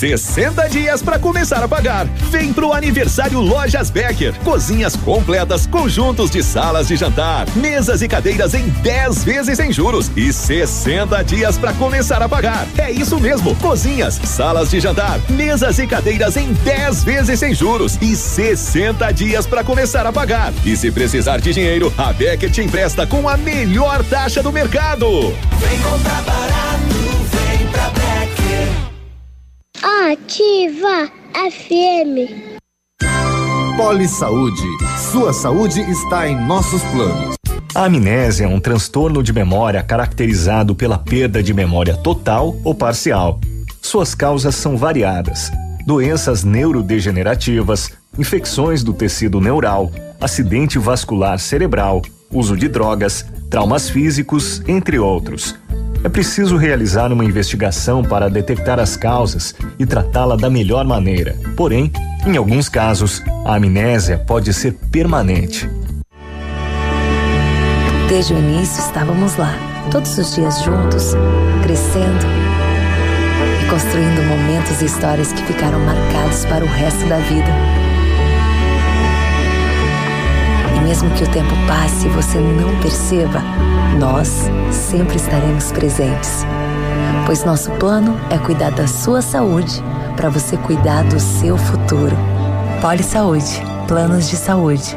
60 dias para começar a pagar. Vem pro aniversário Lojas Becker. Cozinhas completas, conjuntos de salas de jantar, mesas e cadeiras em 10 vezes sem juros e 60 dias para começar a pagar. É isso mesmo. Cozinhas, salas de jantar, mesas e cadeiras em 10 vezes sem juros e 60 dias para começar a pagar. E se precisar de dinheiro, a Becker te empresta com a melhor taxa do mercado. Vem comprar barato, vem pra Becker. Ativa FM. Poli Saúde. Sua saúde está em nossos planos. A amnésia é um transtorno de memória caracterizado pela perda de memória total ou parcial. Suas causas são variadas: doenças neurodegenerativas, infecções do tecido neural, acidente vascular cerebral, uso de drogas, traumas físicos, entre outros. É preciso realizar uma investigação para detectar as causas e tratá-la da melhor maneira. Porém, em alguns casos, a amnésia pode ser permanente. Desde o início estávamos lá, todos os dias juntos, crescendo e construindo momentos e histórias que ficaram marcados para o resto da vida. Mesmo que o tempo passe e você não perceba, nós sempre estaremos presentes. Pois nosso plano é cuidar da sua saúde para você cuidar do seu futuro. Poli Saúde. Planos de saúde.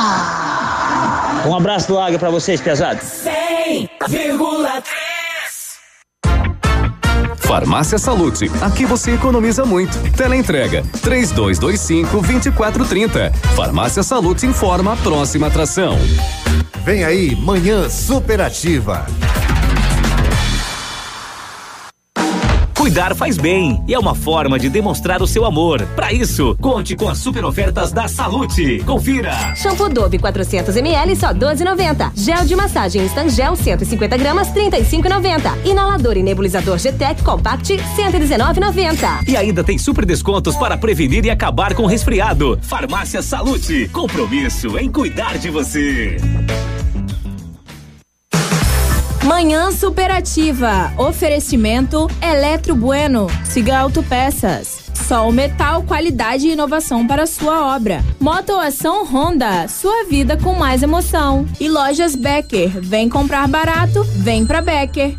Um abraço do Águia pra vocês, pesados. 100,3 Farmácia Salute, aqui você economiza muito. Teleentrega 3225 2430. Farmácia Salute informa a próxima atração. Vem aí, Manhã Superativa. Cuidar faz bem e é uma forma de demonstrar o seu amor. Para isso, conte com as super ofertas da Salute. Confira. Shampoo Dove 400 ml só 12,90. Gel de massagem Stangel 150 gramas 35,90. Inalador e nebulizador GTEC Compact 119,90. E ainda tem super descontos para prevenir e acabar com o resfriado. Farmácia Salute. Compromisso em cuidar de você. Manhã superativa. Oferecimento Eletro Bueno. Siga Autopeças. Sol Metal, qualidade e inovação para sua obra. Motoação Honda, sua vida com mais emoção. E lojas Becker, vem comprar barato, vem pra Becker.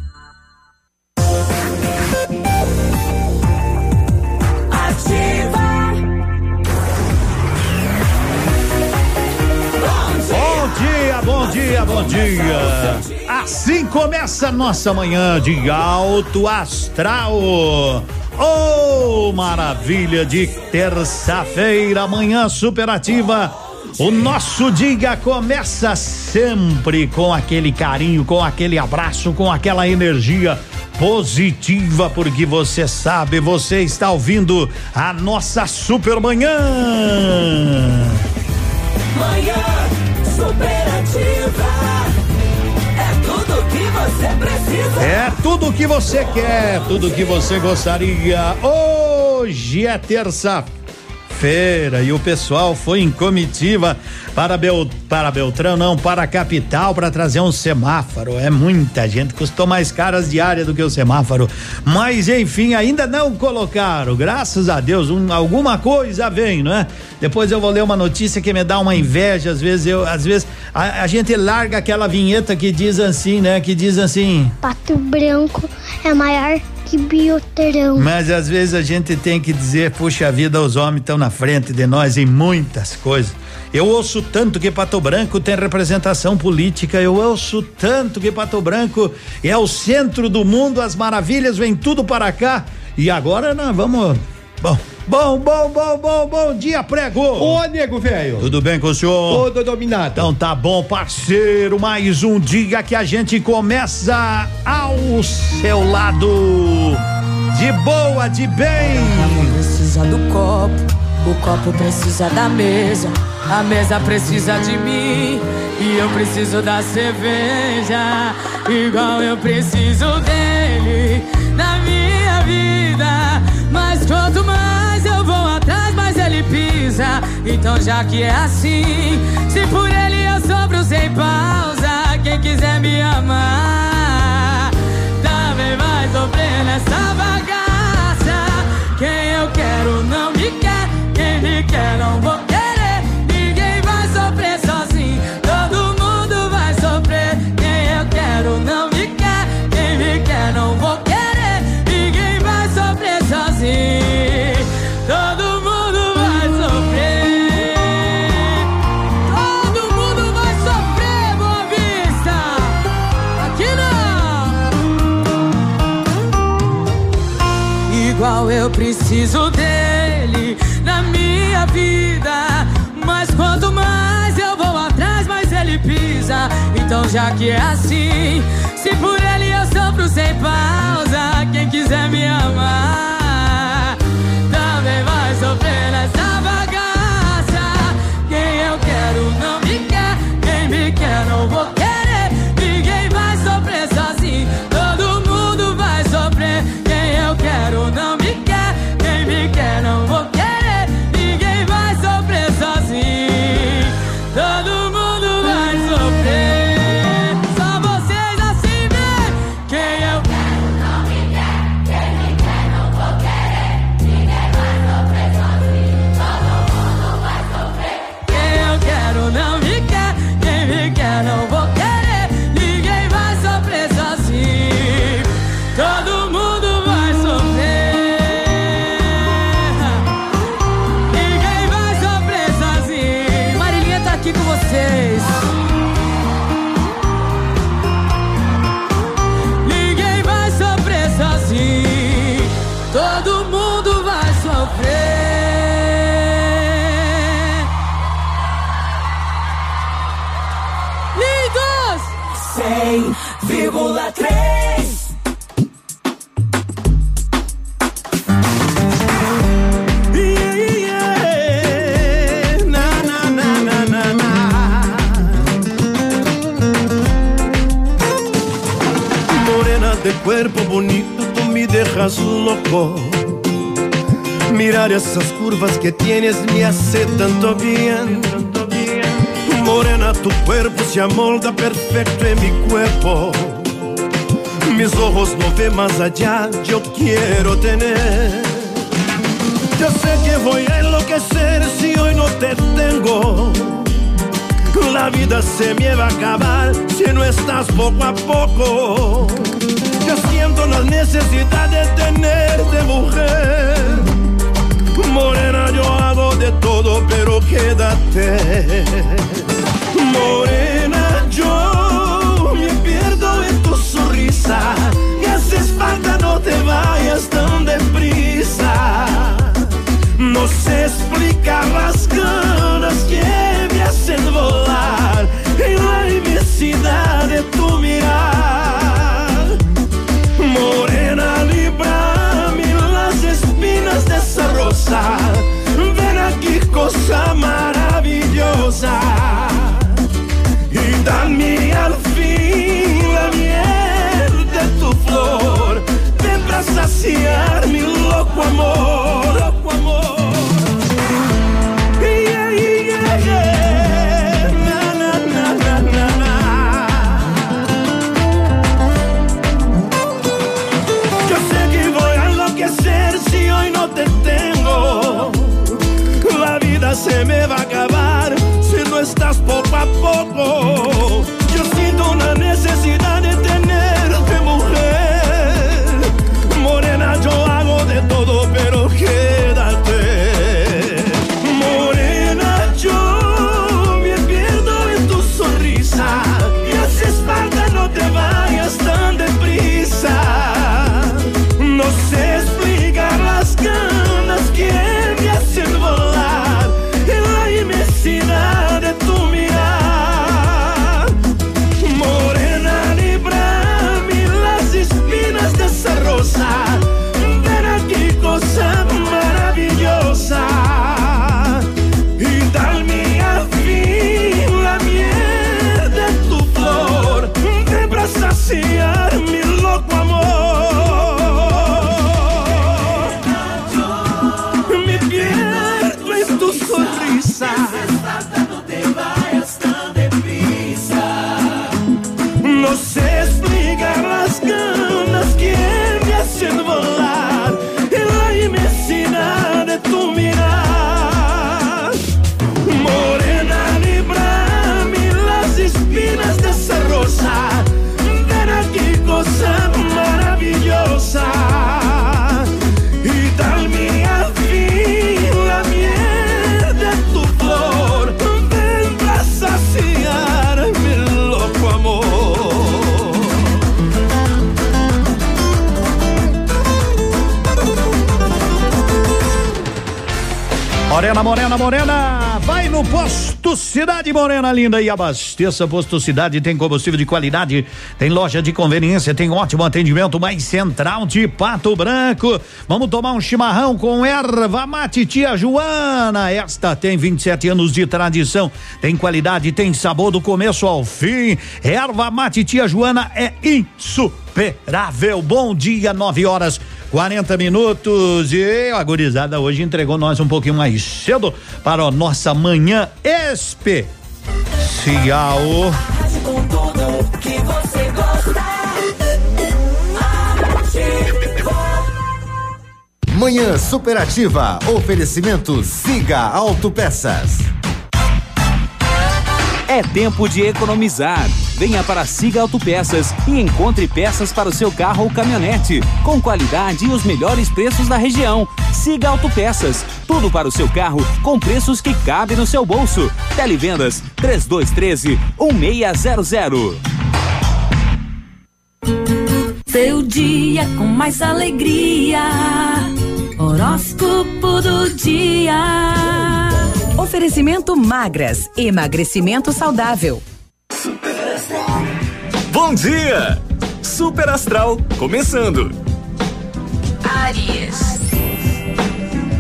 Bom dia, bom dia, bom dia. Assim começa nossa manhã de alto astral. Oh, maravilha de terça-feira, manhã superativa. O nosso dia começa sempre com aquele carinho, com aquele abraço, com aquela energia positiva, porque você sabe, você está ouvindo a nossa super manhã. Manhã superativa. É você precisa. É tudo o que você quer, tudo o que você gostaria. Hoje é terça-feira e o pessoal foi em comitiva para, Bel, para Beltrão, não, para a capital para trazer um semáforo. É muita gente, custou mais caras diárias do que o semáforo. Mas enfim, ainda não colocaram. Graças a Deus, um, alguma coisa vem, não é? Depois eu vou ler uma notícia que me dá uma inveja. Às vezes eu, às vezes a, a gente larga aquela vinheta que diz assim, né? Que diz assim. Pato Branco é maior que Bioterão. Mas às vezes a gente tem que dizer, puxa vida, os homens estão na frente de nós em muitas coisas. Eu ouço tanto que Pato Branco tem representação política, eu ouço tanto que Pato Branco é o centro do mundo, as maravilhas vêm tudo para cá. E agora nós vamos. Bom, Bom, bom, bom, bom, bom dia, prego. Ô, nego velho. Tudo bem com o senhor? Tudo dominado. Então tá bom, parceiro. Mais um dia que a gente começa ao seu lado. De boa, de bem. precisa do copo, o copo precisa da mesa, a mesa precisa de mim e eu preciso da cerveja, igual eu preciso dele na minha vida. Mas quanto mais pisa. Então já que é assim, se por ele eu sobro sem pausa, quem quiser me amar também vai sofrer nessa bagaça. Quem eu quero não me quer, quem me quer não vou preciso dele na minha vida. Mas quanto mais eu vou atrás, mais ele pisa. Então já que é assim, se por ele eu sofro sem pausa, quem quiser me amar dejas loco. Mirar esas curvas que tienes me hace tanto bien. Morena, tu cuerpo se amolda perfecto en mi cuerpo. Mis ojos no ven más allá, yo quiero tener. Yo sé que voy a enloquecer si hoy no te tengo. La vida se me va a acabar si no estás poco a poco. Siento la necesidad de tenerte mujer. Morena, yo hago de todo, pero quédate. Morena, yo me pierdo en tu sonrisa. Me haces falta, no te vayas tan deprisa. No sé explicar las ganas que me hacen volar en la inmensidad de tu mirar. Rosa. Ven aquí, cosa maravillosa. Y dame al fin la miel de tu flor. Ven para saciar mi loco amor. Loco amor. A poco. Morena, morena, morena, vai no posto Cidade Morena linda e abasteça. Posto Cidade tem combustível de qualidade, tem loja de conveniência, tem ótimo atendimento mais central de Pato Branco. Vamos tomar um chimarrão com erva mate tia Joana. Esta tem 27 anos de tradição, tem qualidade, tem sabor do começo ao fim. Erva mate tia Joana é insuperável. Bom dia, 9 horas 40 minutos e a gurizada hoje entregou nós um pouquinho mais cedo para a nossa manhã especial. Com tudo que você gosta. Manhã superativa. Oferecimento Siga Autopeças. É tempo de economizar. Venha para Siga Autopeças e encontre peças para o seu carro ou caminhonete, com qualidade e os melhores preços da região. Siga Autopeças, tudo para o seu carro com preços que cabem no seu bolso. Televendas 3213 1600. Seu dia com mais alegria. Horóscopo do dia. Oferecimento magras, emagrecimento saudável. Bom dia! Super Astral, começando. Aries.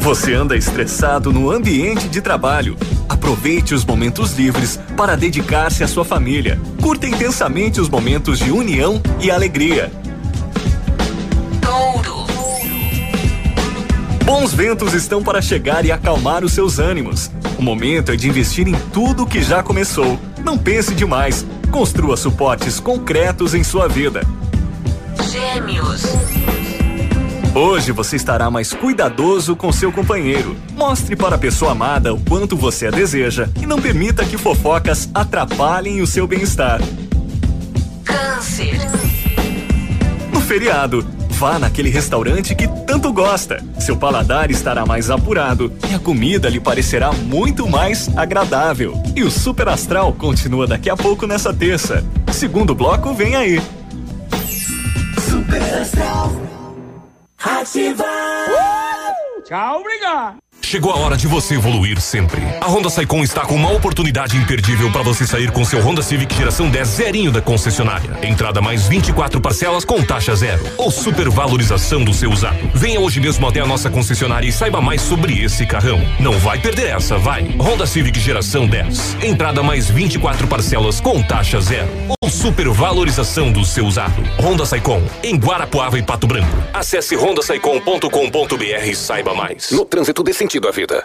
Você anda estressado no ambiente de trabalho. Aproveite os momentos livres para dedicar-se à sua família. Curta intensamente os momentos de união e alegria. Touro. Bons ventos estão para chegar e acalmar os seus ânimos. O momento é de investir em tudo que já começou. Não pense demais. Construa suportes concretos em sua vida. Gêmeos. Hoje você estará mais cuidadoso com seu companheiro. Mostre para a pessoa amada o quanto você a deseja e não permita que fofocas atrapalhem o seu bem-estar. Câncer. No feriado, vá naquele restaurante que tanto gosta. Seu paladar estará mais apurado e a comida lhe parecerá muito mais agradável. E o Super Astral continua daqui a pouco nessa terça. Segundo bloco vem aí. Super Astral. Ativa. Tchau, obrigado. Chegou a hora de você evoluir sempre. A Honda Saicon está com uma oportunidade imperdível para você sair com seu Honda Civic geração 10 zerinho da concessionária. Entrada mais 24 parcelas com taxa zero ou supervalorização do seu usado. Venha hoje mesmo até a nossa concessionária e saiba mais sobre esse carrão. Não vai perder essa, vai. Honda Civic geração 10. Entrada mais 24 parcelas com taxa zero supervalorização do seu usado. Honda Saicon em Guarapuava e Pato Branco. Acesse hondasaicon.com.br e saiba mais. No trânsito dê sentido à vida.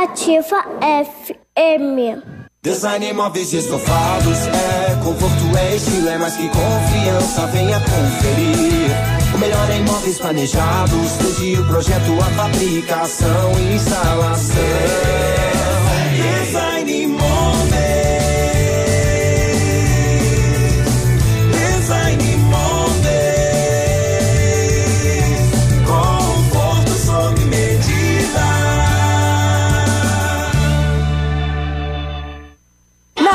Ativa FM. Design móveis e estofados é conforto, é estilo, é mais que confiança. Venha conferir. O melhor em móveis planejados, desde o projeto, a fabricação e instalação. Design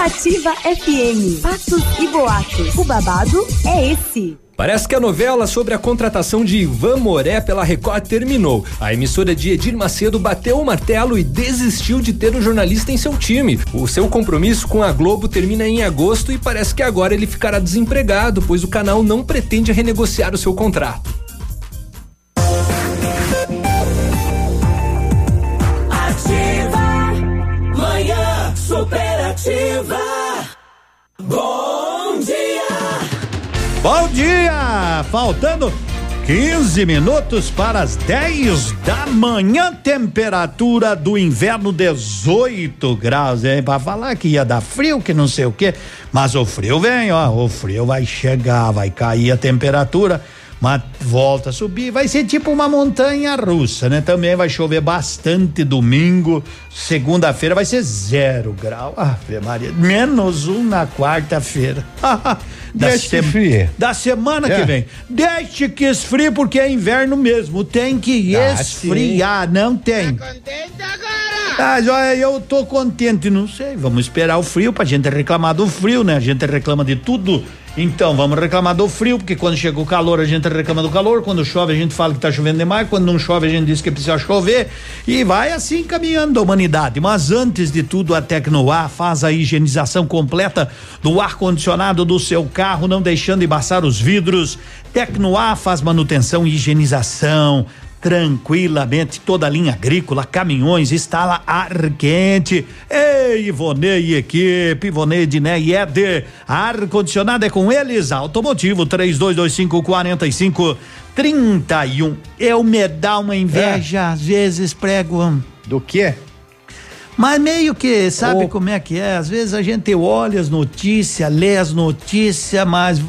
Ativa FM, fatos e boatos. O babado é esse. Parece que a novela sobre a contratação de Ivan Moré pela Record terminou. A emissora de Edir Macedo bateu o martelo e desistiu de ter o jornalista em seu time. O seu compromisso com a Globo termina em agosto e parece que agora ele ficará desempregado, pois o canal não pretende renegociar o seu contrato. Ativa. Manhã superativa. Bom dia. Bom dia! Faltando 15 minutos para as 10 da manhã, temperatura do inverno 18 graus, hein? Pra falar que ia dar frio, que não sei o quê, mas o frio vem, ó, o frio vai chegar, vai cair a temperatura. Mas volta a subir. Vai ser tipo uma montanha russa, né? Também vai chover bastante domingo. Segunda-feira vai ser zero grau. Ave Maria. Menos um na quarta-feira. da, Deixa que esfrie. da semana É. que vem. Deixe que esfrie, porque é inverno mesmo. Tem que Ah, esfriar, não tem. Ah, olha, eu tô contente, não sei. Vamos esperar o frio pra gente reclamar do frio, né? A gente reclama de tudo. Então, vamos reclamar do frio, porque quando chega o calor, a gente reclama do calor. Quando chove, a gente fala que tá chovendo demais. Quando não chove, a gente diz que precisa chover. E vai assim caminhando a humanidade. Mas antes de tudo, a Tecnoar faz a higienização completa do ar-condicionado do seu carro, não deixando embaçar os vidros. Tecnoar faz manutenção e higienização tranquilamente toda a linha agrícola, caminhões, instala ar quente. Ei, Ivonei e equipe, Ivonei, Diné e Eder. Ar condicionado é com eles. Automotivo 3225 45 31. Eu me dá uma inveja, às vezes prego. Do quê? Mas meio que, sabe como é que é? Às vezes a gente olha as notícias, lê as notícias, mas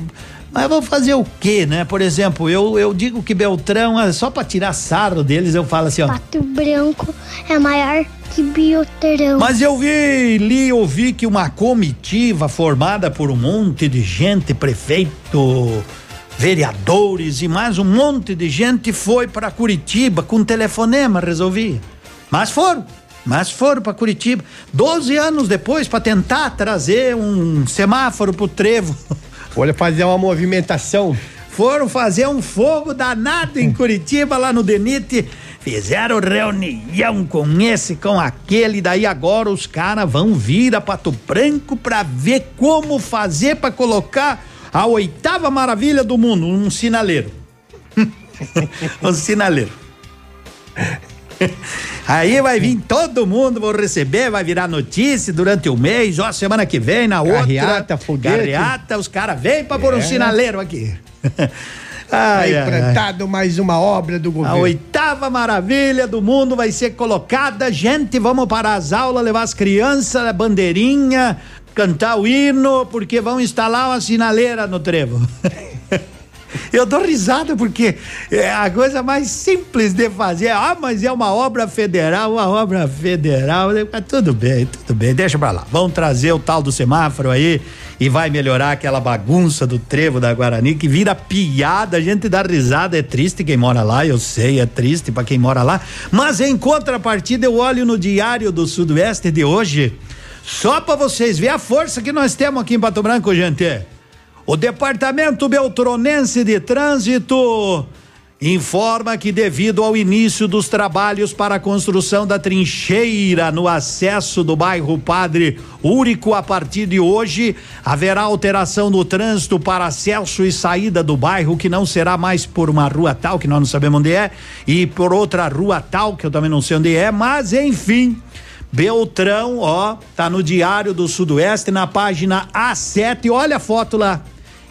mas vou fazer o quê, né? Por exemplo, eu, eu digo que Beltrão, é só pra tirar sarro deles, eu falo assim, ó. Pato Branco é maior que Bioterão. Mas eu vi, li, ouvi que uma comitiva formada por um monte de gente, prefeito, vereadores e mais um monte de gente foi para Curitiba com telefonema, resolvi. Mas foram, mas foram para Curitiba. Doze anos depois para tentar trazer um semáforo pro trevo. Olha, fazer uma movimentação. Foram fazer um fogo danado em Curitiba, lá no Denite. Fizeram reunião com esse, com aquele, daí agora os caras vão vir a Pato Branco pra ver como fazer pra colocar a oitava maravilha do mundo, um sinaleiro. um sinaleiro. Aí vai vir todo mundo, vou receber, vai virar notícia durante o mês, ó, semana que vem, na outra. Carreata, foguete. Carreata, os caras vêm pra pôr um É. sinaleiro aqui. Aí Ai, ai, ai. implantado mais uma obra do A governo. oitava maravilha do mundo vai ser colocada. Gente, vamos para as aulas, levar as crianças, a bandeirinha, cantar o hino, porque vão instalar uma sinaleira no trevo. Eu dou risada porque é a coisa mais simples de fazer. Ah, mas é uma obra federal, uma obra federal. Mas tudo bem, tudo bem, deixa pra lá. Vão trazer o tal do semáforo aí e vai melhorar aquela bagunça do trevo da Guarani que vira piada. A gente dá risada, é triste quem mora lá, eu sei, é triste pra quem mora lá. Mas em contrapartida, eu olho no Diário do Sudoeste de hoje, só pra vocês verem a força que nós temos aqui em Pato Branco, gente. O Departamento Beltronense de Trânsito informa que, devido ao início dos trabalhos para a construção da trincheira no acesso do bairro Padre Úrico, a partir de hoje, haverá alteração no trânsito para acesso e saída do bairro, que não será mais por uma rua tal, que nós não sabemos onde é, e por outra rua tal, que eu também não sei onde é, mas enfim. Beltrão, ó, tá no Diário do Sudoeste, na página A7, olha a foto lá.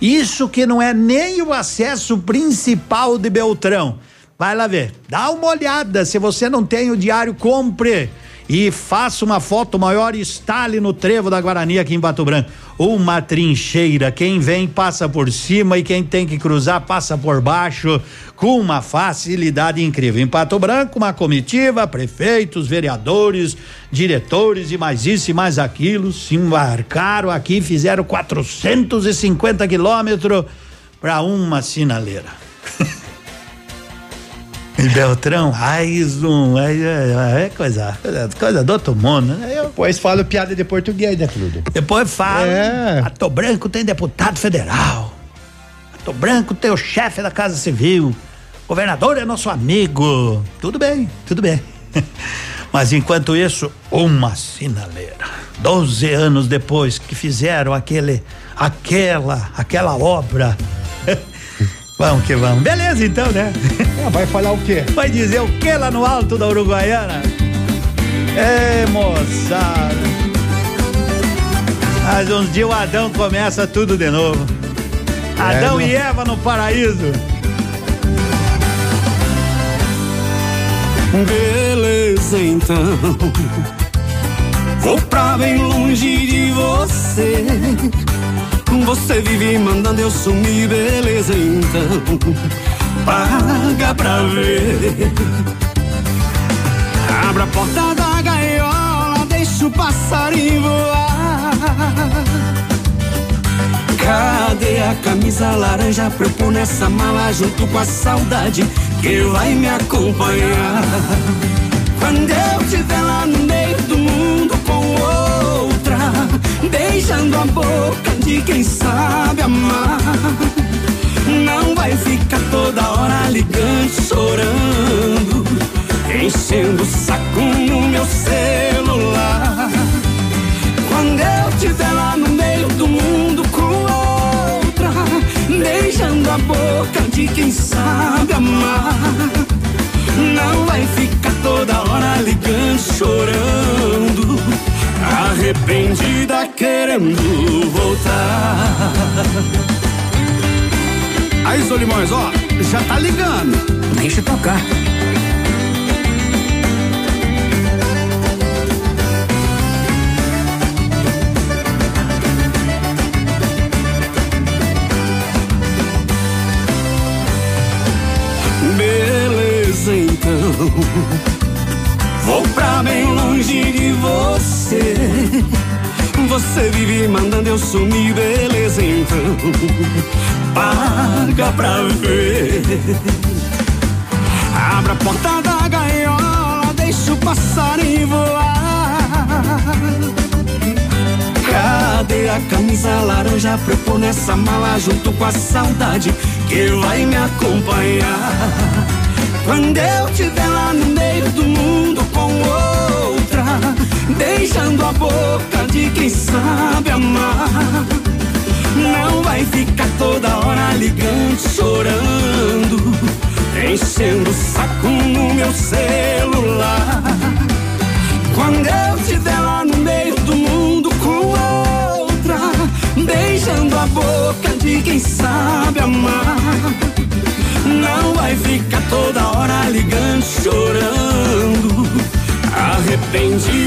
Isso que não é nem o acesso principal de Beltrão. Vai lá ver. Dá uma olhada. Se você não tem o diário, compre. E faça uma foto maior e instale no trevo da Guarani aqui em Pato Branco. Uma trincheira. Quem vem passa por cima e quem tem que cruzar passa por baixo com uma facilidade incrível. Em Pato Branco, uma comitiva, prefeitos, vereadores, diretores e mais isso e mais aquilo se embarcaram aqui, fizeram 450 quilômetros para uma sinaleira. E Beltrão, raiz um, é, coisa, coisa, do outro mundo. né? Eu, Depois fala piada de português, né, Cludo? depois fala, É. Pato Branco tem deputado federal. Pato Branco tem o chefe da Casa Civil. Governador é nosso amigo. Tudo bem, tudo bem. Mas enquanto isso, uma sinaleira. Doze anos depois que fizeram aquele, aquela, aquela obra. Vamos que vamos. Beleza então, né? Ah, vai falar o quê? Vai dizer o que lá no alto da Uruguaiana? É, moçada. Mas uns dias o Adão começa tudo de novo. Adão É, e Eva no paraíso. Beleza, então. Vou pra bem longe de você. Você vive mandando eu sumir, beleza então. Paga pra ver. Abra a porta da gaiola, deixa o passarinho voar. Cadê a camisa laranja pra eu pôr nessa mala junto com a saudade que vai me acompanhar? Quando eu estiver lá no beijando a boca de quem sabe amar. Não vai ficar toda hora ligando, chorando, enchendo o saco no meu celular. Quando eu estiver lá no meio do mundo com outra, beijando a boca de quem sabe amar. Não vai ficar toda hora ligando, chorando, arrependida querendo voltar. Aí, Solimões, ó, já tá ligando. Deixa tocar. Beleza, então. Vou pra bem de você. Você vive mandando eu sumir, beleza, então. Paga pra ver. Abra a porta da gaiola, deixa o passarinho voar. Cadê a camisa laranja pra eu pôr nessa mala junto com a saudade que vai me acompanhar? Quando eu estiver lá no meio do mundo com outra, beijando a boca de quem sabe amar. Não vai ficar toda hora ligando, chorando, enchendo o saco no meu celular. Quando eu estiver lá no meio do mundo com outra, beijando a boca de quem sabe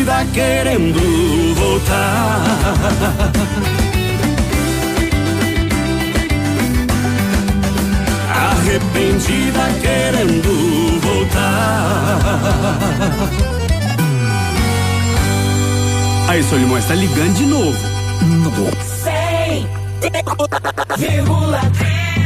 vida querendo voltar. Arrependida querendo voltar. Aí, seu limão está ligando de novo. 100,3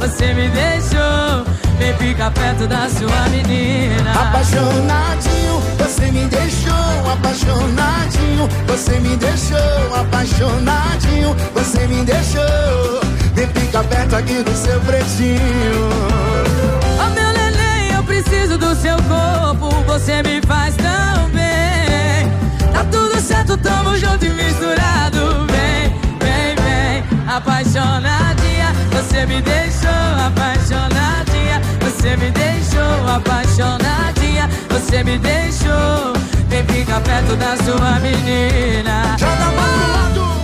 Você me deixou. Vem ficar perto da sua menina. Apaixonadinho, você me deixou apaixonadinho. Você me deixou apaixonadinho. Você me deixou. Vem ficar perto aqui do seu pretinho. Oh meu neném, eu preciso do seu corpo. Você me faz tão bem. Tá tudo certo, tamo junto e misturado. Vem. Apaixonadinha, você me deixou apaixonadinha. Você me deixou apaixonadinha. Você me deixou. Vem ficar perto da sua menina. Joga a lado,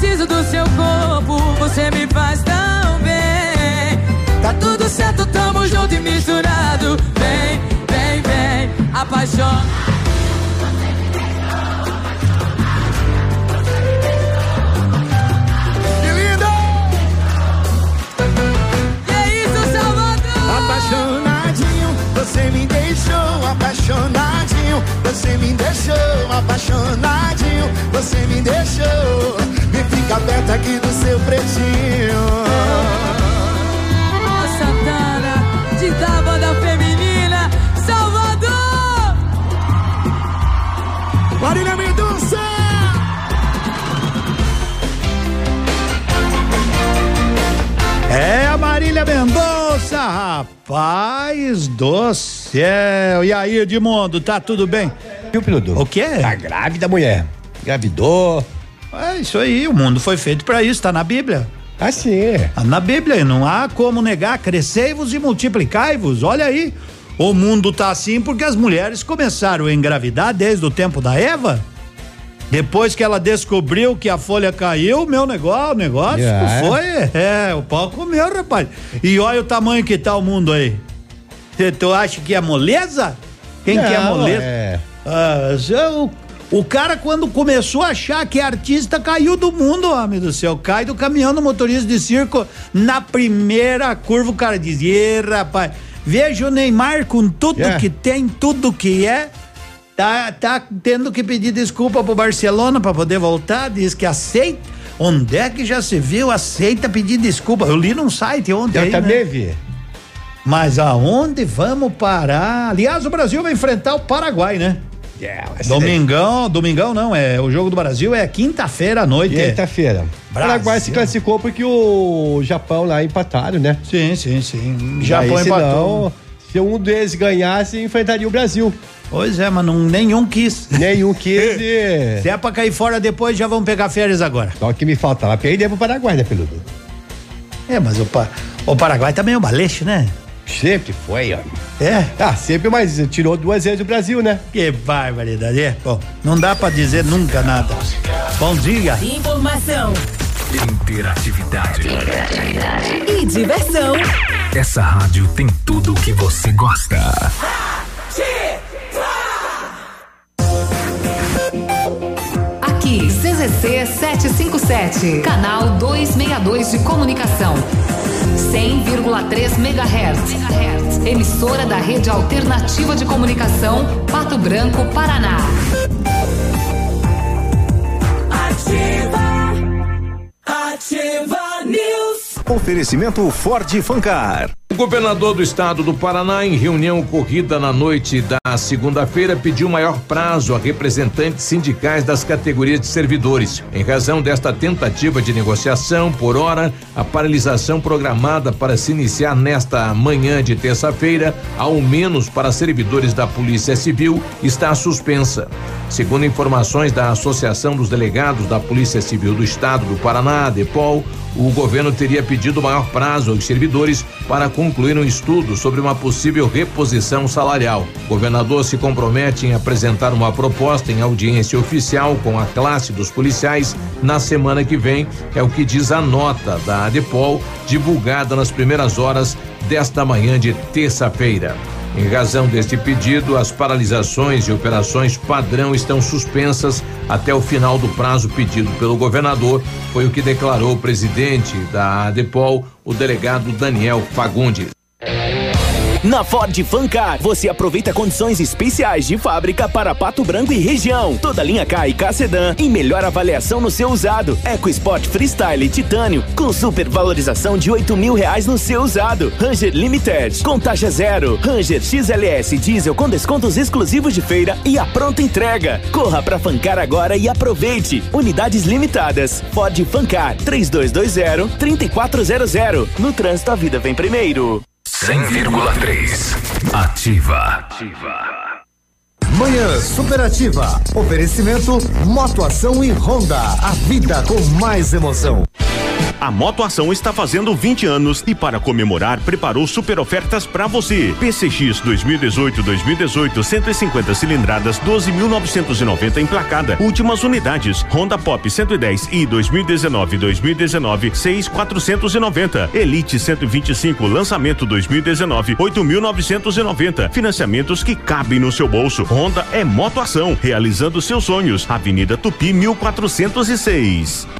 Preciso do seu corpo. Você me faz tão bem. Tá tudo certo, tamo junto e misturado. apaixona. Lindo! Que isso, Salvador? Apaixonadinho, você me deixou apaixonadinho, você me deixou apaixonadinho, você me deixou. Me fica perto aqui do seu pretinho. Ó, Santana, de da banda feminina, Salvador! Marília Mendonça! É a Marília Mendonça, rapaz do céu. E aí, Edmundo, tá tudo bem? Viu, Piludo? O quê? Tá grávida, mulher. Gravidou. É isso aí, o mundo foi feito pra isso, tá na Bíblia. Ah, sim. Tá na Bíblia, e não há como negar, crescei-vos e multiplicai-vos. Olha aí, o mundo tá assim porque as mulheres começaram a engravidar desde o tempo da Eva. Depois que ela descobriu que a folha caiu, meu negócio, o negócio É. foi, é, o pau comeu, rapaz. E olha o tamanho que tá o mundo aí. Cê- Tu acha que é moleza? Quem que é Não, moleza? é. Ah, o, cara, quando começou a achar que é artista, caiu do mundo, homem do céu. Cai do caminhão do motorista de circo na primeira curva. O cara diz: Ê, rapaz, veja o Neymar com tudo É. que tem, tudo que é. Tá, tá tendo que pedir desculpa pro Barcelona pra poder voltar. Diz que aceita. Onde é que já se viu? Aceita pedir desculpa. Eu li num site ontem. Eu aí, também né? vi. Mas aonde vamos parar? Aliás, o Brasil vai enfrentar o Paraguai, né? Vai ser Domingão, domingão não, é o jogo do Brasil é quinta-feira à noite. Quinta-feira. O. Paraguai se classificou porque o Japão lá empataram, né? Sim, sim, sim. Japão Japão empatou. senão, se um deles ganhasse, enfrentaria o Brasil. Pois é, mas não, nenhum quis. Nenhum quis e... Se é pra cair fora depois, já vão pegar férias agora. Só que me faltava perder pro Paraguai, né, Peludo? É, mas o, Pa- o Paraguai também é um baleixo, né? Sempre foi, ó. É? Ah, sempre, mas tirou duas vezes o Brasil, né? Que barbaridade. É, bom, não dá pra dizer nunca nada. Bom dia. Informação Interatividade. e diversão. Essa rádio tem tudo o que você gosta. Aqui, CZC 757, canal 262 de comunicação. 100,3 MHz. Emissora da Rede Alternativa de Comunicação, Pato Branco, Paraná. Ativa. Ativa News. Oferecimento Ford Fancar. O governador do estado do Paraná, em reunião ocorrida na noite da segunda-feira, pediu maior prazo a representantes sindicais das categorias de servidores. Em razão desta tentativa de negociação, por hora, a paralisação programada para se iniciar nesta manhã de terça-feira, ao menos para servidores da Polícia Civil, está suspensa. Segundo informações da Associação dos Delegados da Polícia Civil do Estado do Paraná, DEPOL, o governo teria pedido maior prazo aos servidores para concluir um estudo sobre uma possível reposição salarial. O governador se compromete em apresentar uma proposta em audiência oficial com a classe dos policiais na semana que vem, é o que diz a nota da ADEPOL, divulgada nas primeiras horas desta manhã de terça-feira. Em razão deste pedido, as paralisações e operações padrão estão suspensas até o final do prazo pedido pelo governador, foi o que declarou o presidente da ADEPOL, o delegado Daniel Fagundes. Na Ford Fancar, você aproveita condições especiais de fábrica para Pato Branco e região. Toda linha K e K Sedan em melhor avaliação no seu usado. EcoSport Freestyle Titânio com super valorização de 8 mil reais no seu usado. Ranger Limited com taxa zero. Ranger XLS Diesel com descontos exclusivos de feira e a pronta entrega. Corra pra Fancar agora e aproveite. Unidades limitadas. Ford Fancar 3220 3400. No trânsito a vida vem primeiro. 100,3. Ativa. Manhã Superativa. Oferecimento Motoação e Honda. A vida com mais emoção. A Moto Ação está fazendo 20 anos e para comemorar preparou super ofertas para você. PCX 2018-2018 150 cilindradas 12.990 emplacada. Últimas unidades. Honda Pop 110 e 2019-2019 6.490. Elite 125 lançamento 2019 8.990. Financiamentos que cabem no seu bolso. Honda é Moto Ação, realizando seus sonhos. Avenida Tupi 1406.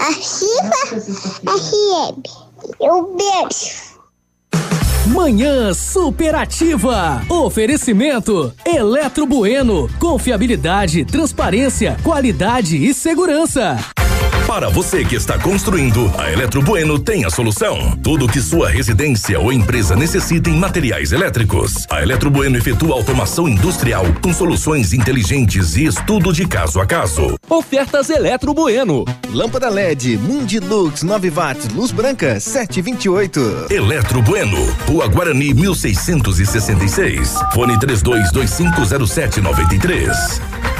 Arquiva FM. Eu beijo. Manhã superativa. Oferecimento Eletro Bueno. Confiabilidade, transparência, qualidade e segurança. Para você que está construindo, a Eletro Bueno tem a solução. Tudo que sua residência ou empresa necessita em materiais elétricos. A Eletro Bueno efetua automação industrial com soluções inteligentes e estudo de caso a caso. Ofertas Eletro Bueno. Lâmpada LED Mundilux 9 watts, luz branca 728. Eletro Bueno, Rua Guarani 1666. Fone 32250793.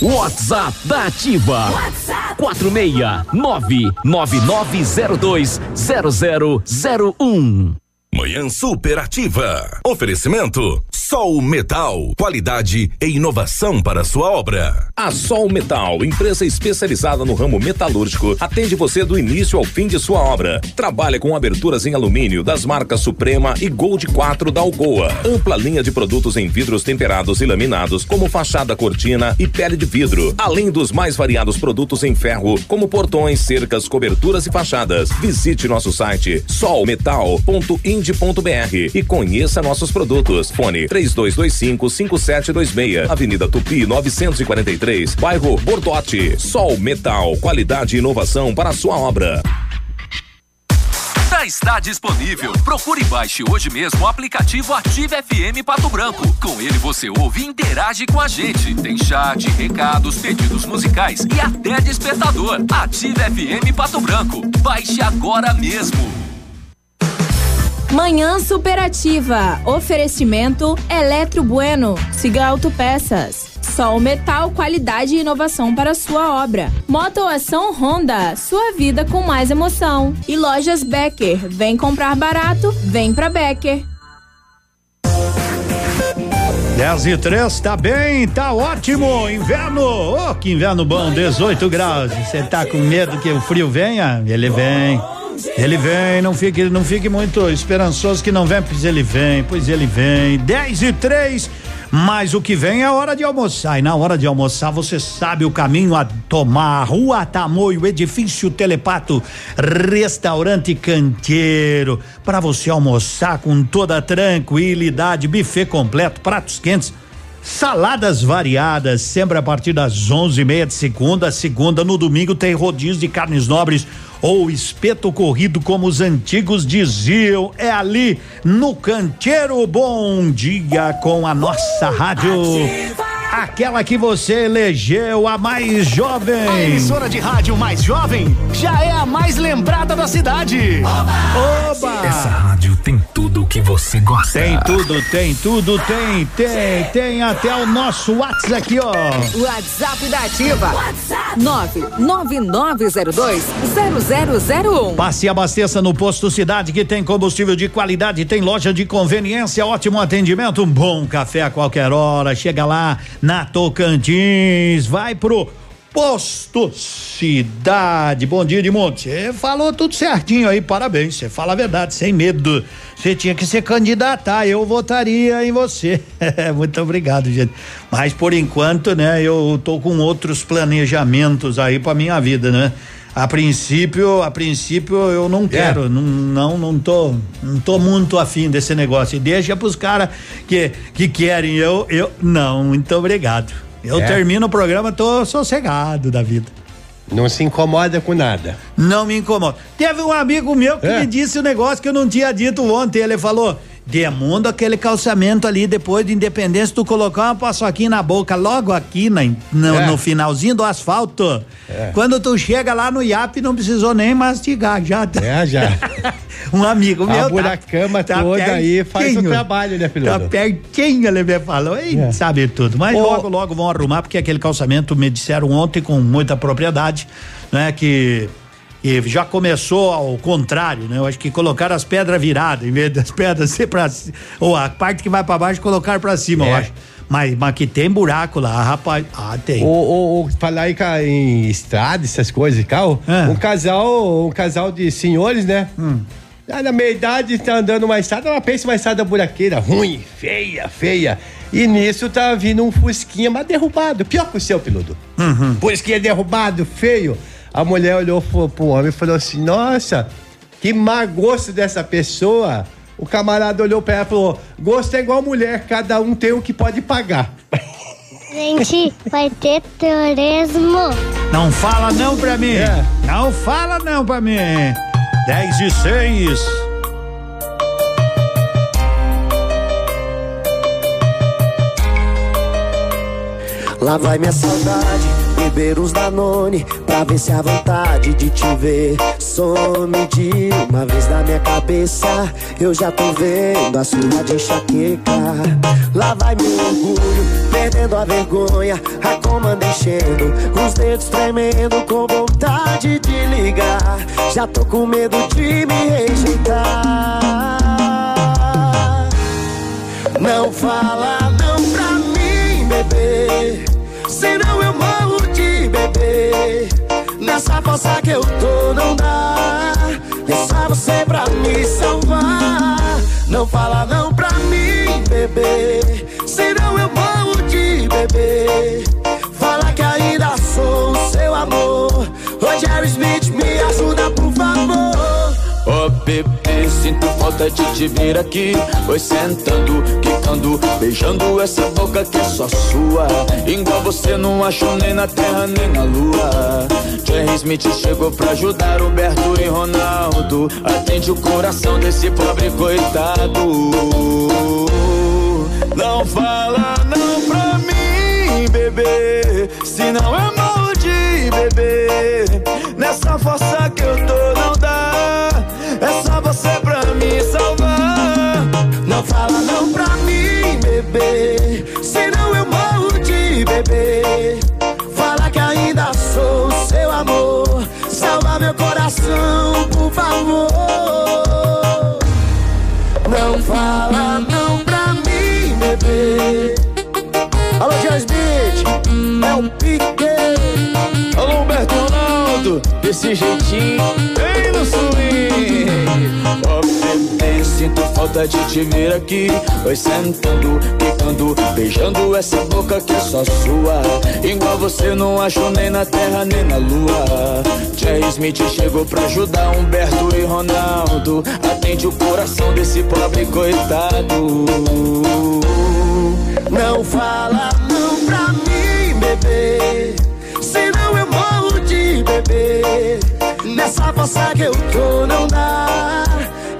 WhatsApp da Ativa. WhatsApp 46999020001. Manhã superativa. Oferecimento Sol Metal, qualidade e inovação para sua obra. A Sol Metal, empresa especializada no ramo metalúrgico, atende você do início ao fim de sua obra. Trabalha com aberturas em alumínio das marcas Suprema e Gold 4 da Alcoa. Ampla linha de produtos em vidros temperados e laminados, como fachada cortina e pele de vidro. Além dos mais variados produtos em ferro, como portões, cercas, coberturas e fachadas. Visite nosso site solmetal.ind.br e conheça nossos produtos. Fone 3225-5726. Avenida Tupi 943, bairro Bordote. Sol Metal, qualidade e inovação para a sua obra. Já está disponível. Procure e baixe hoje mesmo o aplicativo Ative FM Pato Branco. Com ele você ouve e interage com a gente. Tem chat, recados, pedidos musicais e até despertador. Ative FM Pato Branco. Baixe agora mesmo. Manhã superativa. Oferecimento Eletro Bueno. Siga Autopeças. Sol Metal, qualidade e inovação para sua obra. Motoação Honda, sua vida com mais emoção. E lojas Becker, vem comprar barato, vem pra Becker. 10 e 3, tá bem, tá ótimo. Inverno, oh, que inverno bom, 18 graus. Você tá com medo que o frio venha? Ele vem. Ele vem, não fique, não fique muito esperançoso que não vem, pois ele vem, pois ele vem. 10 e 3, mas o que vem é hora de almoçar. E na hora de almoçar, você sabe o caminho a tomar. Rua Tamoio, edifício Telepato, restaurante canteiro. Para você almoçar com toda tranquilidade, buffet completo, pratos quentes. Saladas variadas, sempre a partir das onze e meia de segunda a segunda. No domingo tem rodízio de carnes nobres ou espeto corrido, como os antigos diziam. É ali no Canteiro. Bom dia com a nossa rádio. Aquela que você elegeu a mais jovem. A emissora de rádio mais jovem já é a mais lembrada da cidade. Oba! Oba! Essa rádio tem tudo que você gosta. Tem tudo, tem tudo, tem, tem, tem até o nosso WhatsApp aqui, ó. WhatsApp da Ativa. WhatsApp 999020001. Passe e abasteça no posto Cidade que tem combustível de qualidade, tem loja de conveniência, ótimo atendimento, um bom café a qualquer hora. Chega lá na Tocantins, vai pro Posto Cidade, bom dia de monte. Você falou tudo certinho aí, parabéns. Você fala a verdade, sem medo. Você tinha que se candidatar, eu votaria em você. Muito obrigado, gente. Mas por enquanto, né, eu tô com outros planejamentos aí pra minha vida, né? A princípio, a princípio eu não quero, não, não, não tô, não tô muito afim desse negócio. E deixa pros caras que, que querem. Eu, eu, não, muito obrigado. Eu É. termino o programa, tô sossegado da vida. Não se incomoda com nada. Não me incomoda. Teve um amigo meu que É. me disse um negócio que eu não tinha dito ontem. Ele falou: Demundo aquele calçamento ali depois de independência, tu colocar uma paçoquinha na boca logo aqui na, no, É. no finalzinho do asfalto. É. Quando tu chega lá no IAP, não precisou nem mastigar, já. É, já. um amigo meu. A buracama tá toda aí faz o trabalho, né, Tá Piloto? pertinho, ele me falou. Ei, É. sabe tudo. Mas Ô. logo, logo vão arrumar, porque aquele calçamento me disseram ontem com muita propriedade, né? Que, que já começou ao contrário, né? Eu acho que colocaram as pedras viradas, em vez das pedras ser pra ou a parte que vai pra baixo colocar pra cima, eu É. acho. Mas, mas que tem buraco lá, rapaz. Ah, tem. Ou, ou, ou falar em, em estrada, essas coisas e carro. É. Um casal, um casal de senhores, né? Hum. Já na meia idade tá andando uma estrada, mas pensa uma estrada buraqueira, ruim, feia, feia. E nisso tá vindo um Fusquinha, mas derrubado. Pior que o seu, piloto. Uhum. Fusquinha derrubado, feio. A mulher olhou pro, pro homem e falou assim: Nossa, que má gosto dessa pessoa. O camarada olhou pra ela e falou: Gosto é igual mulher, cada um tem o que pode pagar. Gente, vai ter terrorismo. Não fala não pra mim. É. Não fala não pra mim. 10 e 6. Lá vai minha saudade, beber uns Danone Pra ver se a vontade de te ver some de uma vez na minha cabeça. Eu já tô vendo a sua de enxaqueca. Lá vai meu orgulho, perdendo a vergonha. A comanda enchendo, os dedos tremendo Com vontade de ligar. Já tô com medo de me rejeitar. Não fala Nessa força que eu tô não dá. Só você pra me salvar. Não fala não pra mim, bebê. Senão eu morro de bebê. Fala que ainda sou o seu amor. Rogério Smith, me ajuda por favor. Ô bebê, sinto falta de te ver aqui. Foi sentando, quicando, beijando essa boca que é só sua. Igual você não achou nem na terra nem na lua. Jerry Smith chegou pra ajudar Roberto e Ronaldo. Atende o coração desse pobre coitado. Não fala não pra mim, bebê. Senão eu morro de bebê Nessa força coração, por favor. Não fala não pra mim, bebê. Alô, John Smith, é o Pique. Alô, Humberto Ronaldo, desse jeitinho, bem no swing. Ó, bebê, sinto falta de te ver aqui. Foi sentando, quicando, beijando essa boca que é só sua. Igual você não achou nem na terra nem na lua. Jerry Smith chegou pra ajudar Humberto e Ronaldo. Atende o coração desse pobre coitado. Não fala não pra mim, bebê eu morro Nessa força que eu tô não dá.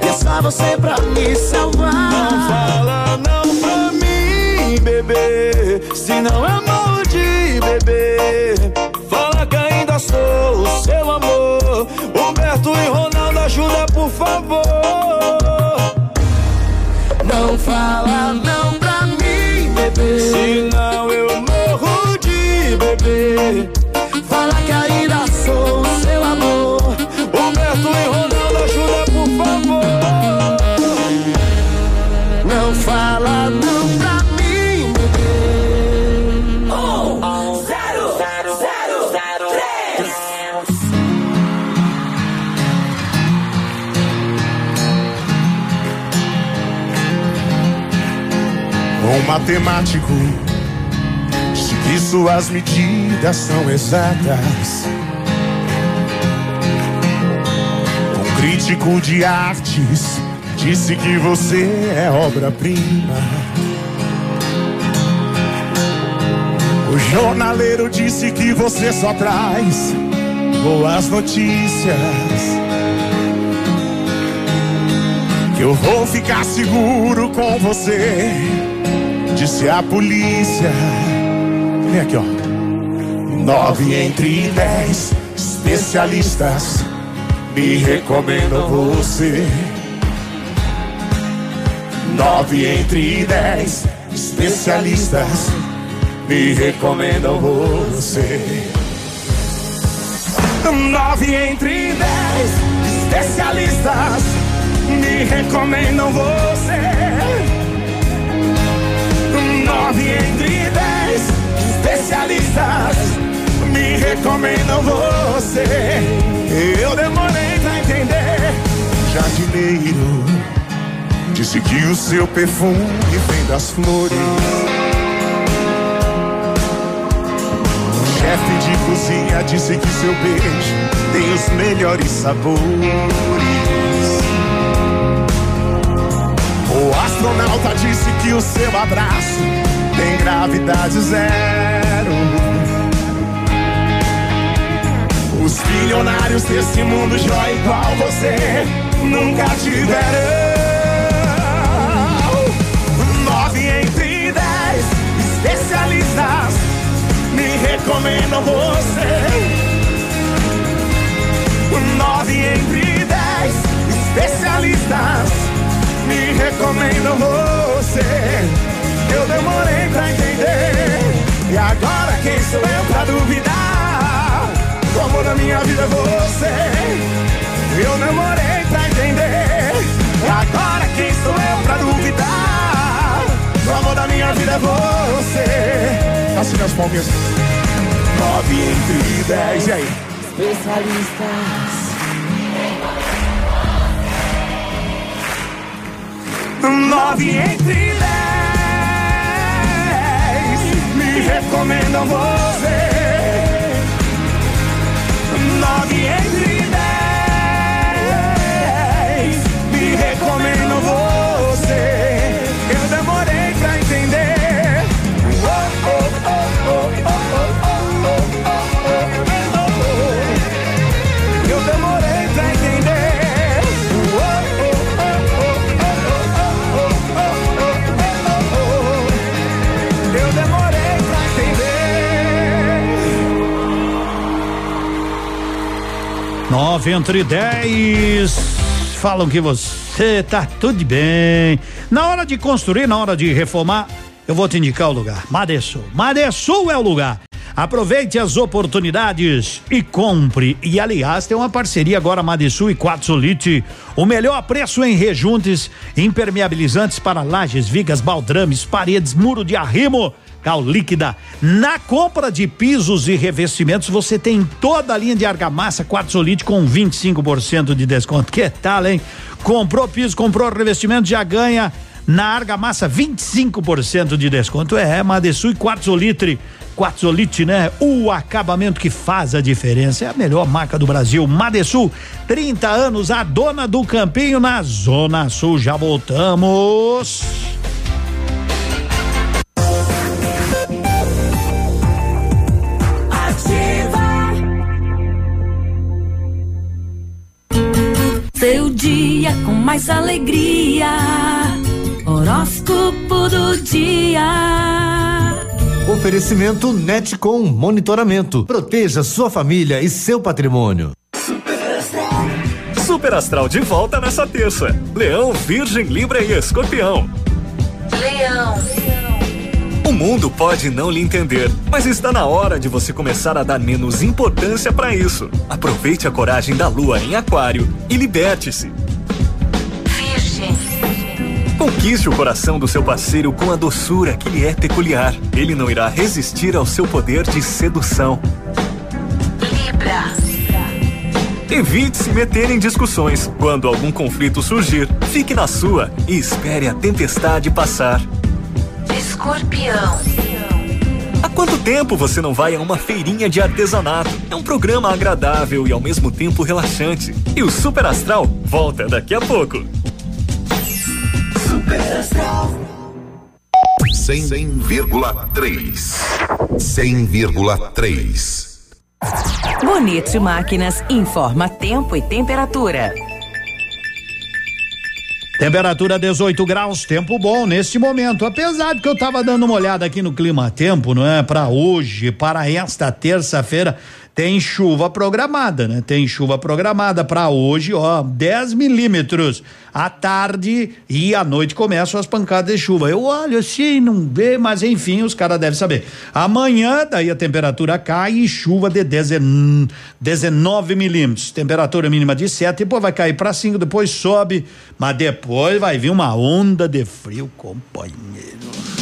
É só você pra me salvar. Não fala não pra mim, bebê. Senão eu morro de bebê. Fala que ainda sou o seu amor. Humberto e Ronaldo, ajuda por favor. Não fala não pra mim, bebê. Senão eu morro de bebê. Fala que ainda sou o seu amor. Roberto e Ronaldo, ajuda por favor. Não fala não pra mim. Um, um zero, zero, zero, zero, três. Um matemático diz que suas medidas são exatas crítico de artes disse que você é obra-prima. O jornaleiro disse que você só traz boas notícias. Que eu vou ficar seguro com você, disse a polícia. Vem aqui, ó. Nove entre dez especialistas me recomendam você. Nove entre dez especialistas me recomendam você. Nove entre dez especialistas me recomendam você. Nove entre dez especialistas me recomendam você. Eu demorei entender. Jardineiro disse que o seu perfume vem das flores. chefe de cozinha disse que seu beijo tem os melhores sabores. O astronauta disse que o seu abraço tem gravidade zero. Os bilionários desse mundo já igual você nunca tiveram. Nove entre dez especialistas me recomendam você. Nove entre dez especialistas me recomendam você. Eu demorei pra entender. E agora quem sou eu pra duvidar? O amor da minha vida é você. Eu demorei pra entender. Agora quem sou eu pra duvidar? O amor da minha vida é você. Assim as palminhas. Nove entre dez, e aí? Especialistas. Nove entre dez me recomendam você. Nove entre dez. Falam que você tá tudo bem. Na hora de construir, na hora de reformar, eu vou te indicar o lugar. Madesul. Madesul é o lugar. Aproveite as oportunidades e compre. E aliás, tem uma parceria agora Madesul e Quatzolite. O melhor preço em rejuntes, impermeabilizantes para lajes, vigas, baldrames, paredes, muro de arrimo. Cal líquida. Na compra de pisos e revestimentos, você tem toda a linha de argamassa Quatzolite com 25% de desconto. Que tal, hein? Comprou piso, comprou revestimento, já ganha na argamassa 25% de desconto. É, Madesul e Quatzolite. Quatzolite, né? O acabamento que faz a diferença. É a melhor marca do Brasil. Madesul, 30 anos, a dona do campinho na Zona Sul. Já voltamos. Dia com mais alegria. Horóscopo do dia. Oferecimento Netcom Monitoramento. Proteja sua família e seu patrimônio. Super Astral de volta nessa terça. Leão, Virgem, Libra e Escorpião. O mundo pode não lhe entender, mas está na hora de você começar a dar menos importância para isso. Aproveite a coragem da lua em Aquário e liberte-se. Virgem. Conquiste o coração do seu parceiro com a doçura que lhe é peculiar. Ele não irá resistir ao seu poder de sedução. Libra. Evite se meter em discussões. Quando algum conflito surgir, fique na sua e espere a tempestade passar. Escorpião. Há quanto tempo você não vai a uma feirinha de artesanato? É um programa agradável e ao mesmo tempo relaxante. E o Super Astral volta daqui a pouco. Super Astral. 100,3. 100,3. Bonito Máquinas informa tempo e temperatura. Temperatura 18 graus, tempo bom neste momento. Apesar de que eu tava dando uma olhada aqui no clima tempo, não é? Para hoje, para esta terça-feira, tem chuva programada, né? Tem chuva programada para hoje, ó, 10 milímetros. À tarde e à noite começam as pancadas de chuva. Eu olho assim, não vê, mas enfim, os caras devem saber. Amanhã, daí a temperatura cai e chuva de 19, 19 milímetros. Temperatura mínima de 7, depois vai cair para 5, depois sobe, mas depois vai vir uma onda de frio, companheiro.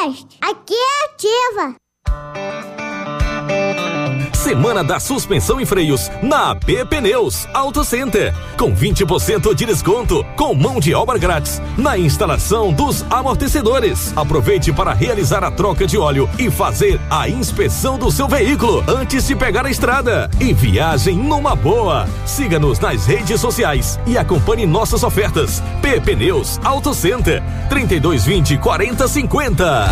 Sudoeste, aqui é ativa. Semana da suspensão e freios na AP Pneus Auto Center. Com 20% de desconto, com mão de obra grátis na instalação dos amortecedores. Aproveite para realizar a troca de óleo e fazer a inspeção do seu veículo antes de pegar a estrada. E viagem numa boa. Siga-nos nas redes sociais e acompanhe nossas ofertas. P Pneus Auto Center 3220 4050.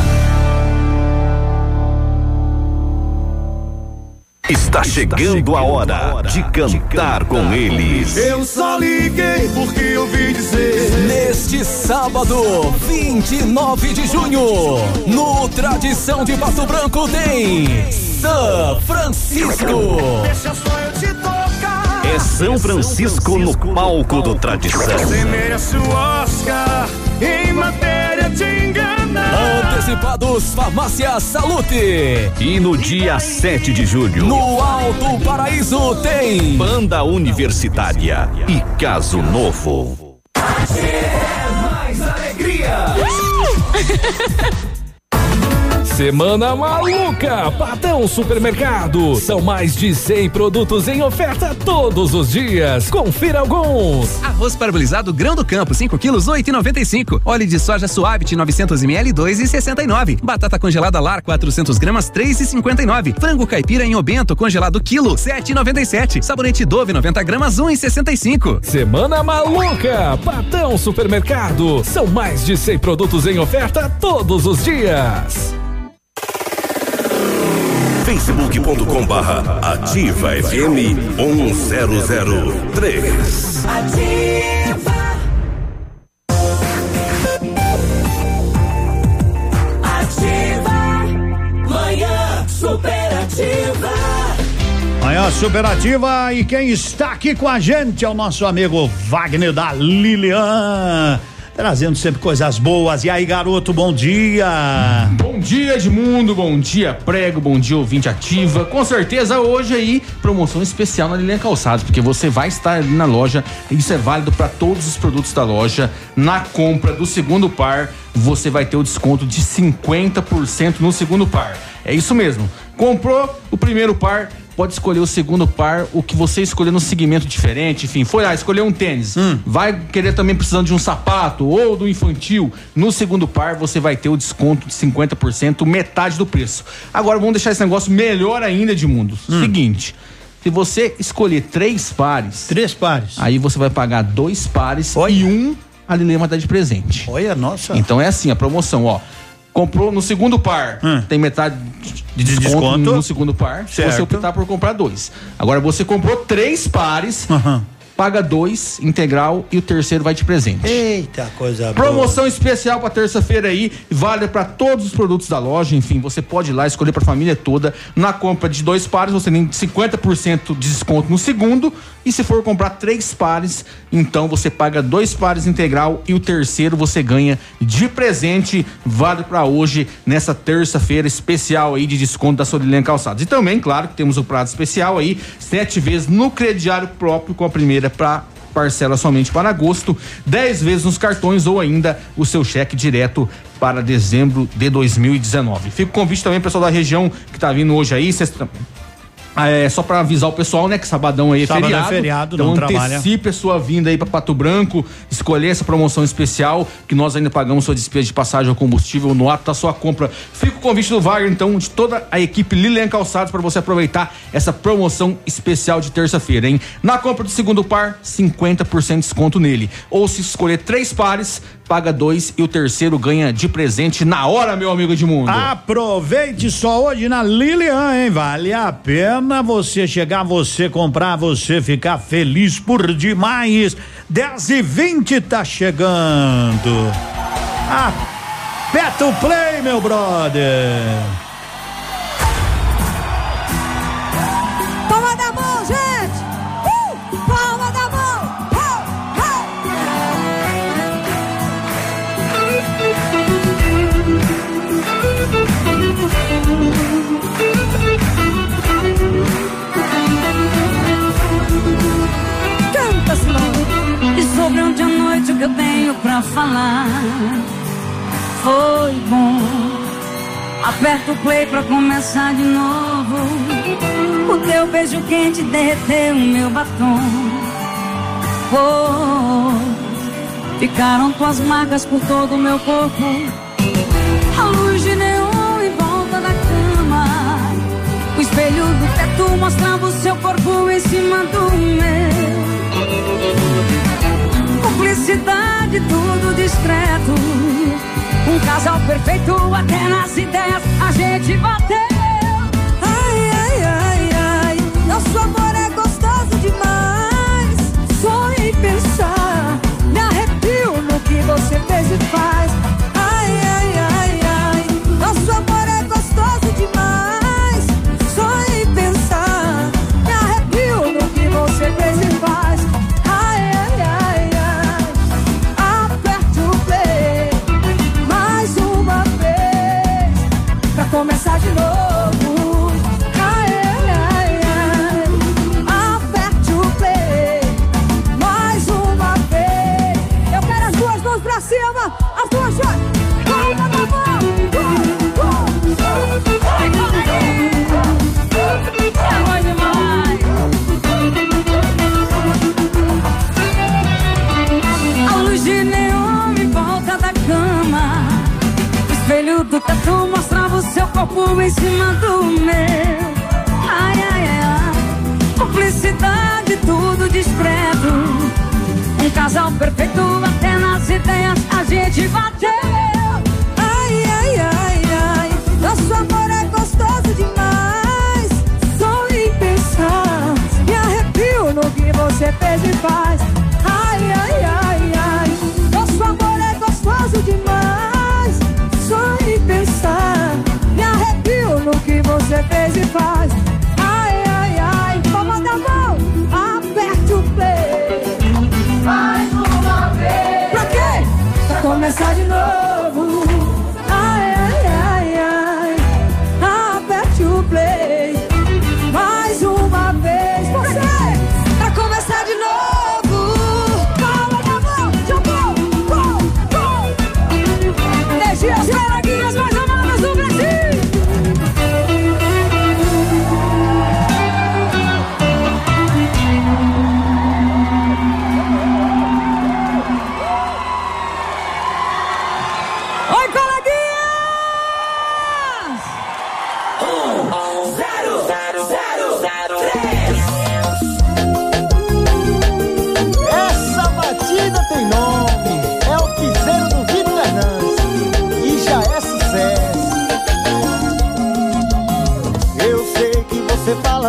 Está chegando a hora de cantar com eles. Eu só liguei porque eu ouvi dizer. Neste sábado, 29 de junho, no Tradição de Pato Branco tem São Francisco. Deixa sonho te tocar. É São Francisco no palco do Tradição. Você merece o Oscar em matéria de. Antecipados Farmácia Salute. E no dia 7 de julho, No Alto Paraíso tem Banda Universitária e Caso Novo. mais alegria. Semana Maluca, Patão Supermercado. São mais de 100 produtos em oferta todos os dias. Confira alguns. Arroz parbolizado grão do campo, 5 quilos, 8,95. Óleo de soja Suavit 900 ml, 2,69. Batata congelada Lar 400 gramas, 3,59. Frango caipira em obento congelado quilo, 7,97. Sabonete Dove 90 gramas, 1,65. Semana Maluca, Patão Supermercado. São mais de 100 produtos em oferta todos os dias. facebook.com barra ativa FM 1003. Ativa. Manhã superativa. Manhã superativa e quem está aqui com a gente é o nosso amigo Wagner da Lilian. Trazendo sempre coisas boas. E aí, garoto, bom dia. Bom dia, Edmundo. Bom dia, prego. Bom dia, ouvinte ativa. Com certeza, hoje aí, promoção especial na Lilian Calçados, porque você vai estar na loja. Isso é válido para todos os produtos da loja. Na compra do segundo par, você vai ter o desconto de 50% no segundo par. É isso mesmo. Comprou o primeiro par, pode escolher o segundo par, o que você escolher no segmento diferente, enfim, foi lá, escolheu um tênis, vai querer também precisando de um sapato ou do infantil, no segundo par você vai ter o desconto de 50%, metade do preço. Agora vamos deixar esse negócio melhor ainda, Edmundo. Seguinte, se você escolher três pares, três pares, aí você vai pagar dois pares e um a vai dar de presente. Olha, nossa. Então é assim, a promoção, ó. Comprou no segundo par, tem metade de desconto, desconto. no segundo par, se você Certo. optar por comprar dois. Agora você comprou três pares, paga dois integral e o terceiro vai de presente. Eita, coisa boa. Promoção especial para terça-feira aí, vale para todos os produtos da loja, enfim, você pode ir lá escolher para a família toda. Na compra de dois pares, você tem 50% de desconto no segundo, e se for comprar três pares, então você paga dois pares integral e o terceiro você ganha de presente, vale para hoje nessa terça-feira especial aí de desconto da Solilen Calçados. E também, claro, que temos o prato especial aí, sete vezes no crediário próprio com a primeira para parcela somente para agosto, 10 vezes nos cartões ou ainda o seu cheque direto para dezembro de 2019. Fica o convite também, pessoal da região que tá vindo hoje aí, sexta, É, só pra avisar o pessoal, né, que sabadão aí é Sábado é feriado. feriado, então não trabalha. antecipe a sua vinda aí pra Pato Branco, escolher essa promoção especial, que nós ainda pagamos sua despesa de passagem ao combustível no ato da sua compra. Fica o convite do Wagner, então, de toda a equipe Lilian Calçados para você aproveitar essa promoção especial de terça-feira, hein? Na compra do segundo par, 50% de desconto nele. Ou se escolher três pares, paga dois e o terceiro ganha de presente na hora, meu amigo Edmundo. Aproveite só hoje na Lilian, hein? Vale a pena você chegar, você comprar, você ficar feliz por demais. 10 e 20 tá chegando. Aperta o play, meu brother. Que eu tenho pra falar. Foi bom. Aperta o play pra começar de novo. O teu beijo quente derreteu o meu batom. Foi. Ficaram tuas marcas por todo o meu corpo. A luz de neon em volta da cama. O espelho do teto mostrava o seu corpo em cima do meu Cumplicidade, tudo discreto Um casal perfeito até nas ideias a gente bateu Ai, ai, ai, ai, nosso amor é gostoso demais. Só em pensar, me arrepio no que você fez e faz. Corpo em cima do meu. Ai, ai, ai, ai. Cumplicidade, tudo discreto Um casal perfeito até nas ideias a gente bateu. Ai, ai, ai, ai, nosso amor é gostoso demais. Só em pensar, me arrepio no que você fez e faz. Ai, ai, ai, ai, nosso amor é gostoso demais. Faz.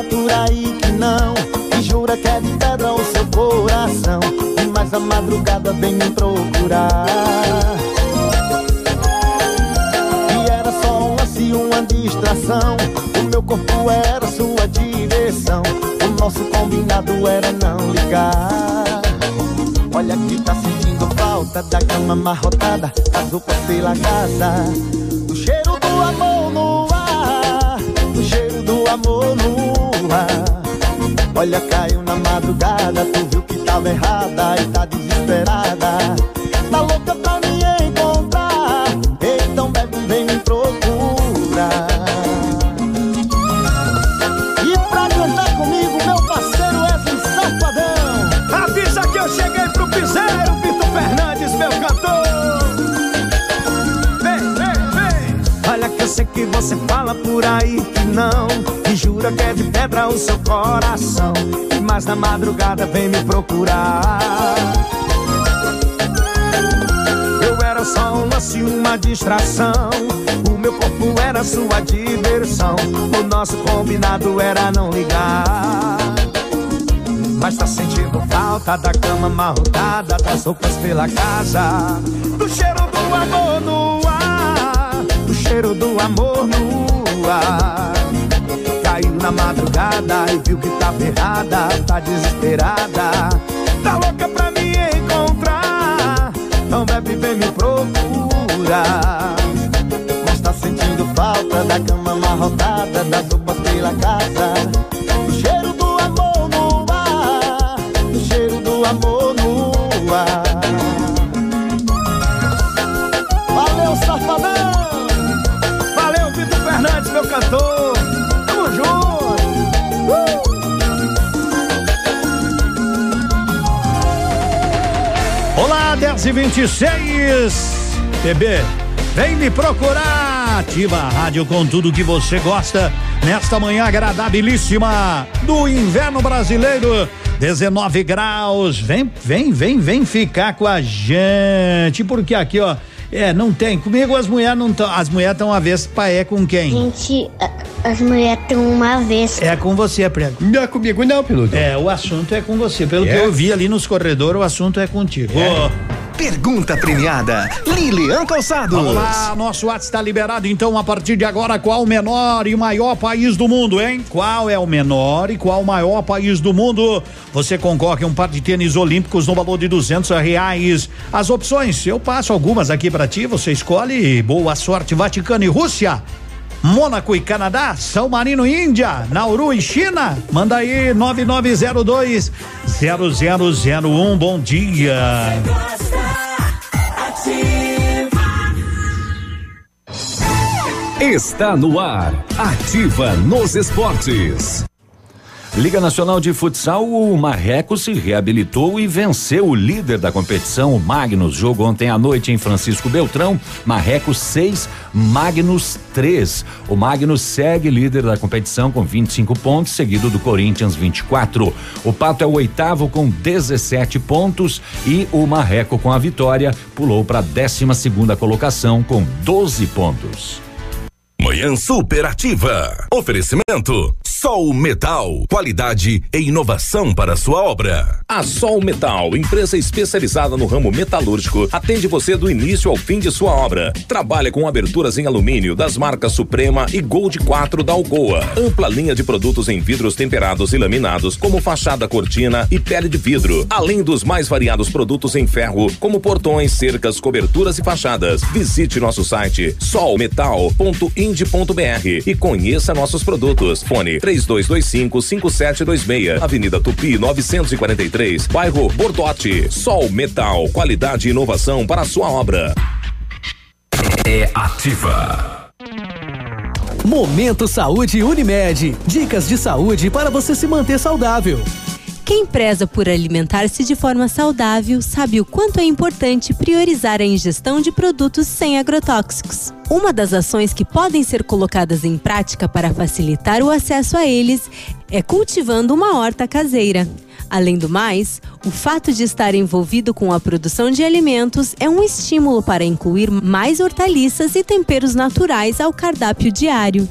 Por aí que não, e jura que é de pedra o seu coração. Mas a madrugada vem me procurar. E era só um lance, uma distração. O meu corpo era sua diversão. O nosso combinado era não ligar. Olha que tá sentindo falta da cama amarrotada, das roupas pela casa. Do cheiro do amor no ar, do cheiro do amor no ar. Olha, caiu na madrugada, tu viu que tava errada e tá desesperada. Na madrugada vem me procurar. Eu era só um lance, uma distração. O meu corpo era sua diversão. O nosso combinado era não ligar. Mas tá sentindo falta da cama amarrotada, das roupas pela casa, do cheiro do amor no ar, do cheiro do amor no ar. Caiu na madrugada e viu que tá errada, tá desesperada, tá louca pra me encontrar. Então bebe, vem me procurar. Mas tá sentindo falta da cama amarrotada, das roupas pela casa, do cheiro do amor no ar, do cheiro do amor no ar. Valeu, safadão! Valeu, Vitor Fernandes, meu cantor! 26 Bebê, vem me procurar. Ativa a rádio com tudo que você gosta. Nesta manhã agradabilíssima do inverno brasileiro. 19 graus. Vem, vem, vem, vem ficar com a gente. Porque aqui, ó. É, não tem. Comigo as mulheres não estão. As mulheres estão avespa é com quem? Gente, as mulheres estão uma vez É com você, Prego. Não é comigo, não, piloto. É, o assunto é com você. Pelo que é? eu vi ali nos corredores, o assunto é contigo. É? Yeah. Oh. Pergunta premiada. Lilian Calçados. Vamos lá, nosso WhatsApp está liberado, então, a partir de agora, qual o menor e maior país do mundo, hein? Qual é o menor e qual o maior país do mundo? Você concorre a um par de tênis olímpicos no valor de duzentos reais. As opções, eu passo algumas aqui para ti, você escolhe. Boa sorte, Vaticano e Rússia. Mônaco e Canadá, São Marino e Índia, Nauru e China. Manda aí 9902 0001. Bom dia. Está no ar. Ativa nos esportes. Liga Nacional de Futsal, o Marreco se reabilitou e venceu o líder da competição, o Magnus. Jogo ontem à noite em Francisco Beltrão, Marreco 6, Magnus 3. O Magnus segue líder da competição com 25 pontos, seguido do Corinthians 24. O Pato é o oitavo com 17 pontos e o Marreco com a vitória pulou para a 12 segunda colocação com 12 pontos. Manhã superativa. Oferecimento Sol Metal. Qualidade e inovação para sua obra. A Sol Metal, empresa especializada no ramo metalúrgico, atende você do início ao fim de sua obra. Trabalha com aberturas em alumínio das marcas Suprema e Gold 4 da Alcoa. Ampla linha de produtos em vidros temperados e laminados, como fachada cortina e pele de vidro. Além dos mais variados produtos em ferro, como portões, cercas, coberturas e fachadas. Visite nosso site solmetal.ind.br e conheça nossos produtos. Fone 3225-5726. Avenida Tupi 943, bairro Bortote. Sol Metal, qualidade e inovação para a sua obra. É ativa. Momento Saúde Unimed. Dicas de saúde para você se manter saudável. Quem preza por alimentar-se de forma saudável sabe o quanto é importante priorizar a ingestão de produtos sem agrotóxicos. Uma das ações que podem ser colocadas em prática para facilitar o acesso a eles é cultivando uma horta caseira. Além do mais, o fato de estar envolvido com a produção de alimentos é um estímulo para incluir mais hortaliças e temperos naturais ao cardápio diário.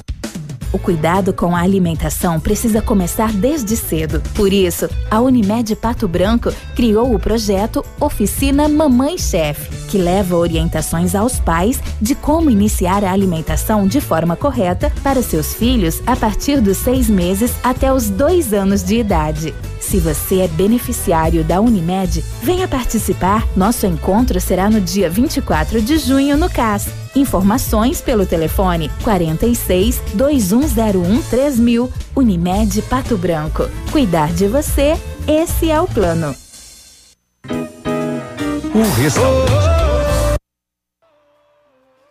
O cuidado com a alimentação precisa começar desde cedo. Por isso, a Unimed Pato Branco criou o projeto Oficina Mamãe Chef, que leva orientações aos pais de como iniciar a alimentação de forma correta para seus filhos a partir dos seis meses até os dois anos de idade. Se você é beneficiário da Unimed, venha participar. Nosso encontro será no dia 24 de junho no CAS. Informações pelo telefone 46 2101 3000. Unimed Pato Branco. Cuidar de você, esse é o plano. O restaurante.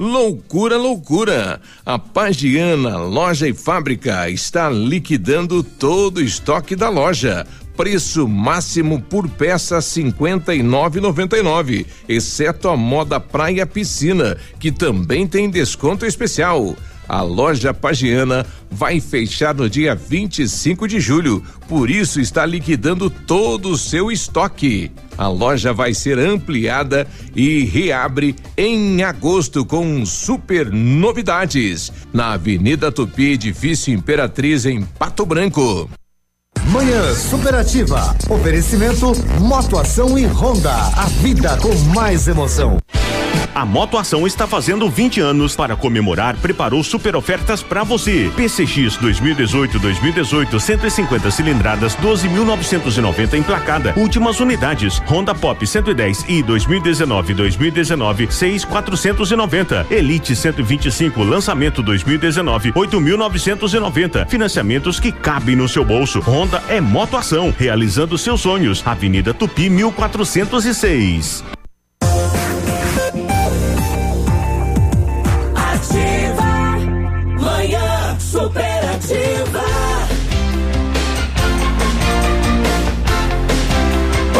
Loucura, loucura! A Pagiana Loja e Fábrica está liquidando todo o estoque da loja. Preço máximo por peça R$ 59,99, exceto a moda praia piscina, que também tem desconto especial. A loja Pagiana vai fechar no dia 25 de julho, por isso está liquidando todo o seu estoque. A loja vai ser ampliada e reabre em agosto com super novidades na Avenida Tupi, edifício Imperatriz em Pato Branco. Manhã Superativa. Oferecimento Motoação e Honda. A vida com mais emoção. A Motoação está fazendo 20 anos. Para comemorar, preparou super ofertas para você. PCX 2018-2018, 150 cilindradas, 12.990 emplacada. Últimas unidades. Honda Pop 110 e 2019-2019, 6.490. Elite 125, lançamento 2019, 8.990. Financiamentos que cabem no seu bolso. Honda é Motoação, realizando seus sonhos. Avenida Tupi 1406.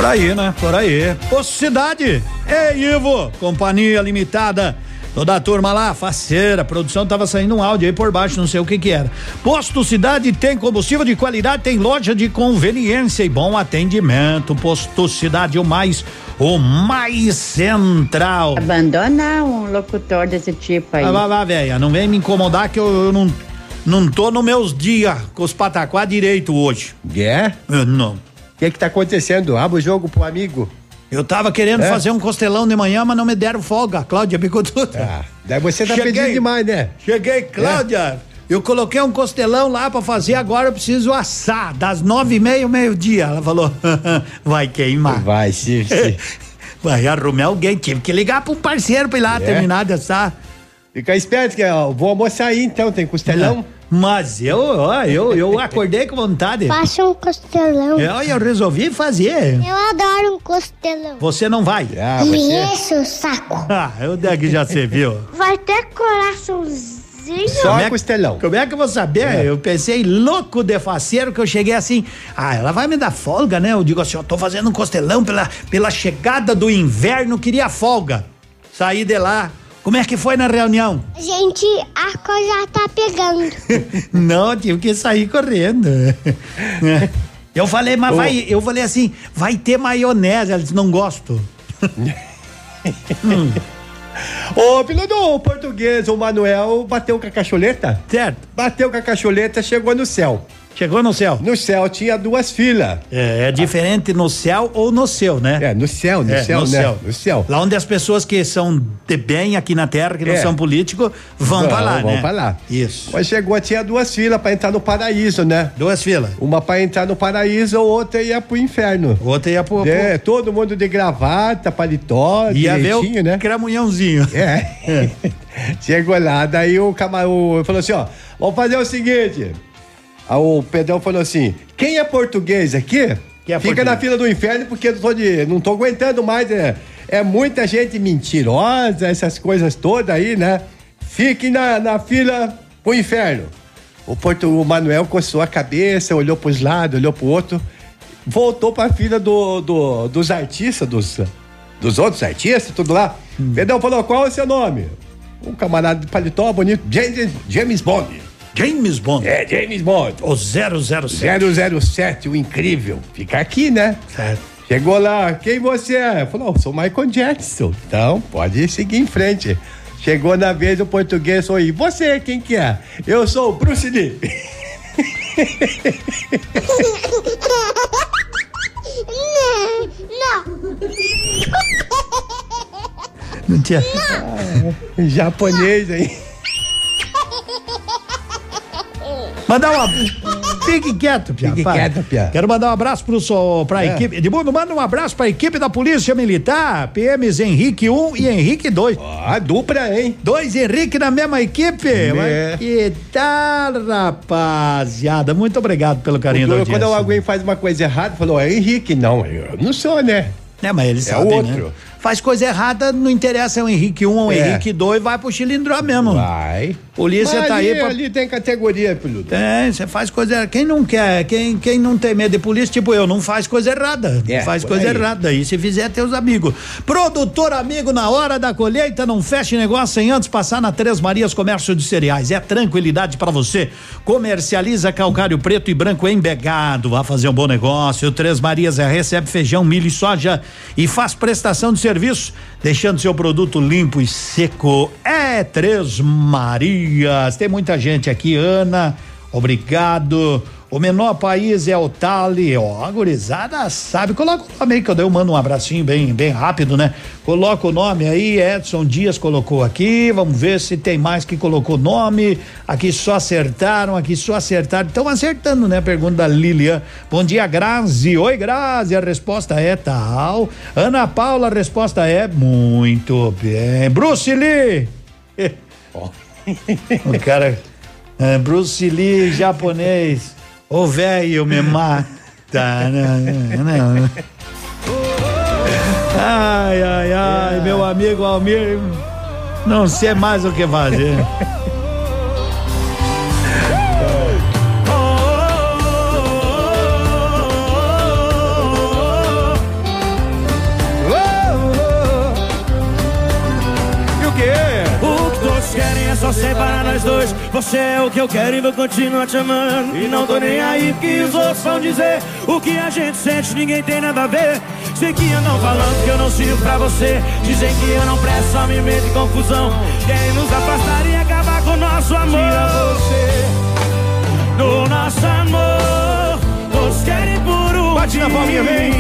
Por aí, né? Por aí. Ô, Cidade. Ei, Ivo, Companhia Limitada. Toda a turma lá, faceira, a produção tava saindo um áudio aí por baixo, não sei o que que era. Posto Cidade tem combustível de qualidade, tem loja de conveniência e bom atendimento. Posto Cidade, o mais, o mais central. Abandonar um locutor desse tipo aí. Ah, vá, vá, velha, não vem me incomodar que eu, eu não, não tô nos meus dias com os pataquá direito hoje. É? Eu não. O que que tá acontecendo? Abre o jogo pro amigo. Eu tava querendo É? fazer um costelão de manhã, mas não me deram folga. Cláudia Bicotuta. Ah, daí você tá pedindo demais, né? Cheguei, Cláudia. Eu coloquei um costelão lá pra fazer, agora eu preciso assar, das nove e meia ao meio-dia. Ela falou, vai queimar. Vai, sim, sim. Vai arrumar alguém, tive que ligar pra um parceiro pra ir lá É? terminar de assar. Fica esperto que ó, vou almoçar aí então, tem costelão. Mas eu, ó, eu, eu acordei com vontade. Faça um costelão. Eu, eu resolvi fazer. Eu adoro um costelão. Você não vai. Ah, Me enche o saco. Ah, eu daqui já você viu. Vai ter coraçãozinho. Como é que- Como é que eu vou saber? Eu pensei louco de faceiro que eu cheguei assim. Ah, ela vai me dar folga, né? Eu digo assim, eu tô fazendo um costelão pela, pela chegada do inverno, queria folga. Saí de lá. Como é que foi na reunião? Gente, a coisa tá pegando. Não, tive que sair correndo. Eu falei, mas Ô. vai, eu falei assim, vai ter maionese. Ela disse, não gosto. Hum. Ô, piloto, o português, o Manuel, bateu com a cacholeta? Certo. Bateu com a cacholeta, chegou no céu. Chegou no céu? No céu tinha duas filas. É, é diferente no céu ou no céu, né? É, no céu, no É, céu, no né? céu. No céu. Lá onde as pessoas que são de bem aqui na terra, que não É. são políticos, vão pra lá, Vão né? pra lá. Isso. Mas chegou, tinha duas filas pra entrar no paraíso, né? Duas filas. Uma pra entrar no paraíso, outra ia pro inferno. Outra ia pro. É, todo mundo de gravata, paletó, Ia ver o direitinho, né? cramunhãozinho. É. Chegou lá, daí o camarão falou assim, ó, vamos fazer o seguinte. O Pedrão falou assim, quem é português aqui, é fica português? na fila do inferno porque eu tô de, não tô aguentando mais, é, é muita gente mentirosa, essas coisas todas aí, né? Fiquem na, na fila pro inferno. O, Porto, o Manuel coçou a cabeça, olhou para os lados, olhou para o outro, voltou para a fila do, do- dos artistas, dos, dos outros artistas, tudo lá. Pedrão falou: qual é o seu nome? Um camarada de paletó bonito, James, James Bond. James Bond. É, James Bond. O 007. 007, o incrível. Fica aqui, né? Chegou lá, quem você é? Falou, sou Michael Jackson. Então, pode seguir em frente. Chegou na vez do português, e você, quem que é? Eu sou o Bruce Lee. Não, Não tinha. Japonês, hein? Mandar uma. Fique quieto, Pia. Fique para. quieto, Pia. Quero mandar um abraço pro, so, pra É. equipe. Edmundo, manda um abraço pra equipe da Polícia Militar, PMs Henrique 1 e Henrique 2. Ah, dupla, hein? Dois Henrique na mesma equipe. É. Mas Que tal, rapaziada? Muito obrigado pelo carinho da Quando alguém faz uma coisa errada, falou, é Henrique. Não, eu não sou, né? É, mas eles É sabem, o outro. né? Faz coisa errada, não interessa é o Henrique 1 ou o É. Henrique 2, vai pro chilindró mesmo. Vai. Polícia Mas tá aí ali, pra ali tem categoria, Peludo. Tem, você faz coisa errada. Quem não quer, quem, quem não tem medo de polícia, tipo eu, não faz coisa errada. É, não faz coisa aí. errada. E se fizer, teus amigos. Produtor amigo, na hora da colheita, não feche negócio sem antes passar na Três Marias Comércio de Cereais. É tranquilidade pra você. Comercializa calcário preto e branco embegado. Vá fazer um bom negócio. Três Marias é, recebe feijão, milho e soja e faz prestação de serviço, deixando seu produto limpo e seco. É Três Marias. Tem muita gente aqui, Ana. Obrigado. O menor país é o Tali, ó, a gurizada sabe. Coloca o nome aí que eu dei, eu mando um abracinho bem, bem rápido, né? Coloca o nome aí, Edson Dias colocou aqui, vamos ver se tem mais que colocou nome. Aqui só acertaram, aqui só acertaram. Estão acertando, né? Pergunta da Lilian. Bom dia, Grazi. Oi, Grazi, a resposta é tal. Ana Paula, a resposta é muito bem. Bruce Lee. o cara, é, Bruce Lee, japonês. Ô velho, me mata. Ai, ai, ai, meu amigo Almir, não sei mais o que fazer. Separar nós dois. Você é o que eu quero e vou continuar te amando. E não tô nem aí que os outros vão dizer. O que a gente sente, ninguém tem nada a ver. Sei que andam falando que eu não sirvo pra você. Dizem que eu não presto, só me medo e confusão. Querem nos afastar e acabar com o nosso amor. Tira você do nosso amor. Todos querem por um. Bate na palminha, vem.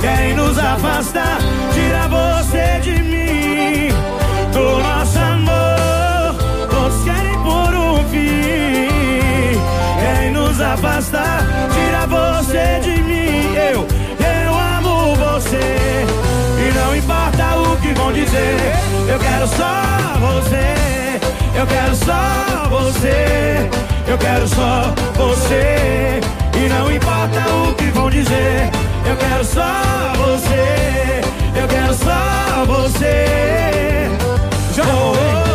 Querem nos afastar, tira você de mim. Nos afastar, tira você de mim. Eu, eu amo você. E não importa o que vão dizer, eu quero só você. Eu quero só você. Eu quero só você. E não importa o que vão dizer, eu quero só você. Eu quero só você. Já No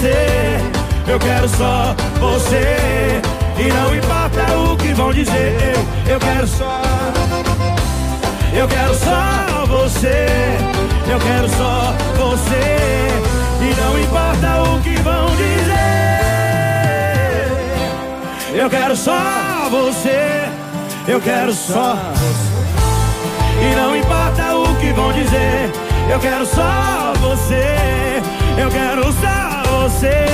você. Eu quero só você. E não importa o que vão dizer. Eu, quero só. Eu quero só você. Eu quero só você. E não importa o que vão dizer. Eu quero só você. Eu quero só você. E não importa o que vão dizer. Eu quero só você. Eu quero só você.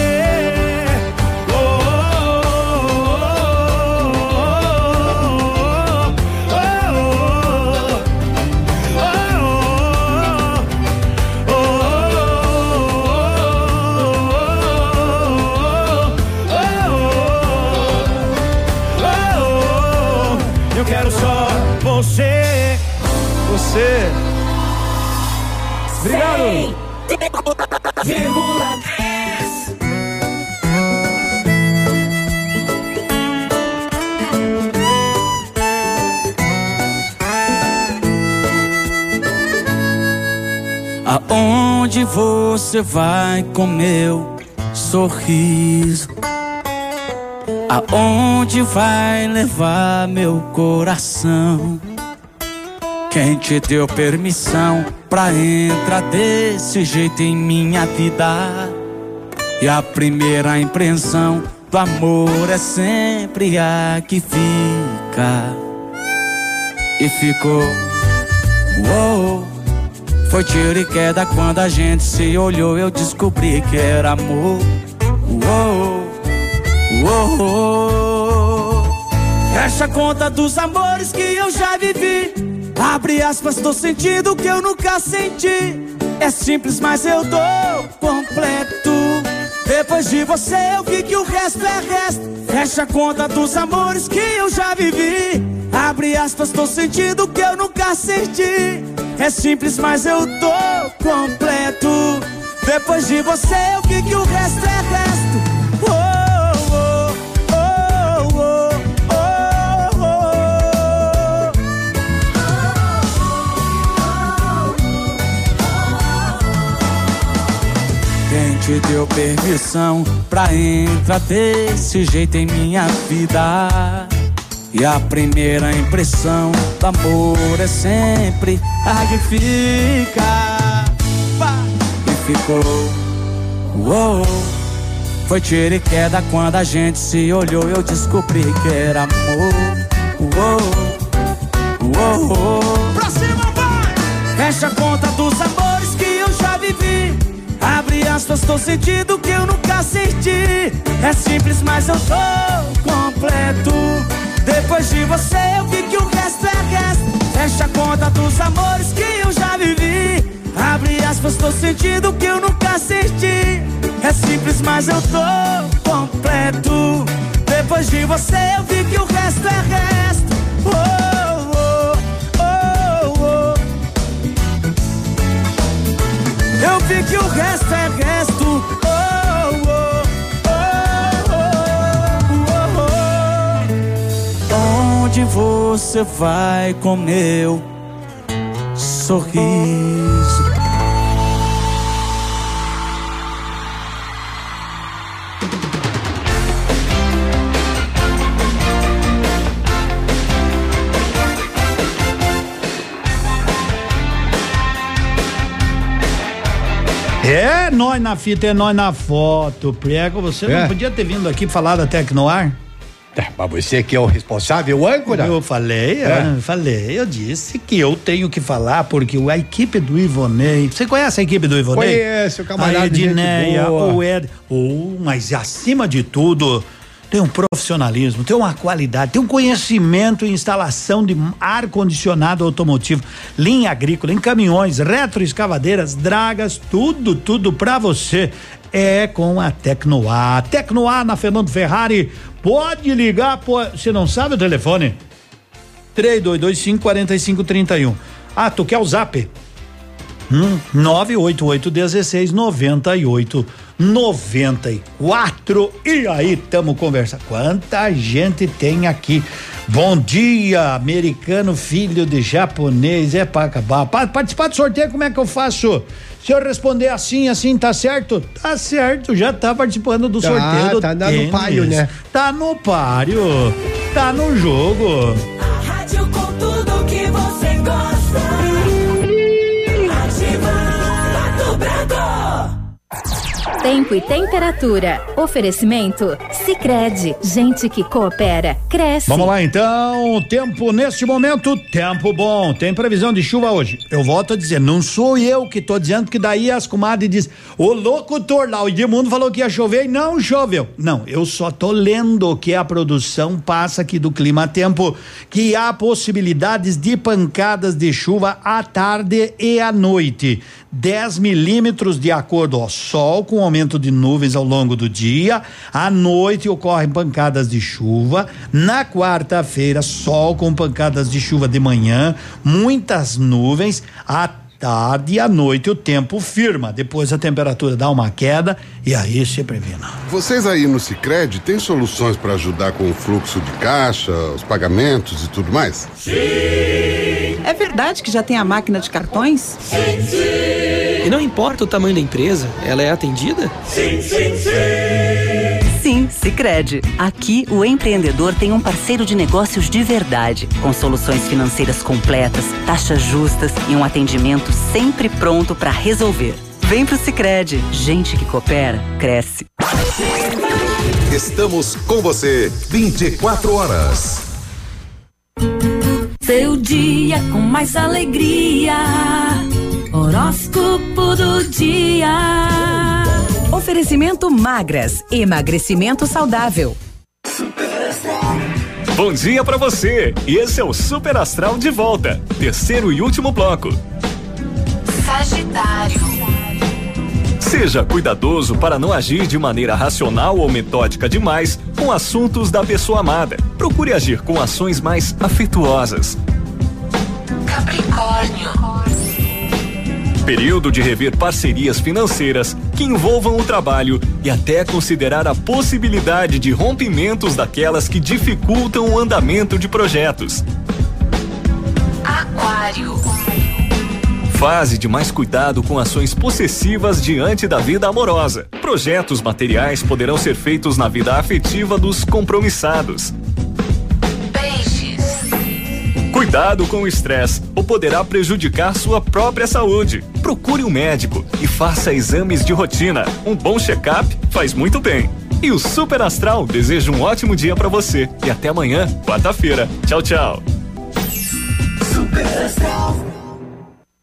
Eu quero só você. Você. Aonde você vai com meu sorriso? Aonde vai levar meu coração? Quem te deu permissão pra entrar desse jeito em minha vida? E a primeira impressão do amor é sempre a que fica. E ficou, uou. Foi tiro e queda quando a gente se olhou. Eu descobri que era amor. Uou, uou. Fecha a conta dos amores que eu já vivi. Abre aspas, tô sentindo que eu nunca senti. É simples, mas eu tô completo. Depois de você eu vi que o resto é resto. Fecha a conta dos amores que eu já vivi. Abre aspas, tô sentindo que eu nunca senti. É simples, mas eu tô completo. Depois de você eu vi que o resto é resto. Quem te deu permissão pra entrar desse jeito em minha vida? E a primeira impressão do amor é sempre a que fica. E ficou. Uou. Foi tiro e queda quando a gente se olhou. Eu descobri que era amor. Uou. Uou. Pra cima, vai! Fecha a conta dos amores que eu já vivi. Abre aspas, tô sentindo que eu nunca senti. É simples, mas eu tô completo. Depois de você eu vi que o resto é resto. Fecha a conta dos amores que eu já vivi. Abre aspas, tô sentindo que eu nunca senti. É simples, mas eu tô completo. Depois de você eu vi que o resto é resto. Oh, oh, oh, oh. Eu vi que o resto é resto. Onde você vai com meu sorriso? É nós na fita, é nós na foto. Prego, você É. não podia ter vindo aqui falar da Tecnoar? É, mas você que é o responsável, o âncora? Eu falei, É. eu falei, eu disse que eu tenho que falar porque a equipe do Ivonei. Você conhece a equipe do Ivonei? Conheço, o camarada A Edneia, o Ed. Oh, mas acima de tudo, tem um profissionalismo, tem uma qualidade, tem um conhecimento em instalação de ar-condicionado automotivo, linha agrícola, em caminhões, retroescavadeiras, dragas, tudo, tudo pra você. É com a Tecnoar. Tecnoar na Fernando Ferrari. Pode ligar, pô, você não sabe o telefone? 3225 4531. Ah, tu quer o zap? Hum, 988 16 98 94. E aí, tamo conversando. Quanta gente tem aqui. Bom dia, americano, filho de japonês. É pra acabar. Para participar do sorteio, como é que eu faço? Se eu responder assim, assim, tá certo? Tá certo, já tá participando do Tá, sorteio do tá no páreo, né? Tá no páreo. Tá no jogo. Rádio com tudo que você gosta. Tempo e temperatura. Oferecimento? Sicredi Gente que coopera, cresce. Vamos lá então, tempo neste momento, tempo bom. Tem previsão de chuva hoje. Eu volto a dizer, não sou eu que tô dizendo que daí as comadres diz, o locutor lá, o Edmundo falou que ia chover e não choveu. Não, eu só tô lendo que a produção passa aqui do clima tempo que há possibilidades de pancadas de chuva à tarde e à noite. 10 milímetros de acordo ao sol com aumento de nuvens ao longo do dia. À noite ocorrem pancadas de chuva. Na quarta-feira, sol com pancadas de chuva de manhã, muitas nuvens. À tarde e à noite o tempo firma. Depois a temperatura dá uma queda e aí se previna. Vocês aí no Sicredi têm soluções para ajudar com o fluxo de caixa, os pagamentos e tudo mais? É verdade que já tem a máquina de cartões? Sim, sim. E não importa o tamanho da empresa, ela é atendida? Sim, sim, sim. Sim, Sicredi. Aqui o empreendedor tem um parceiro de negócios de verdade, com soluções financeiras completas, taxas justas e um atendimento sempre pronto para resolver. Vem pro Sicredi. Gente que coopera cresce. Estamos com você 24 horas. Seu dia com mais alegria. Horóscopo do dia. Oferecimento magras, emagrecimento saudável. Bom dia pra você! E esse é o Super Astral de volta, terceiro e último bloco. Sagitário. Seja cuidadoso para não agir de maneira racional ou metódica demais com assuntos da pessoa amada. Procure agir com ações mais afetuosas. Capricórnio. Período de rever parcerias financeiras que envolvam o trabalho e até considerar a possibilidade de rompimentos daquelas que dificultam o andamento de projetos. Aquário. Fase de mais cuidado com ações possessivas diante da vida amorosa. Projetos materiais poderão ser feitos na vida afetiva dos compromissados. Cuidado com o estresse ou poderá prejudicar sua própria saúde. Procure um médico e faça exames de rotina. Um bom check-up faz muito bem. E o Super Astral deseja um ótimo dia para você. E até amanhã, quarta-feira. Tchau, tchau. Super Astral.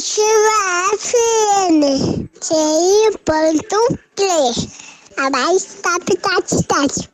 Chiva FM, TI.3, a mais top, top, top.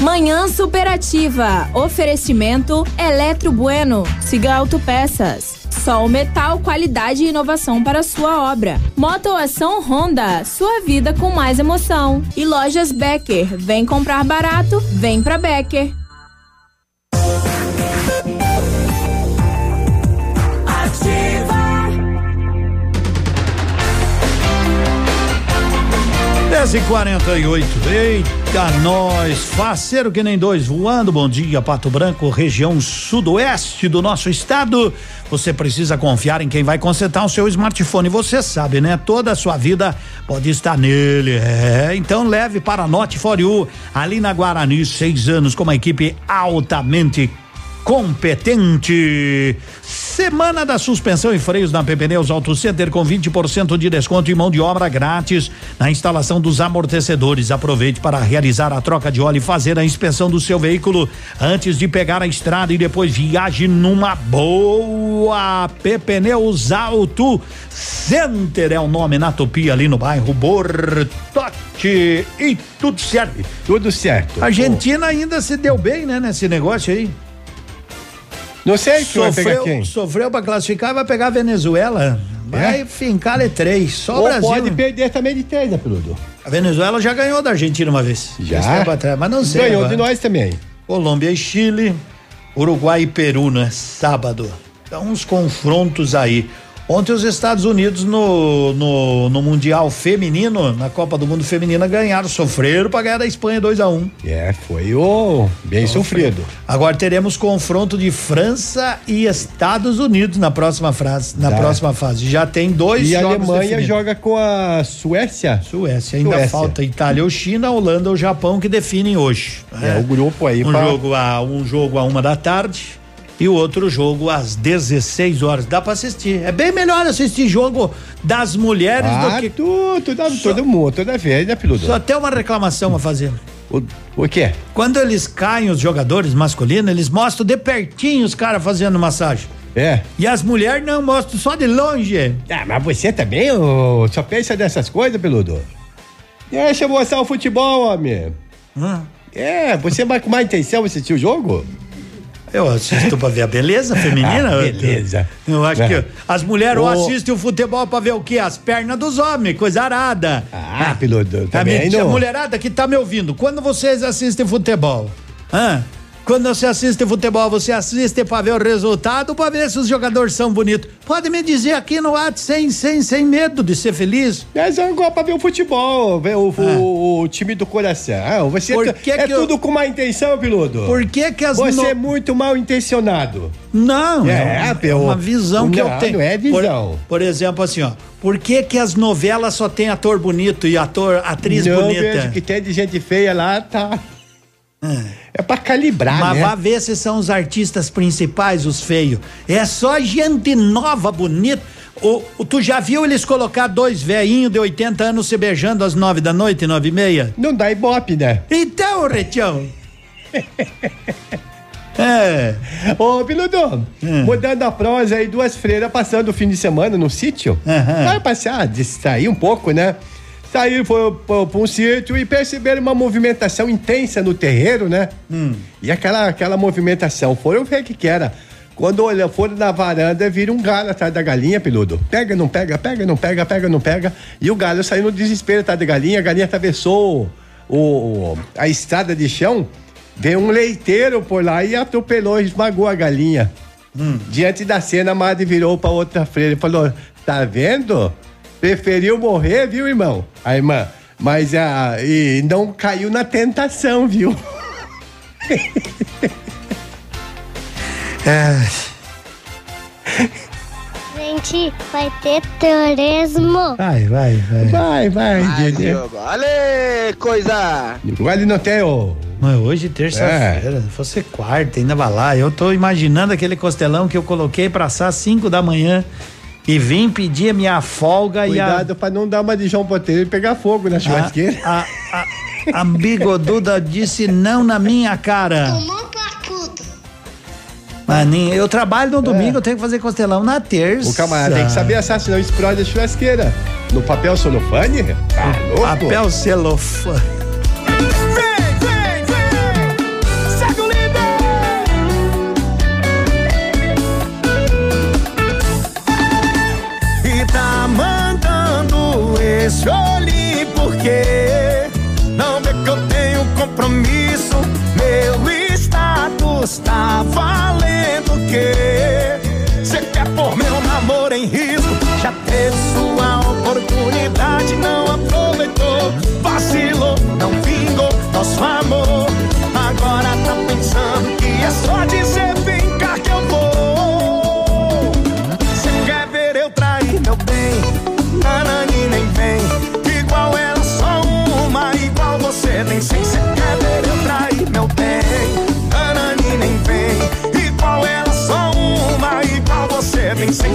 Manhã superativa. Oferecimento Eletro Bueno. Siga Autopeças. Sol Metal, qualidade e inovação para sua obra. Motoação Honda, sua vida com mais emoção. E lojas Becker, vem comprar barato, vem pra Becker. 10 e 48 Eita, nós, faceiro que nem dois voando. Bom dia, Pato Branco, região sudoeste do nosso estado. Você precisa confiar em quem vai consertar o seu smartphone. Você sabe, né? Toda a sua vida pode estar nele. É, então leve para a Note for You, ali na Guarani, seis anos, com uma equipe altamente competente. Semana da suspensão e freios na Pneus Auto Center com 20% de desconto e mão de obra grátis na instalação dos amortecedores. Aproveite para realizar a troca de óleo e fazer a inspeção do seu veículo antes de pegar a estrada e depois viaje numa boa. Pneus Auto Center é o nome na Tupi ali no bairro Bortote e tudo certo. Tudo certo. A Argentina ainda se deu bem, né, nesse negócio aí. Não sei que vai pegar Sofreu, quem. sofreu pra classificar, vai pegar a Venezuela. Vai fincar é três. Só o Ou Brasil. pode perder também de três, né, Peludo? A Venezuela já ganhou da Argentina uma vez. Já? Atrás, mas não sei. Ganhou agora. de nós também. Colômbia e Chile, Uruguai e Peru, né? Sábado. Então, uns confrontos aí. Ontem os Estados Unidos no, no, no Mundial Feminino, na Copa do Mundo Feminina, ganharam, sofreram para ganhar da Espanha 2 a 1 um. É, foi o bem sofrido. Agora teremos confronto de França e Estados Unidos na próxima fase, na Tá. próxima fase. Já tem dois E a jogos Alemanha definidos. joga com a Suécia. Suécia, ainda Suécia. falta Itália ou China, Holanda ou Japão que definem hoje. É, o grupo aí um pra- jogo a um jogo a uma da tarde e o outro jogo às 16 horas. Dá pra assistir. É bem melhor assistir jogo das mulheres Ah, do que tu, tu dá, todo mundo, toda vez, né, piloto? só tem uma reclamação a fazer. O, o quê? Quando eles caem, os jogadores masculinos, eles mostram de pertinho os caras fazendo massagem. É. E as mulheres não mostram só de longe. Ah, mas você também ô, só pensa nessas coisas, peludo? Deixa eu mostrar o futebol, homem. É, você vai com mais intenção assistir o jogo? Eu assisto pra ver a beleza feminina. Ah, beleza. Eu acho É. que as mulheres Ô. assistem o futebol pra ver o quê? As pernas dos homens, coisa arada. Ah, piloto, A, também minha- a não. mulherada que tá me ouvindo, quando vocês assistem futebol, hã? Quando você assiste futebol, você assiste pra ver o resultado, pra ver se os jogadores são bonitos. Pode me dizer aqui no WhatsApp sem, sem, sem medo de ser feliz. Mas eu gosto pra ver o futebol, ver o, o- o time do coração. Você Por é, que é que eu- tudo com má intenção, piloto. Por que que as Você no- é muito mal intencionado. Não, É, é, Peu, uma visão que eu não, tenho. não é visão. Por, por exemplo, assim, ó. Por que que as novelas só tem ator bonito e ator, atriz não bonita? vejo que tem de gente feia lá, tá. É pra calibrar, Mas né? vá ver se são os artistas principais, os feios. É só gente nova, bonita. O, o- tu já viu eles colocar dois velhinhos de 80 anos se beijando às nove da noite, nove e meia? Não dá ibope, né? Então, Retião. é. Ô, piloto, mudando a prosa aí, duas freiras passando o fim de semana no sítio. Vai passear, distrair um pouco, né? Saíram para um sítio e perceberam uma movimentação intensa no terreiro, né? E aquela, aquela movimentação, foram ver o que que era. Quando olha, foram na varanda, viram um galho atrás da galinha, piludo. Pega, não pega, pega, não pega, pega, não pega. E o galho saiu no desespero atrás da galinha, a galinha atravessou o, a estrada de chão, veio um leiteiro por lá e atropelou, esmagou a galinha. Diante da cena, a madre virou pra outra freira e falou: Tá vendo? Preferiu morrer, viu, irmão? A irmã, mas a. E não caiu na tentação, viu? É. Gente, vai ter turismo. Vai, vai, vai. Vai, vai, Vai. Olha, coisa. Igual não tem o. Mas hoje, terça-feira, se fosse quarta, ainda vai lá. Eu tô imaginando aquele costelão que eu coloquei pra assar às 5 da manhã e vim pedir a minha folga Cuidado pra não dar uma de João Poteiro e pegar fogo na e a. churrasqueira. A, a, a, a bigoduda disse não na minha cara. Nem- eu trabalho no domingo, eu tenho que fazer costelão na terça. O camarada tem que saber assar, senão explode a churrasqueira. No papel celofane? Tá louco? Papel celofane. Status tá valendo o quê? Cê quer pôr meu namoro em risco? Já teve sua oportunidade, não aproveitou. Vacilou, não vingou nosso amor.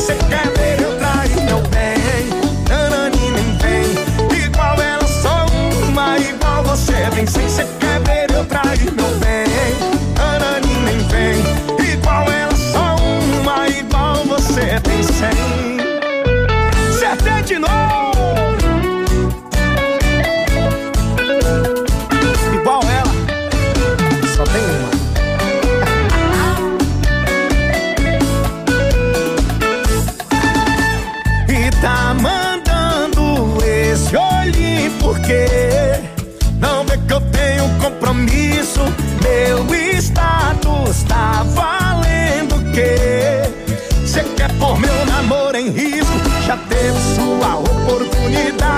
Você nem sei.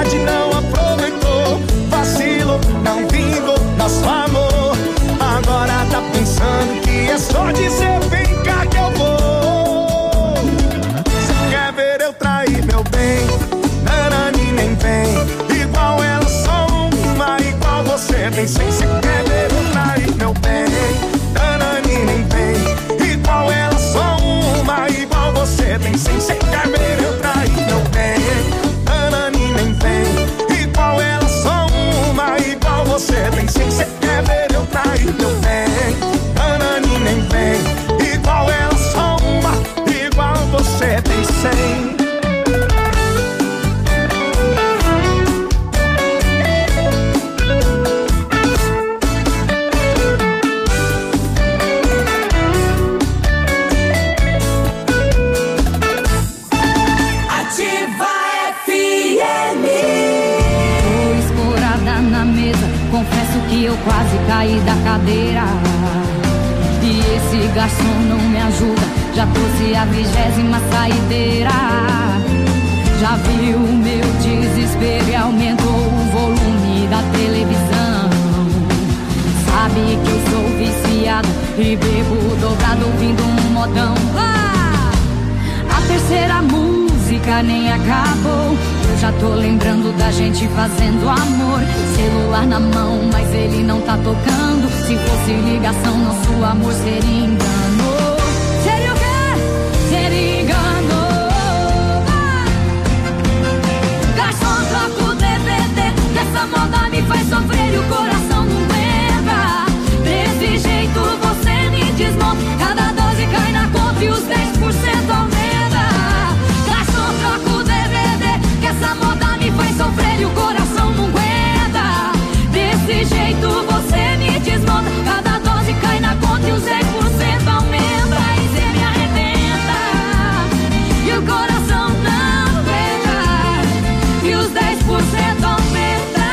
oportunidade não aproveitou, vacilou, não vingou nosso amor. Agora tá pensando que é só dizer. Garçom não me ajuda, já trouxe a vigésima saideira. Já viu o meu desespero e aumentou o volume da televisão. Sabe que eu sou viciada e bebo dobrado ouvindo um modão. Ah! A terceira música nem acabou. Eu já tô lembrando da gente fazendo amor. Celular na mão, mas ele não tá tocando. Se fosse ligação, nosso amor seria engano. Seria o quê? Seria engano. Garçom, troca o DVD. Essa moda me faz sofrer e o coração não aguenta. Desse jeito você me desmonta. Cada dose cai na conta e os 10% aumenta. Garçom, troca o DVD. Que essa moda me faz sofrer e o coração não aguenta. Desse jeito Cada dose cai na conta e os 10% aumenta. E cê me arrebenta. E o coração não aguenta. E os 10% aumenta.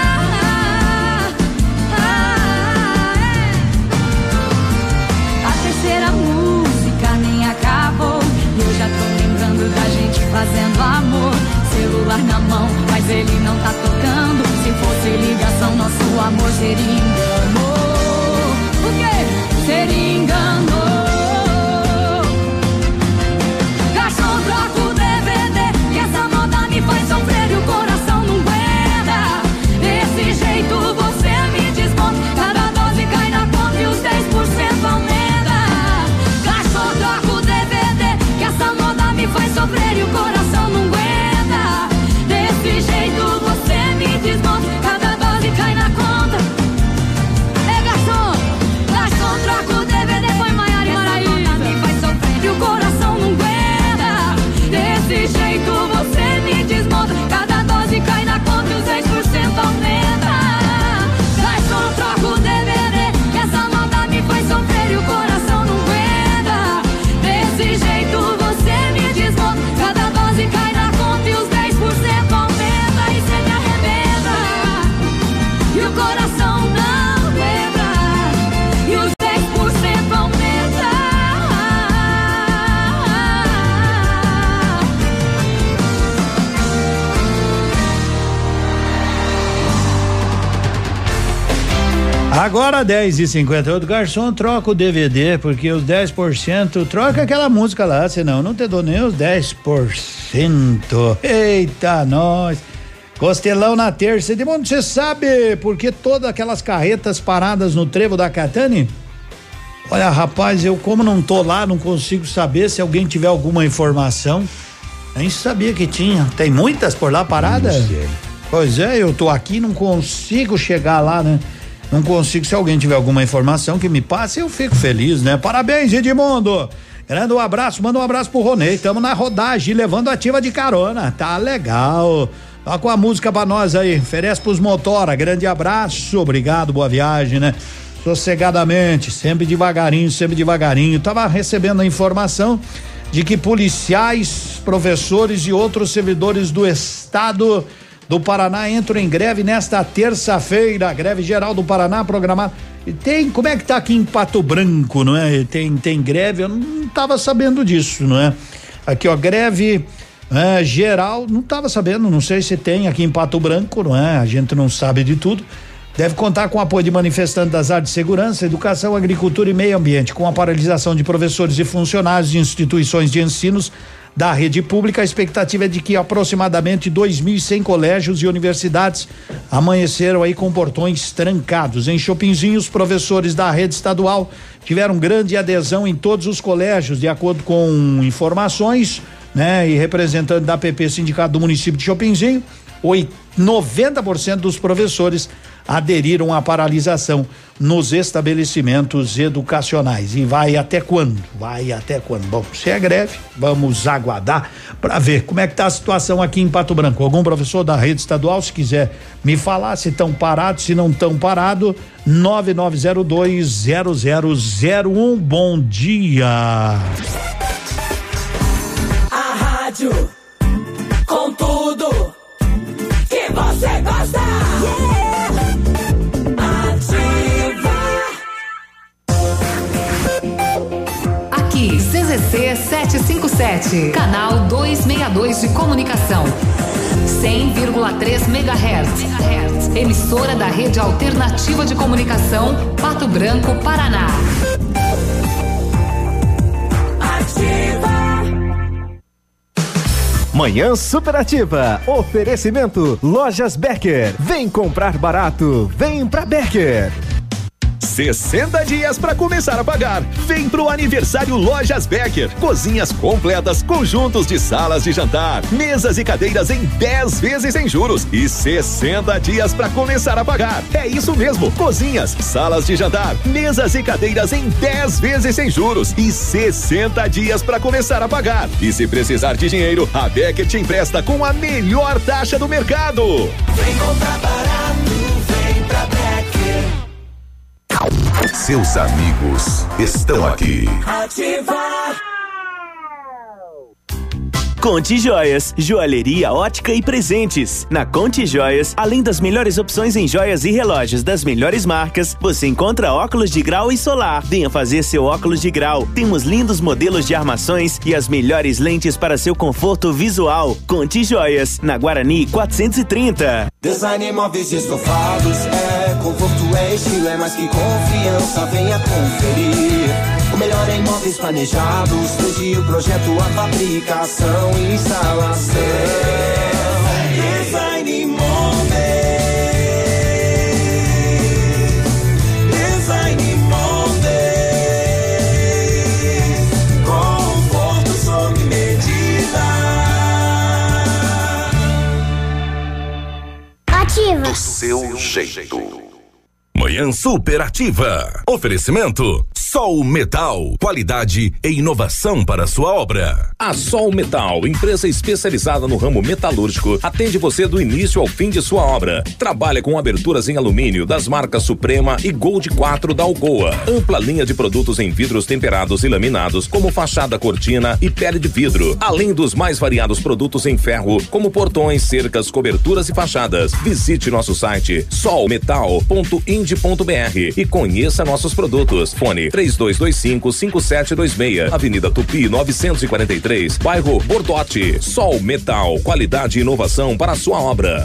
A terceira música nem acabou. E eu já tô lembrando da gente fazendo amor. Celular na mão, mas ele não tá tocando. Se fosse ligação, nosso amor seria engano. Sofrer e o coração Agora 10 e 58 garçom, troca o DVD, porque os 10%, troca aquela música lá, senão não te dou nem os 10%. Eita, nós. Costelão na terça. Edmundo, você sabe por que todas aquelas carretas paradas no trevo da Catane? Olha, rapaz, eu como não tô lá, não consigo saber se alguém tiver alguma informação. Nem sabia que tinha. Tem muitas por lá paradas? Pois é, eu tô aqui, não consigo chegar lá, né? Não consigo. Se alguém tiver alguma informação que me passe, eu fico feliz, né? Parabéns, Edmundo! Grande um abraço, manda um abraço pro Ronei. Tamo na rodagem, levando ativa de carona. Tá legal. Toca com a música pra nós aí. Oferece pros motora. Grande abraço, obrigado, boa viagem, né? Sossegadamente, sempre devagarinho, sempre devagarinho. Tava recebendo a informação de que policiais, professores e outros servidores do estado do Paraná entram em greve nesta terça-feira, greve geral do Paraná programada. Tem, como é que tá aqui em Pato Branco, não é? Tem, tem greve, eu não tava sabendo disso, não é? Aqui, ó, greve é, geral, não tava sabendo, não sei se tem aqui em Pato Branco, não é? A gente não sabe de tudo. Deve contar com o apoio de manifestantes das áreas de segurança, educação, agricultura e meio ambiente, com a paralisação de professores e funcionários de instituições de ensinos da rede pública. A expectativa é de que aproximadamente 2.100 colégios e universidades amanheceram aí com portões trancados. Em Chopinzinho, os professores da rede estadual tiveram grande adesão em todos os colégios, de acordo com informações, né? E representante da PP Sindicato do município de Chopinzinho, 90% dos professores aderiram à paralisação nos estabelecimentos educacionais. E vai até quando? Vai até quando? Bom, se é greve, vamos aguardar para ver como é que tá a situação aqui em Pato Branco. Algum professor da rede estadual, se quiser me falar se estão parados, se não estão parados, 99020001. Bom dia. A rádio com tudo que você gosta. CZC 757, canal 262 de comunicação. 100,3 MHz. Emissora da Rede Alternativa de Comunicação, Pato Branco, Paraná. Manhã Superativa. Oferecimento Lojas Becker. Vem comprar barato. Vem pra Becker. 60 dias para começar a pagar. Vem pro aniversário Lojas Becker. Cozinhas completas, conjuntos de salas de jantar, mesas e cadeiras em 10 vezes sem juros e 60 dias para começar a pagar. É isso mesmo. Cozinhas, salas de jantar, mesas e cadeiras em 10 vezes sem juros e 60 dias para começar a pagar. E se precisar de dinheiro, a Becker te empresta com a melhor taxa do mercado. Vem comprar barato, vem pra Becker. Seus amigos estão aqui. Ativa. Conte Joias, joalheria, ótica e presentes. Na Conte Joias, além das melhores opções em joias e relógios das melhores marcas, você encontra óculos de grau e solar. Venha fazer seu óculos de grau. Temos lindos modelos de armações e as melhores lentes para seu conforto visual. Conte Joias, na Guarani 430. Design móveis estofados é conforto, é estilo, é mais que confiança. Venha conferir. O melhor em móveis planejados, desde o projeto, a fabricação e instalação. Design móveis. Design móveis. Conforto sob medida. Ativa. Do seu jeito. Manhã Superativa. Oferecimento Sol Metal. Qualidade e inovação para sua obra. A Sol Metal, empresa especializada no ramo metalúrgico, atende você do início ao fim de sua obra. Trabalha com aberturas em alumínio das marcas Suprema e Gold 4 da Alcoa. Ampla linha de produtos em vidros temperados e laminados, como fachada cortina e pele de vidro. Além dos mais variados produtos em ferro, como portões, cercas, coberturas e fachadas. Visite nosso site solmetal.ind.br e conheça nossos produtos. Fone 3225-5726. Avenida Tupi 943, bairro Bordote. Sol Metal, qualidade e inovação para a sua obra.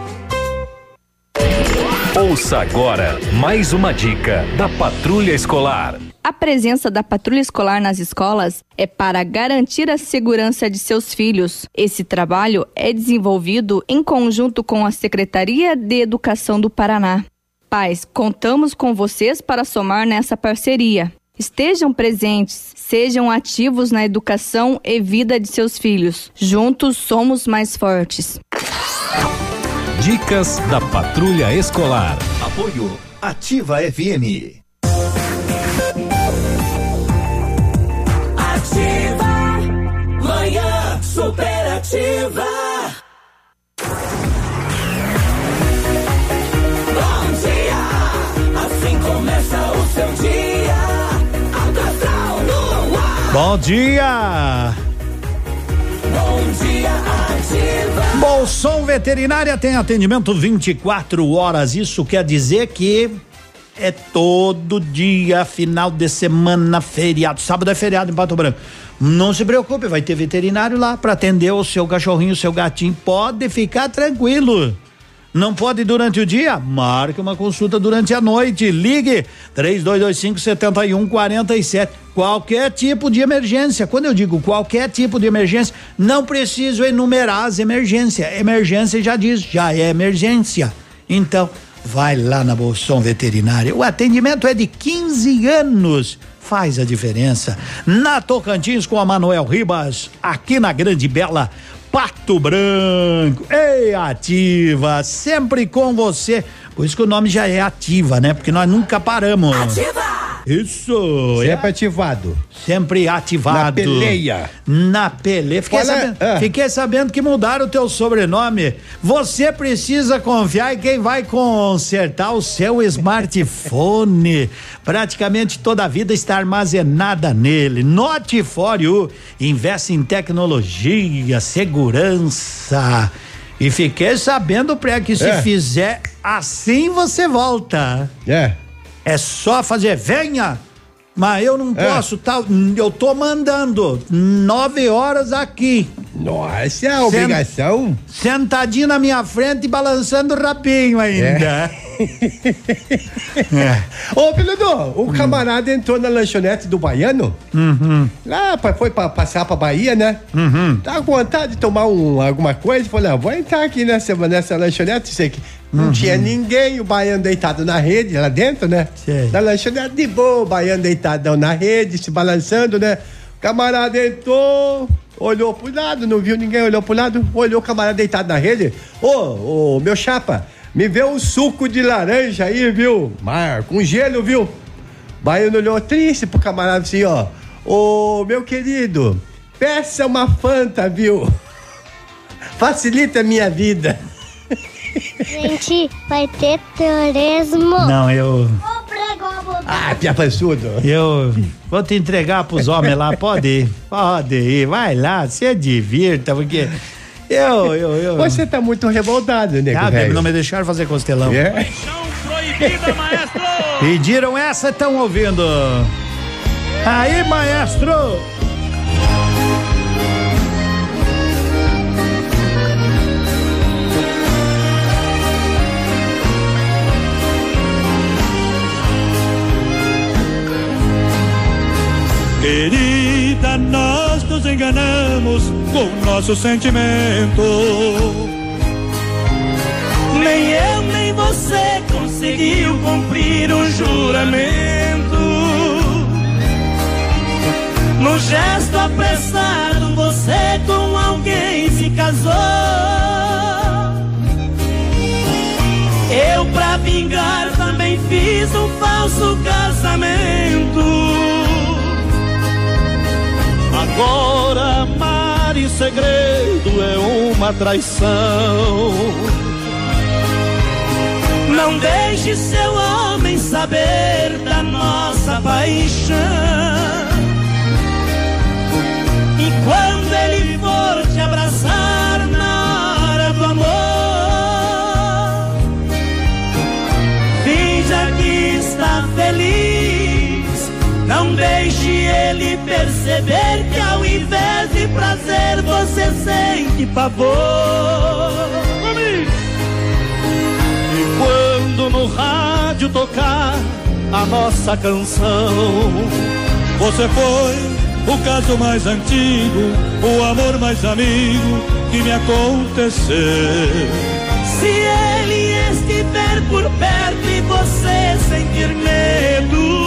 Ouça agora mais uma dica da Patrulha Escolar. A presença da patrulha escolar nas escolas é para garantir a segurança de seus filhos. Esse trabalho é desenvolvido em conjunto com a Secretaria de Educação do Paraná. Pais, contamos com vocês para somar nessa parceria. Estejam presentes, sejam ativos na educação e vida de seus filhos. Juntos somos mais fortes. Dicas da Patrulha Escolar. Apoio Ativa FM. Ativa. Manhã superativa. Bom dia. Assim começa o seu dia. Alto no ar. Bom dia! dia ativa. Bolson Veterinária tem atendimento 24 horas. Isso quer dizer que é todo dia, final de semana, feriado. Sábado é feriado em Pato Branco. Não se preocupe, vai ter veterinário lá para atender o seu cachorrinho, o seu gatinho. Pode ficar tranquilo. Não pode durante o dia? Marque uma consulta durante a noite. Ligue 3225 7147. Qualquer tipo de emergência. Quando eu digo qualquer tipo de emergência, não preciso enumerar as emergências. Emergência já diz, já é emergência. Então, vai lá na Bolson Veterinária. O atendimento é de 15 anos. Faz a diferença. Na Tocantins com a Manuel Ribas, aqui na Grande Bela. Pato Branco, ei, ativa, sempre com você. Por isso que o nome já é ativa, né? Porque nós nunca paramos. Ativa! Isso, Sempre ativado. Sempre ativado. Na peleia. Na peleia. Fiquei, é? sabendo, Ah. fiquei sabendo que mudaram o teu sobrenome. Você precisa confiar em quem vai consertar o seu smartphone. Praticamente toda a vida está armazenada nele. You. Investe em tecnologia, segurança. E fiquei sabendo, pré, que se É. fizer assim você volta. É. É só fazer, venha! Mas eu não É. posso, tá? Eu tô mandando nove horas aqui. Nossa, é a obrigação. Sentadinho na minha frente e balançando o rapinho ainda. É. Ô, Peludo, o camarada entrou na lanchonete do Baiano. Uhum. Lá, pra- foi pra passar pra Bahia, né? Uhum. Tá com vontade de tomar um, alguma coisa? Falei, ah, vou entrar aqui nessa, nessa lanchonete. Sei que não Uhum. tinha ninguém, o baiano deitado na rede, lá dentro, né? Na lanchonete de boa, o baiano deitadão na rede, se balançando, né? O camarada entrou, olhou pro lado, não viu ninguém, olhou pro lado, olhou o camarada deitado na rede. Ô, ô, meu chapa, me vê um suco de laranja aí, viu? Mar, com gelo, viu? Baiano olhou triste pro camarada assim, ó. Ô, meu querido, peça uma Fanta, viu? Facilita a minha vida. Gente, vai ter turismo. Não, eu. Ah, pia pançudo. Eu vou te entregar pros homens lá, pode ir. Pode ir, vai lá, se divirta, porque. Eu, eu, eu. Você tá muito revoltado, nego Ah, velho. não me deixaram fazer costelão. É? Pediram essa, estão ouvindo. Aí, maestro! Querida, nós nos enganamos com nosso sentimento. Nem eu nem você conseguiu cumprir o juramento. No gesto apressado, você com alguém se casou. Eu, pra vingar, também fiz um falso casamento. Agora amar em segredo é uma traição. Não deixe seu homem saber da nossa paixão. E quando ele for te abraçar na hora do amor, finja que está feliz. Não deixe ele perceber que ao invés de prazer você sente pavor. E quando no rádio tocar a nossa canção, você foi o caso mais antigo, o amor mais amigo que me aconteceu. Se ele estiver por perto e você sentir medo,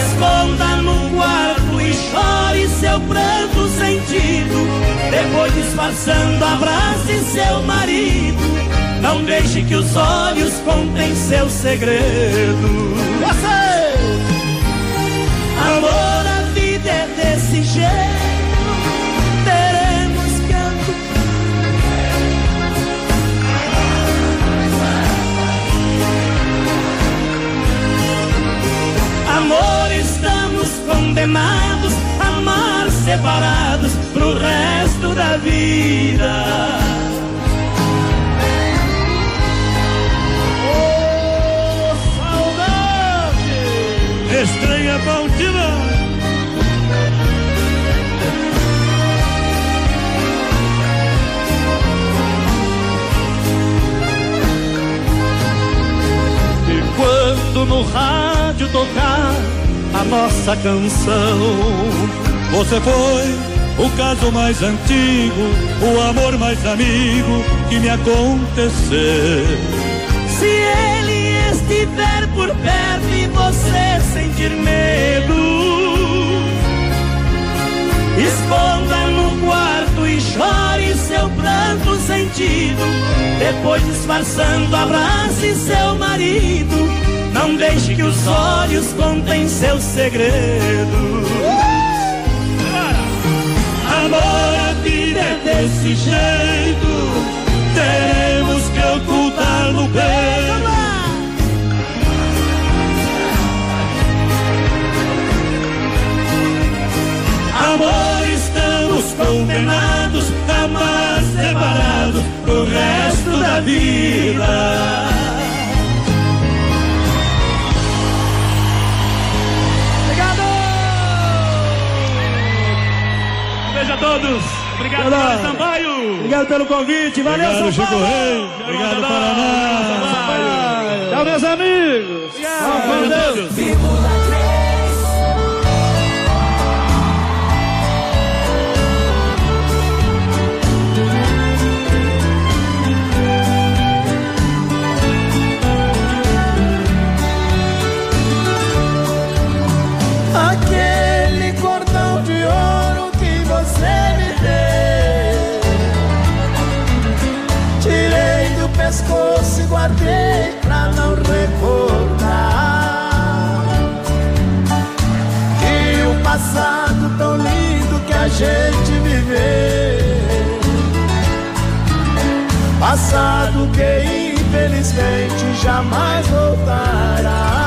esconda no quarto e chore seu pranto sentido. Depois disfarçando, abrace seu marido. Não deixe que os olhos contem seu segredo. Você! Amor, a vida é desse jeito. Amor, condenados a amar separados pro resto da vida. Oh, estranha Baldina. E quando no rádio tocar a nossa canção. Você foi o caso mais antigo, o amor mais amigo que me aconteceu. Se ele estiver por perto e você sentir medo, esconda no quarto e chore seu pranto sentido. Depois, disfarçando, abrace seu marido. Não deixe que os olhos contem seu segredo. Amor, a vida é desse jeito. Teremos que ocultar no peito. Amor, estamos condenados a mais separados pro resto da vida. Todos. Obrigado. Mário Sampaio. Obrigado pelo convite. Valeu, Obrigado, São Chico Paulo. Reis. Obrigado, Paraná. Tchau, meus amigos. Tchau, com Deus. Guardei pra não recordar. E o passado tão lindo que a gente viveu. Passado que infelizmente jamais voltará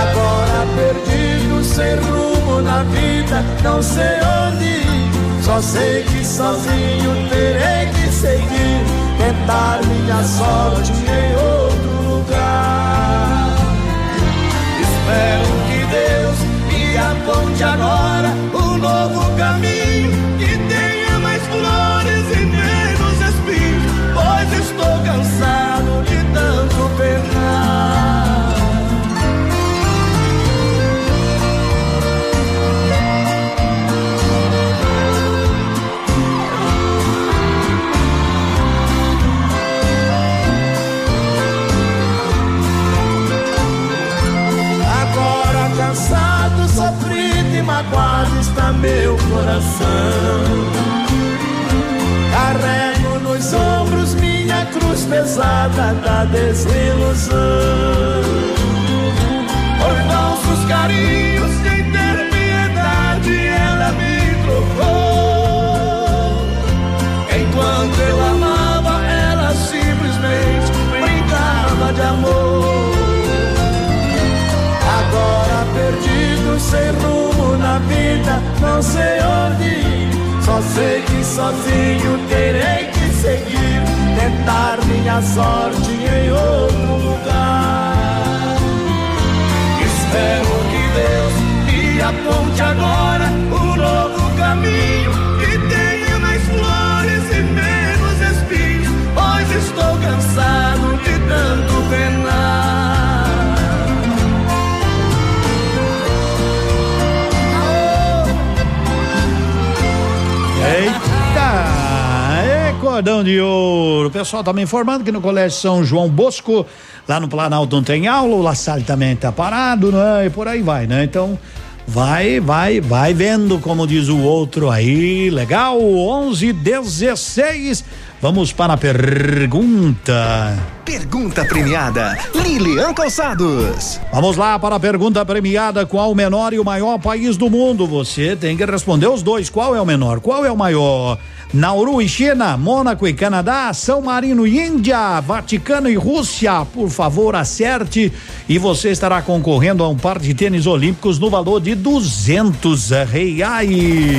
Agora perdido, sem rumo na vida, não sei onde. Só sei que sozinho terei que seguir, tentar minha sorte em outro lugar. Espero que Deus me aponte agora um novo caminho que tenha mais flores e menos espinhos, pois coração. Carrego nos ombros minha cruz pesada da desilusão. Por falsos carinhos vida, não sei onde ir. Só sei que sozinho terei que seguir, tentar minha sorte em outro lugar. Espero que Deus me aponte agora cordão de ouro. O pessoal tá me informando que no Colégio São João Bosco, lá no Planalto não tem aula, o La Salle também tá parado, né? E por aí vai, né? Então, vai, vai, vai vendo, como diz o outro aí. Legal, 11 16 Vamos para a pergunta. Pergunta premiada, Lilian Calçados. Vamos lá para a pergunta premiada: qual o menor e o maior país do mundo? Você tem que responder os dois. Qual é o menor? Qual é o maior? Nauru e China, Mônaco e Canadá, São Marino e Índia, Vaticano e Rússia. Por favor, acerte e você estará concorrendo a um par de tênis olímpicos no valor de duzentos reais.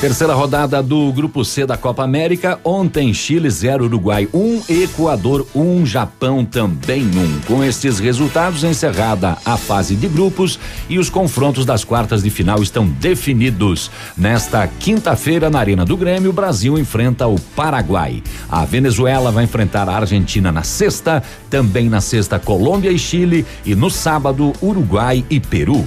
Terceira rodada do Grupo C da Copa América. Ontem, Chile 0, Uruguai 1, um, Equador 1, um, Japão também 1. Um. Com estes resultados, encerrada a fase de grupos e os confrontos das quartas de final estão definidos. Nesta quinta-feira, na Arena do Grêmio, o Brasil enfrenta o Paraguai. A Venezuela vai enfrentar a Argentina na sexta, também na sexta, Colômbia e Chile, e no sábado, Uruguai e Peru.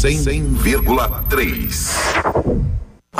100,3.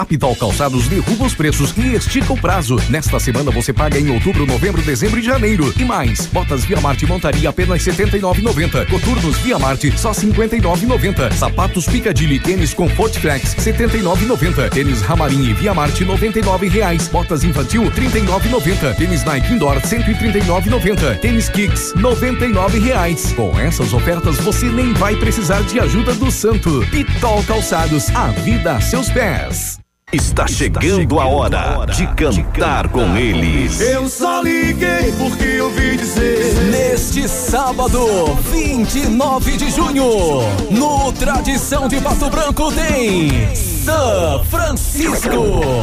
A Pitol Calçados derruba os preços e estica o prazo. Nesta semana você paga em outubro, novembro, dezembro e janeiro. E mais, botas Via Marte montaria apenas R$ 79,90. Coturnos Via Marte só R$ 59,90. Sapatos Picadilly tênis Comfort Flex R$ 79,90. Tênis Ramarim e Via Marte R$ 99,00. Botas infantil R$ 39,90. Tênis Nike Indoor R$ 139,90. Tênis Kicks R$ 99,00. Com essas ofertas você nem vai precisar de ajuda do santo. Pitol Calçados, a vida a seus pés. Está chegando a hora de cantar com eles. Eu só liguei porque ouvi dizer. Neste sábado, 29 de junho, no Tradição de Pato Branco tem São Francisco.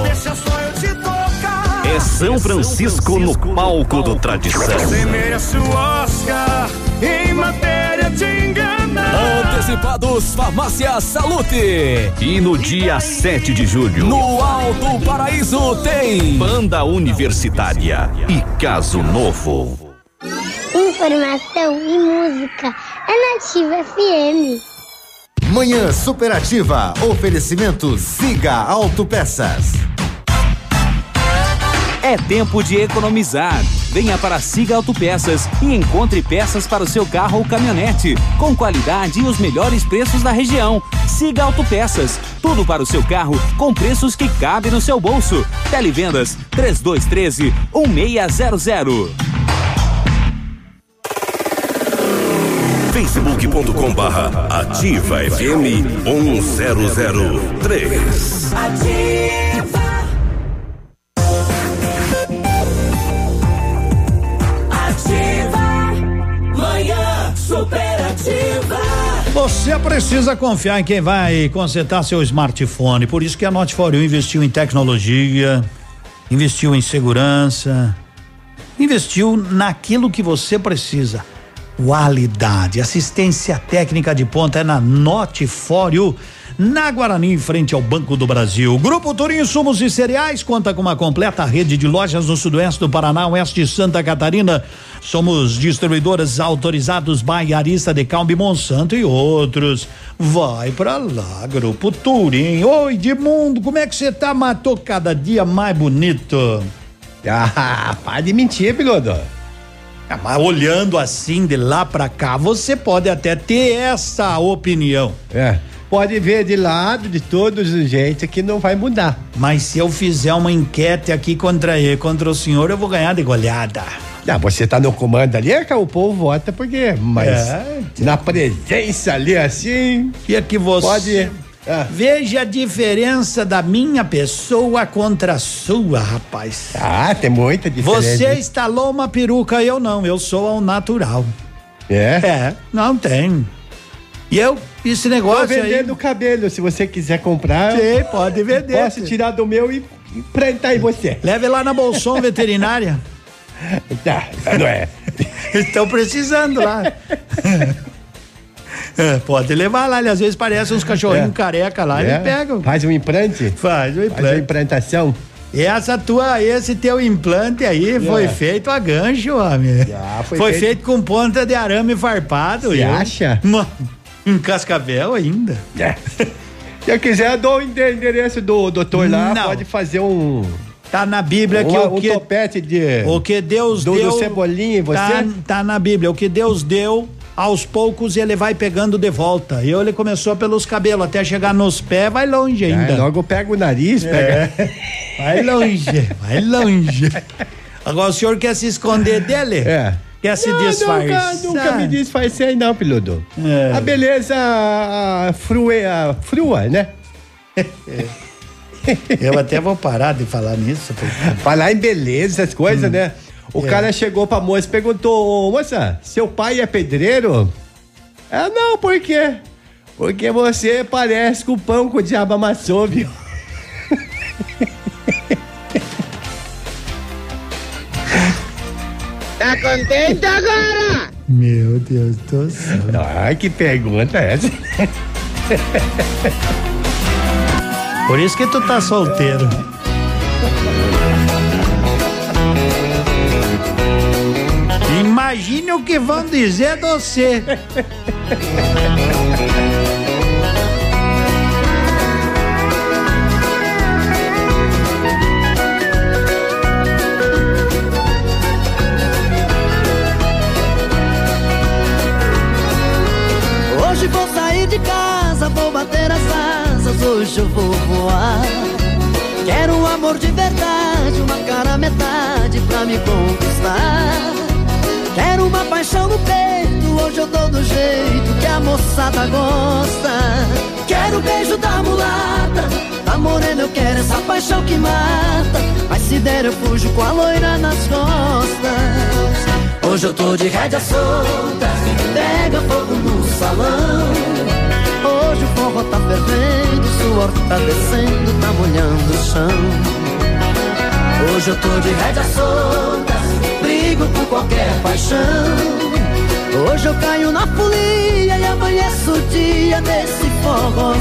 Deixa só eu te tocar. É São Francisco no palco do Tradição. Você merece o Oscar em matéria. Antecipados Farmácia Salute. E no dia 7 de julho, No Alto Paraíso tem Banda Universitária e Caso Novo. Informação e música é Nativa FM. Manhã Superativa. Oferecimento Siga Autopeças. É tempo de economizar. Venha para Siga Autopeças e encontre peças para o seu carro ou caminhonete, com qualidade e os melhores preços da região. Siga Autopeças, tudo para o seu carro com preços que cabem no seu bolso. Televendas 3213 1600. facebook.com barra ativa FM 1003. Ativa. Você precisa confiar em quem vai consertar seu smartphone. Por isso que a Note For You investiu em tecnologia, investiu em segurança, investiu naquilo que você precisa. Qualidade, assistência técnica de ponta é na Note For You na Guarani, em frente ao Banco do Brasil. Grupo Turim Insumos e Cereais conta com uma completa rede de lojas no sudoeste do Paraná, oeste de Santa Catarina. Somos distribuidores autorizados Baiarista de Calme Monsanto e outros. Vai pra lá, Grupo Turim. Oi, Edmundo, como é que você tá? Matou cada dia mais bonito. Ah, para de mentir, piloto. Ah, mas olhando assim de lá pra cá, você pode até ter essa opinião. É. Pode ver de lado, de todos os jeitos, que não vai mudar. Mas se eu fizer uma enquete aqui contra ele, contra o senhor, eu vou ganhar de goleada. Ah, você tá no comando ali, é que o povo vota porque, mas É, na presença ali assim. E é que você. Pode. Veja a diferença da minha pessoa contra a sua, rapaz. Ah, tem muita diferença. Você instalou uma peruca, eu não, eu sou ao natural. É? É, não tem. E eu, esse negócio Tô vendendo aí. cabelo, se você quiser comprar. Sim, pode vender. Posso tirar do meu e implantar em você. Leve lá na Bolson Veterinária. Tá, não é. Estão precisando lá. É, pode levar lá, ele às vezes parece uns cachorrinhos É. careca lá, É? ele pega. Faz um implante? Faz o Faz uma implante. implantação. Essa tua, esse teu implante aí foi É. feito a gancho, homem. foi foi feito- feito... com ponta de arame farpado. Você acha? Uma- Um cascavel ainda. É. Se eu quiser, eu dou o endereço do doutor lá, Não. pode fazer um. Tá na Bíblia que o um que topete de. o que Deus do, deu do Cebolinha em você? Tá, tá na Bíblia. O que Deus deu, aos poucos ele vai pegando de volta. E ele começou pelos cabelos até chegar nos pés, vai longe ainda. É, logo pega o nariz, É. pega. Vai longe, vai longe. Agora o senhor quer se esconder dele? É. Quer se Não, disfarçar? Nunca, nunca me disfarcei, não, piloto. É. A beleza a, frue, a, frua, né? Eu até vou parar de falar nisso. porque- Falar em beleza, essas coisas, né? O É. cara chegou pra moça e perguntou: "Ô, Moça, seu pai é pedreiro? Ah, não, por quê? Porque você parece com o pão que o diabo amassou, viu? Tá contente agora? Meu Deus do céu. Ai, que pergunta é essa? Por isso que tu tá solteiro. Imagine o que vão dizer de você. Hoje vou sair de casa, vou bater as asas, hoje eu vou voar. Quero um amor de verdade, uma cara metade pra me conquistar. Quero uma paixão no peito, hoje eu dou do jeito que a moçada gosta. Quero o beijo da mulata, da morena eu quero essa paixão que mata. Mas se der eu fujo com a loira nas costas. Hoje eu tô de rédea solta, pega fogo no salão. Hoje o forró tá fervendo, o suor tá descendo, tá molhando o chão. Hoje eu tô de rédea solta, brigo por qualquer paixão. Hoje eu caio na folia e amanheço o dia desse forrozão.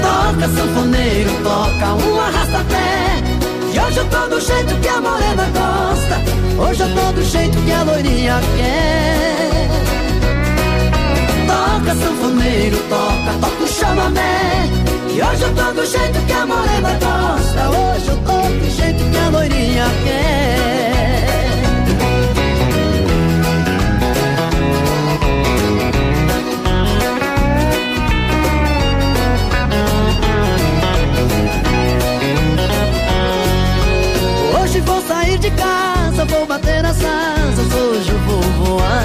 Toca sanfoneiro, toca um arrasta-pé. E hoje eu tô do jeito que a morena gosta. Hoje eu tô do jeito que a loirinha quer. Toca sanfoneiro, toca, toca o chamamé. E hoje eu tô do jeito que a morena gosta. Hoje eu tô do jeito que a loirinha quer. Casa, vou bater as asas, hoje eu vou voar.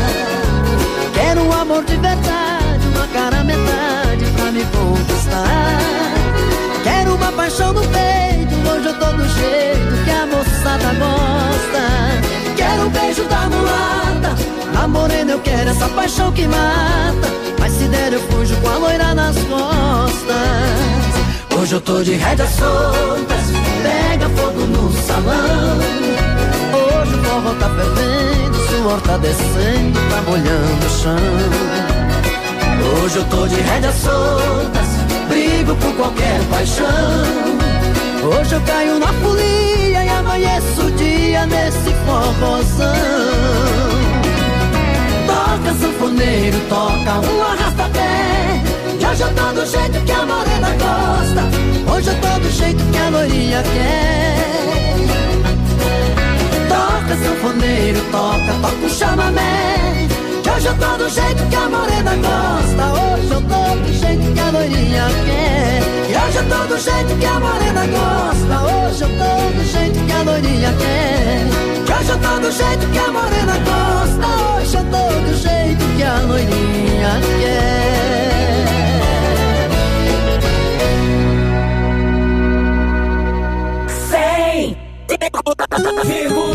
Quero um amor de verdade, uma cara metade pra me conquistar. Quero uma paixão no peito, hoje eu tô do jeito que a moçada gosta. Quero um beijo da mulata, a morena eu quero essa paixão que mata. Mas se der eu fujo com a loira nas costas. Hoje eu tô de rédeas soltas, pega fogo no salão. Forró tá fervendo, suor tá descendo, tá molhando o chão. Hoje eu tô de rédeas soltas, brigo por qualquer paixão. Hoje eu caio na folia e amanheço o dia nesse forrozão. Toca sanfoneiro, toca um arrasta-pé. Que hoje eu tô do jeito que a morena gosta. Hoje eu tô do jeito que a loirinha quer. Toca sanfoneiro, toca, toca o chamamé. Que hoje eu tô do jeito que a morena gosta. Hoje eu tô do jeito que a loirinha quer. E hoje eu tô do jeito que a morena gosta. Hoje eu tô do jeito que a loirinha quer. Que hoje eu tô do jeito que a morena gosta. Hoje eu tô do jeito que a loirinha quer. Vírgula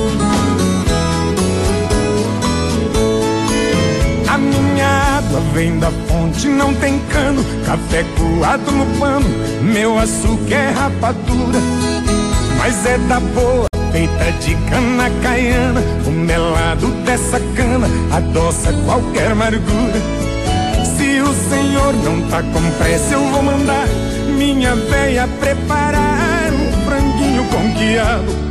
Água vem da fonte, não tem cano. Café coado no pano, meu açúcar é rapadura. Mas é da boa, feita de cana caiana. O melado dessa cana adoça qualquer amargura. Se o senhor não tá com pressa, eu vou mandar minha veia preparar um franguinho com quiabo.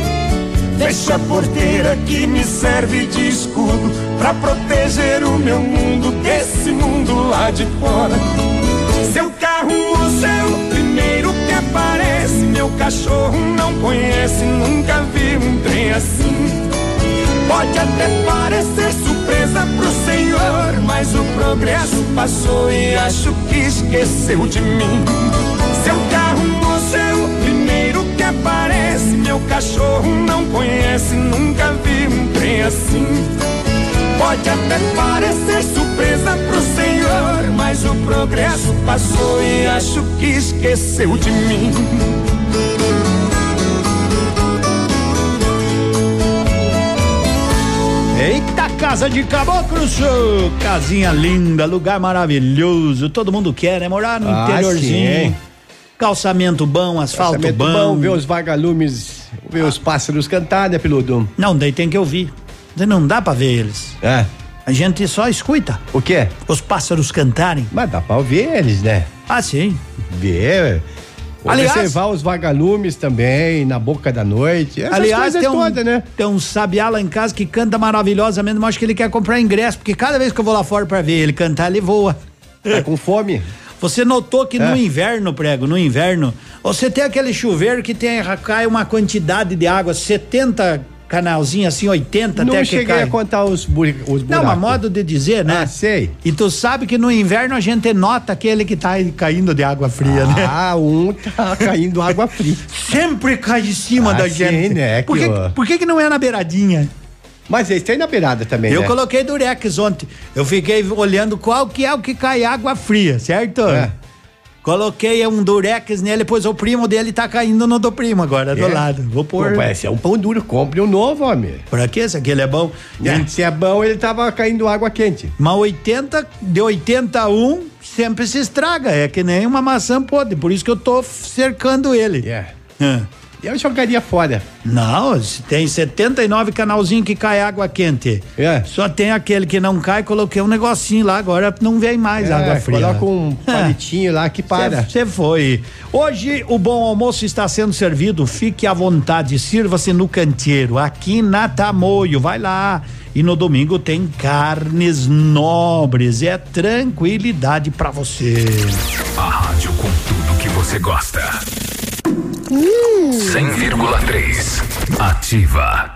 Fecha a porteira que me serve de escudo pra proteger o meu mundo desse mundo lá de fora. Seu carro, moço, é o primeiro que aparece. Meu cachorro não conhece, nunca vi um trem assim. Pode até parecer surpresa pro senhor, mas o progresso passou e acho que esqueceu de mim. Seu carro, moço, é o primeiro que aparece. Meu cachorro não conhece, nunca vi um trem assim. Pode até parecer surpresa pro senhor, mas o progresso passou e acho que esqueceu de mim. Eita, casa de caboclo, show! Casinha linda, lugar maravilhoso. Todo mundo quer, né? Morar no Ah, interiorzinho. sim. Calçamento bom, asfalto Calçamento bom. ver os vagalumes, ver os pássaros cantar, né, peludo? Não, daí tem que ouvir. Daí Não dá pra ver eles. É. A gente só escuta. O quê? Os pássaros cantarem. Mas dá pra ouvir eles, né? Ah, sim. Ver. Aliás- Observar os vagalumes também, na boca da noite. Essas Aliás, tem um, todas, né? tem um sabiá lá em casa que canta maravilhosamente, mas acho que ele quer comprar ingresso, porque cada vez que eu vou lá fora pra ver ele cantar, ele voa. Tá com fome? Você notou que É. no inverno, prego, no inverno, você tem aquele chuveiro que tem, cai uma quantidade de água, 70 canalzinhos assim, 80 Não até que cheguei cai. a contar os, buri- os buracos. Não, mas modo de dizer, né? Ah, sei. E tu sabe que no inverno a gente nota aquele que tá caindo de água fria, né? Ah, um tá caindo água fria. Sempre cai de cima Ah, da sim, gente. né, Por que, por que que não é na beiradinha? Mas eles têm na beirada também, Eu né? coloquei durex ontem. Eu fiquei olhando qual que é o que cai água fria, certo? É. Coloquei um durex nele, pois o primo dele tá caindo no do primo agora, do É? lado. Vou pôr. Pô, esse é um pão duro, compre um novo, homem. Pra quê? Se aquele é bom. É, Se é bom, ele tava caindo água quente. Mas 80, de 81, sempre se estraga. É que nem uma maçã podre. Por isso que eu tô cercando ele. É. Eu jogaria fora. Não, se tem 79 canalzinho que cai água quente. É. Só tem aquele que não cai, coloquei um negocinho lá, agora não vem mais É, água fria. Coloca um palitinho lá que para. Você foi. Hoje o bom almoço está sendo servido. Fique à vontade, sirva-se no canteiro, aqui na Tamoio. Vai lá. E no domingo tem carnes nobres. É tranquilidade pra você. A rádio com tudo que você gosta. 100,3. Ativa.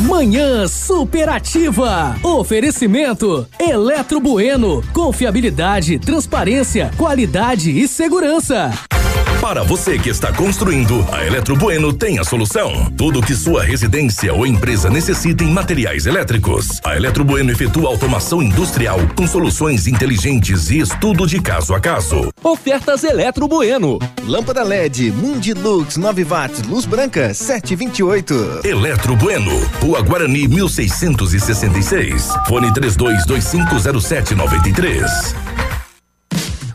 Manhã superativa. Oferecimento Eletro Bueno. Confiabilidade, transparência, qualidade e segurança. Para você que está construindo, a Eletro Bueno tem a solução. Tudo que sua residência ou empresa necessita em materiais elétricos. A Eletro Bueno efetua automação industrial com soluções inteligentes e estudo de caso a caso. Ofertas Eletro Bueno. Lâmpada LED Mundilux 9 watts, luz branca 728. Eletro Bueno, Rua Guarani 1666. Fone 32250793.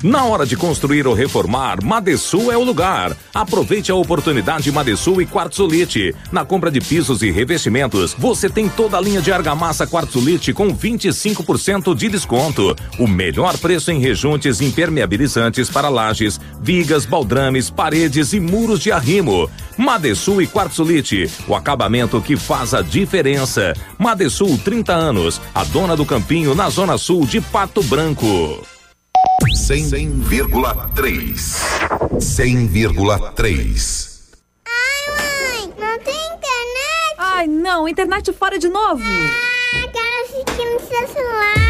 Na hora de construir ou reformar, Madesul é o lugar. Aproveite a oportunidade Madesul e Quartzolite. Na compra de pisos e revestimentos, você tem toda a linha de argamassa Quartzolite com 25% de desconto. O melhor preço em rejuntes impermeabilizantes para lajes, vigas, baldrames, paredes e muros de arrimo. Madesul e Quartzolite, o acabamento que faz a diferença. Madesul 30 anos, a dona do campinho na zona sul de Pato Branco. 100,3. 100,3. Não tem internet? Ai, não, internet fora de novo. Ah, quero assistir no seu celular.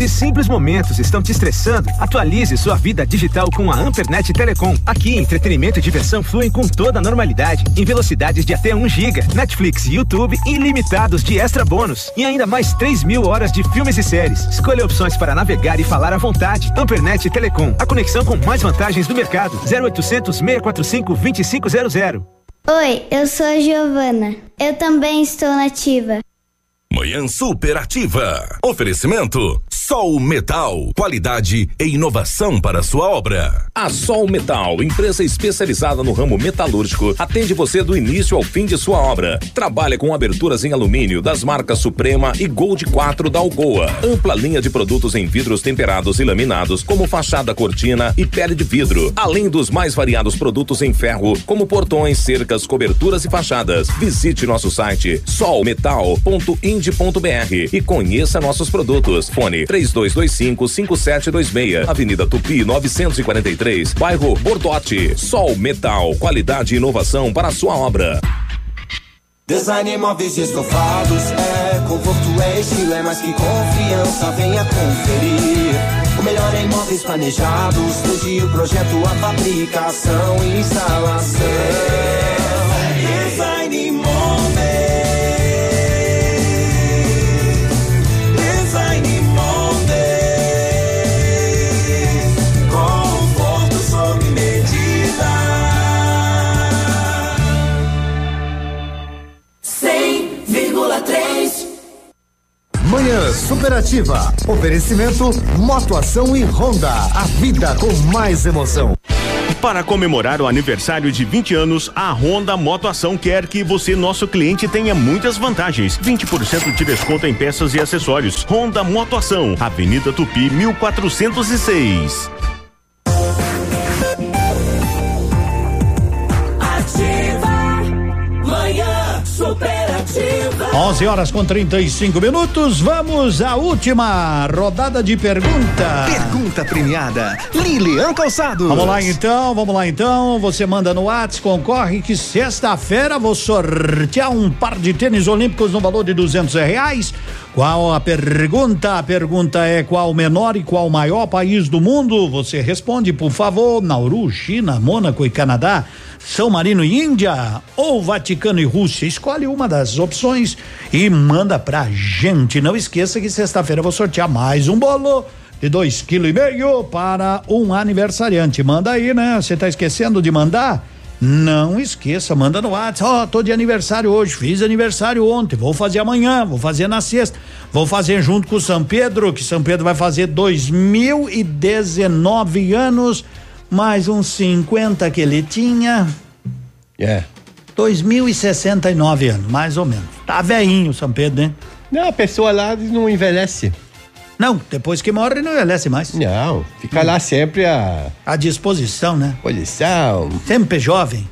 Se simples momentos estão te estressando, atualize sua vida digital com a Ampernet Telecom. Aqui, entretenimento e diversão fluem com toda a normalidade, em velocidades de até 1 GB, Netflix e YouTube ilimitados de extra bônus e ainda mais 3 mil horas de filmes e séries. Escolha opções para navegar e falar à vontade. Ampernet Telecom, a conexão com mais vantagens do mercado. 0800 645 2500. Oi, eu sou a Giovana. Eu também estou nativa. Manhã superativa. Oferecimento Sol Metal. Qualidade e inovação para sua obra. A Sol Metal, empresa especializada no ramo metalúrgico, atende você do início ao fim de sua obra. Trabalha com aberturas em alumínio das marcas Suprema e Gold 4 da Algoa. Ampla linha de produtos em vidros temperados e laminados, como fachada cortina e pele de vidro. Além dos mais variados produtos em ferro, como portões, cercas, coberturas e fachadas. Visite nosso site solmetal.ind.br e conheça nossos produtos. Fone 3225-5726, Avenida Tupi 943, bairro Bordote. Sol Metal, qualidade e inovação para a sua obra. Design móveis estofados é conforto, é estilo, é mais que confiança. Venha conferir. O melhor em móveis planejados, desde o projeto, a fabricação e instalação. Design móveis. Superativa. Oferecimento Motoação e Honda. A vida com mais emoção. Para comemorar o aniversário de 20 anos, a Honda Moto Ação quer que você, nosso cliente, tenha muitas vantagens. 20% de desconto em peças e acessórios. Honda Moto Ação, Avenida Tupi, 1406. 11 horas com 35 minutos. Vamos à última rodada de pergunta. Pergunta premiada. Lilian Calçados. Vamos lá então, vamos lá então. Você manda no WhatsApp, concorre que sexta-feira vou sortear um par de tênis olímpicos no valor de duzentos reais. Qual a pergunta? A pergunta é qual o menor e qual o maior país do mundo? Você responde, por favor. Nauru, China, Mônaco e Canadá. São Marino e Índia ou Vaticano e Rússia? Escolhe uma das opções e manda pra gente. Não esqueça que sexta-feira vou sortear mais um bolo de dois quilos e meio para um aniversariante. Manda aí, né? Você tá esquecendo de mandar? Não esqueça, manda no WhatsApp. Ó, oh, tô de aniversário hoje, fiz aniversário ontem, vou fazer amanhã, vou fazer na sexta, vou fazer junto com o São Pedro, que São Pedro vai fazer 2019 anos, mais uns 50 que ele tinha. É. 2069 anos, mais ou menos. Tá velhinho São Pedro, né? Não, a pessoa lá não envelhece. Não, depois que morre não envelhece mais. Não, fica lá sempre a. À disposição, né? Posição. Sempre jovem.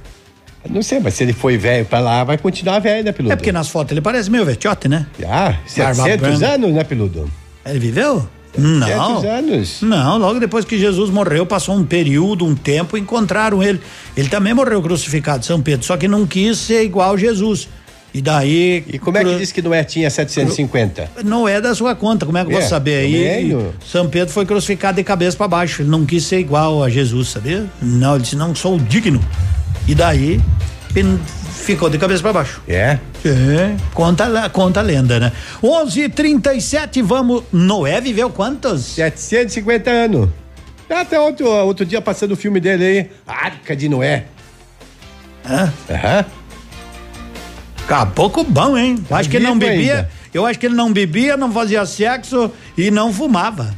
Não sei, mas se ele foi velho pra lá, vai continuar velho, né, Peludo? É porque nas fotos ele parece meio vetiote, né? Ah, 700 anos, né, Peludo? Ele viveu? Não. anos. Não, logo depois que Jesus morreu, passou um período, um tempo, encontraram ele. Ele também morreu crucificado, São Pedro, só que não quis ser igual Jesus. E daí. E como é que diz que Noé tinha 750? Não é da sua conta, como é que eu É, vou saber aí? também. São Pedro foi crucificado de cabeça para baixo. Ele não quis ser igual a Jesus, sabia? Não, ele disse: não sou digno. E daí ficou de cabeça para baixo. É? É, conta, a- conta a lenda, né? 11:37 vamos. Noé viveu quantos? 750 anos. Até outro, outro dia passando o filme dele aí, Arca de Noé. Hã? Aham. Caboclo bom, hein? Eu acho que ele não bebia. ainda. Eu acho que ele não bebia, não fazia sexo e não fumava.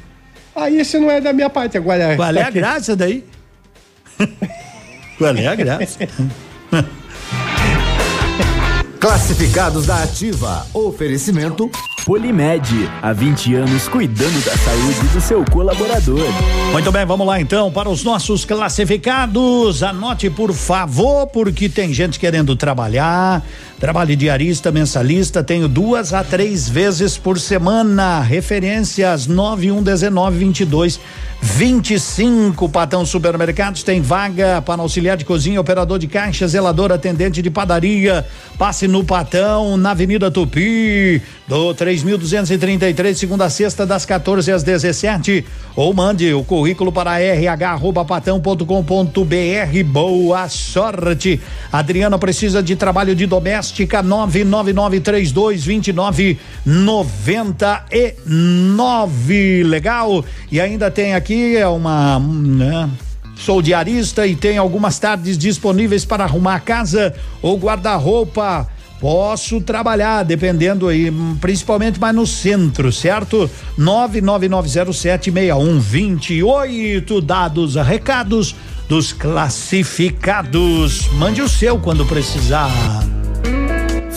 Ah, isso não é da minha parte agora. Qual é a Tá- graça daí? Qual é a graça? Classificados da Ativa. Oferecimento Polimed, há 20 anos cuidando da saúde do seu colaborador. Muito bem, vamos lá então para os nossos classificados. Anote, por favor, porque tem gente querendo trabalhar. Trabalho diarista, mensalista, tenho duas a três vezes por semana. Referências 9119 22 25. Patão Supermercados tem vaga para auxiliar de cozinha, operador de caixa, zelador, atendente de padaria. Passe no Patão, na Avenida Tupi, do 3233, segunda a sexta, das 14 às 17. Ou mande o currículo para rh.patão.com.br. Boa sorte. Adriana precisa de trabalho de doméstica 99932 2999. Legal? E ainda tem aqui é uma, hum, né? Sou diarista e tenho algumas tardes disponíveis para arrumar a casa ou guarda-roupa. Posso trabalhar, dependendo aí, hum, principalmente mais no centro, certo? 999076128, dados, recados dos classificados. Mande o seu quando precisar.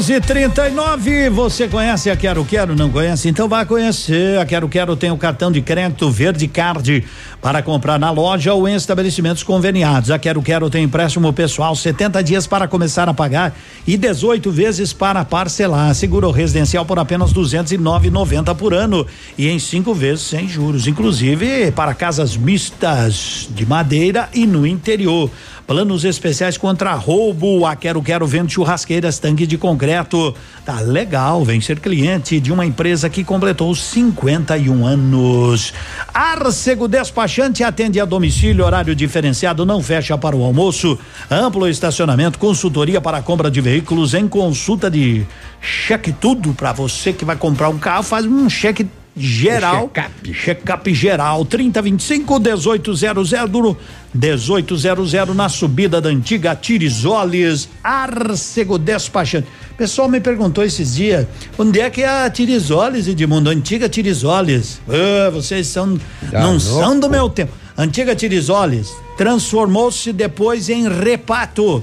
Onze e trinta e nove, você conhece a Quero Quero? Não conhece? Então vai conhecer. A Quero Quero tem o cartão de crédito Verde Card para comprar na loja ou em estabelecimentos conveniados. A Quero Quero tem empréstimo pessoal 70 dias para começar a pagar e 18 vezes para parcelar. Seguro residencial por apenas 209,90 por ano e em cinco vezes sem juros, inclusive para casas mistas de madeira e no interior. Planos especiais contra roubo. A Quero Quero vende churrasqueiras, tanque de concreto. Tá legal, vem ser cliente de uma empresa que completou 51 anos. Arcego Despachante atende a domicílio, horário diferenciado, não fecha para o almoço. Amplo estacionamento, consultoria para compra de veículos em consulta de cheque tudo para você que vai comprar um carro, faz um cheque geral. Check-up. Check-up geral. 3025 1800 duro 1800 na subida da antiga Tirizoles, Arcego Despachante. Pessoal me perguntou esses dias, onde é que é a Tirizoles, Edmundo? Antiga Tirizoles. Ah, vocês são, Tá não louco. são do meu tempo. Antiga Tirizoles transformou-se depois em Repato,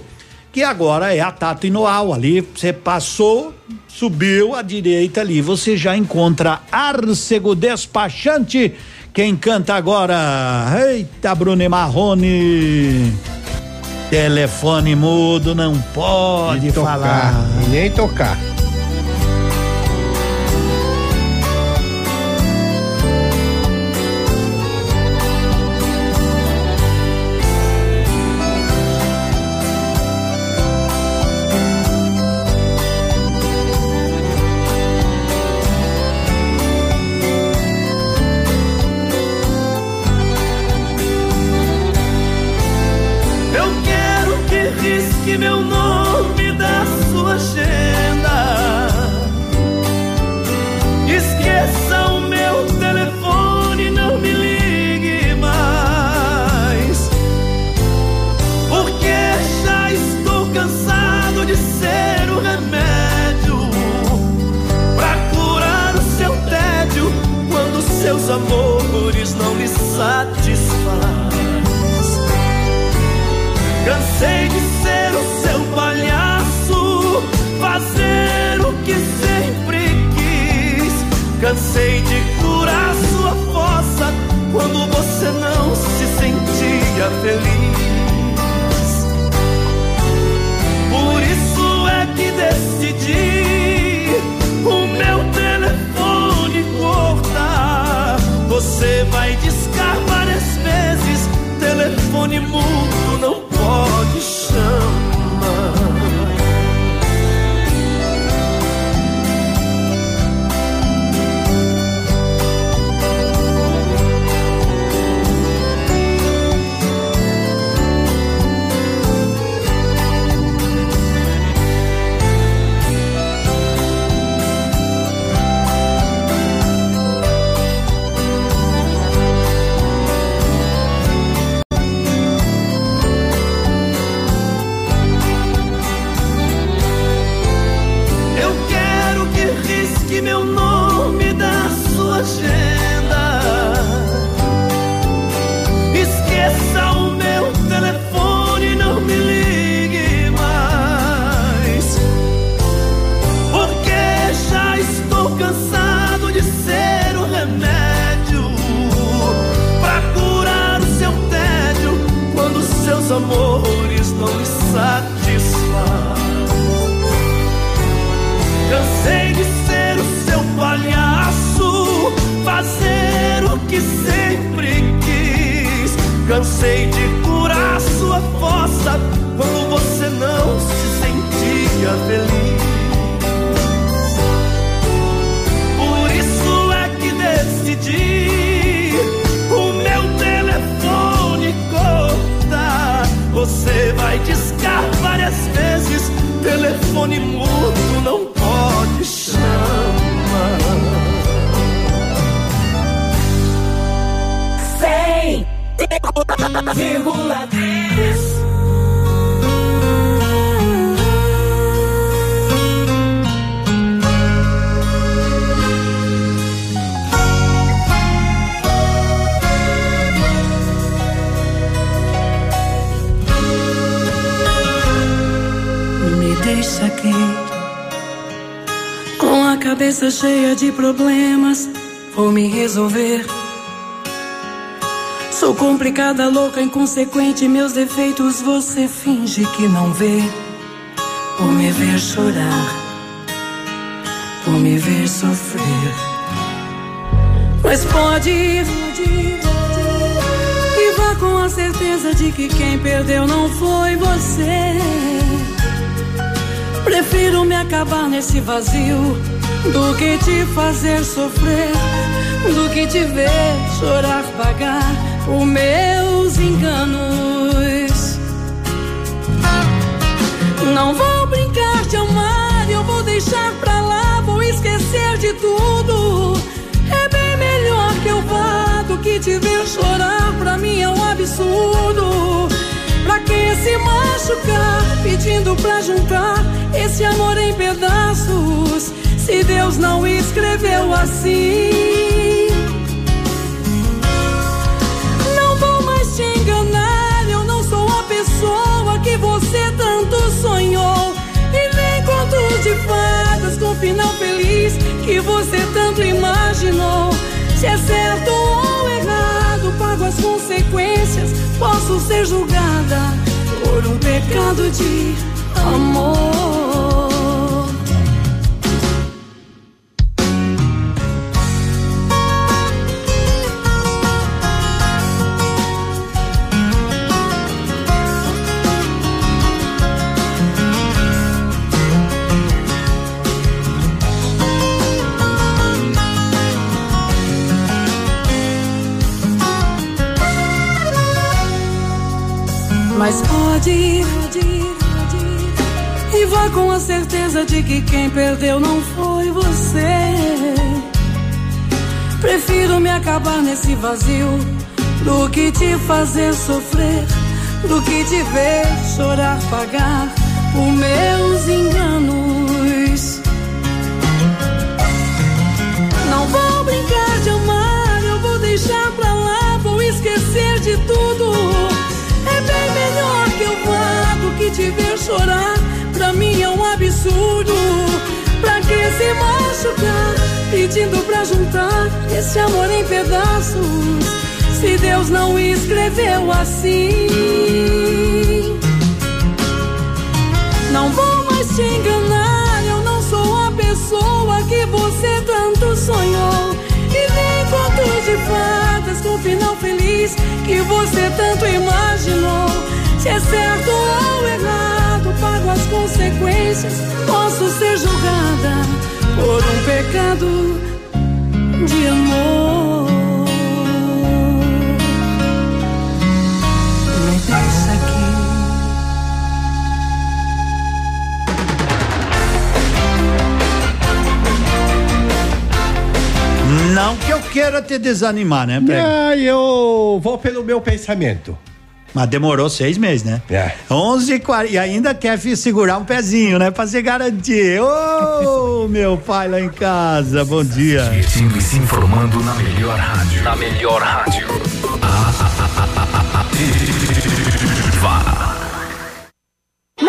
que agora é a Tato Inoal. Ali você passou, subiu à direita ali, você já encontra Arcego Despachante. Quem canta agora? Eita, Bruno Marrone. Telefone mudo, não pode tocar, falar. e nem tocar. Você vai discar várias vezes, telefone mudo não pode chamar. Cem vírgula cabeça cheia de problemas. Vou me resolver. Sou complicada, louca, inconsequente. Meus defeitos você finge que não vê. Por me ver chorar, por me ver sofrer. Mas pode ir e vá com a certeza de que quem perdeu não foi você. Prefiro me acabar nesse vazio do que te fazer sofrer, do que te ver chorar, pagar os meus enganos. Não vou brincar de amar, eu vou deixar pra lá, vou esquecer de tudo. É bem melhor que eu vá do que te ver chorar, pra mim é um absurdo. Pra que se machucar, pedindo pra juntar esse amor em pedaços, se Deus não escreveu assim? Não vou mais te enganar, eu não sou a pessoa que você tanto sonhou. E nem contos de fadas com final feliz que você tanto imaginou. Se é certo ou errado, pago as consequências. Posso ser julgada por um pecado de amor. A certeza de que quem perdeu não foi você. Prefiro me acabar nesse vazio do que te fazer sofrer, do que te ver chorar, pagar os meus enganos. Não vou brincar de amar, eu vou deixar pra lá, vou esquecer de tudo. É bem melhor que eu vá do que te ver chorar. Absurdo. Pra que se machucar? Pedindo pra juntar esse amor em pedaços. Se Deus não escreveu assim. Não vou mais te enganar. Eu não sou a pessoa que você tanto sonhou. E nem contos de fadas com final feliz que você tanto imaginou. Se é certo ou errado, pago as consequências. Posso ser julgada por um pecado de amor. Deixa aqui. Não que eu queira te desanimar, né, Prego? Ah, eu vou pelo meu pensamento. Mas demorou seis meses, né? É. 11 e 40, e ainda quer segurar um pezinho, né? Pra se garantir. Ô, meu pai lá em casa, bom dia. Divertindo e se informando na melhor rádio. Na melhor rádio. Ativa.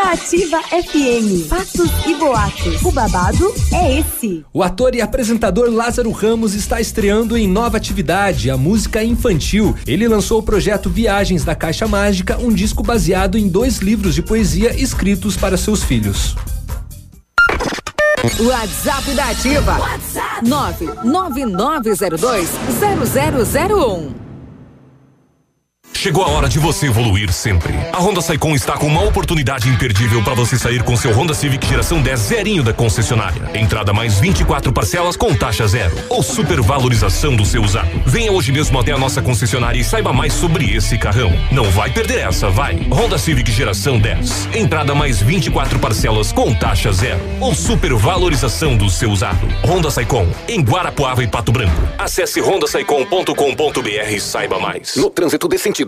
Na Ativa FM, fatos e boatos. O babado é esse. O ator e apresentador Lázaro Ramos está estreando em nova atividade, a música infantil. Ele lançou o projeto Viagens da Caixa Mágica, um disco baseado em dois livros de poesia escritos para seus filhos. WhatsApp da Ativa. WhatsApp 999020001. Chegou a hora de você evoluir sempre. A Honda Saicom está com uma oportunidade imperdível para você sair com seu Honda Civic geração 10 zerinho da concessionária. Entrada mais 24 parcelas com taxa zero ou supervalorização do seu usado. Venha hoje mesmo até a nossa concessionária e saiba mais sobre esse carrão. Não vai perder essa, vai. Honda Civic geração 10. Entrada mais 24 parcelas com taxa zero ou supervalorização do seu usado. Honda Saicom em Guarapuava e Pato Branco. Acesse hondasaicom.com.br e saiba mais. No trânsito sentido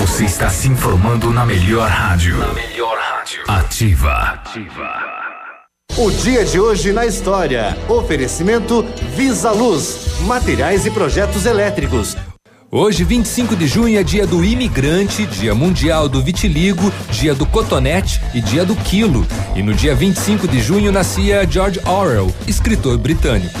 Você está se informando na melhor rádio. Na melhor rádio. Ativa. Ativa. O dia de hoje na história. Oferecimento Visa Luz, materiais e projetos elétricos. Hoje, 25 de junho, é dia do imigrante, dia mundial do vitiligo, dia do cotonete e dia do quilo. E no dia 25 de junho nascia George Orwell, escritor britânico.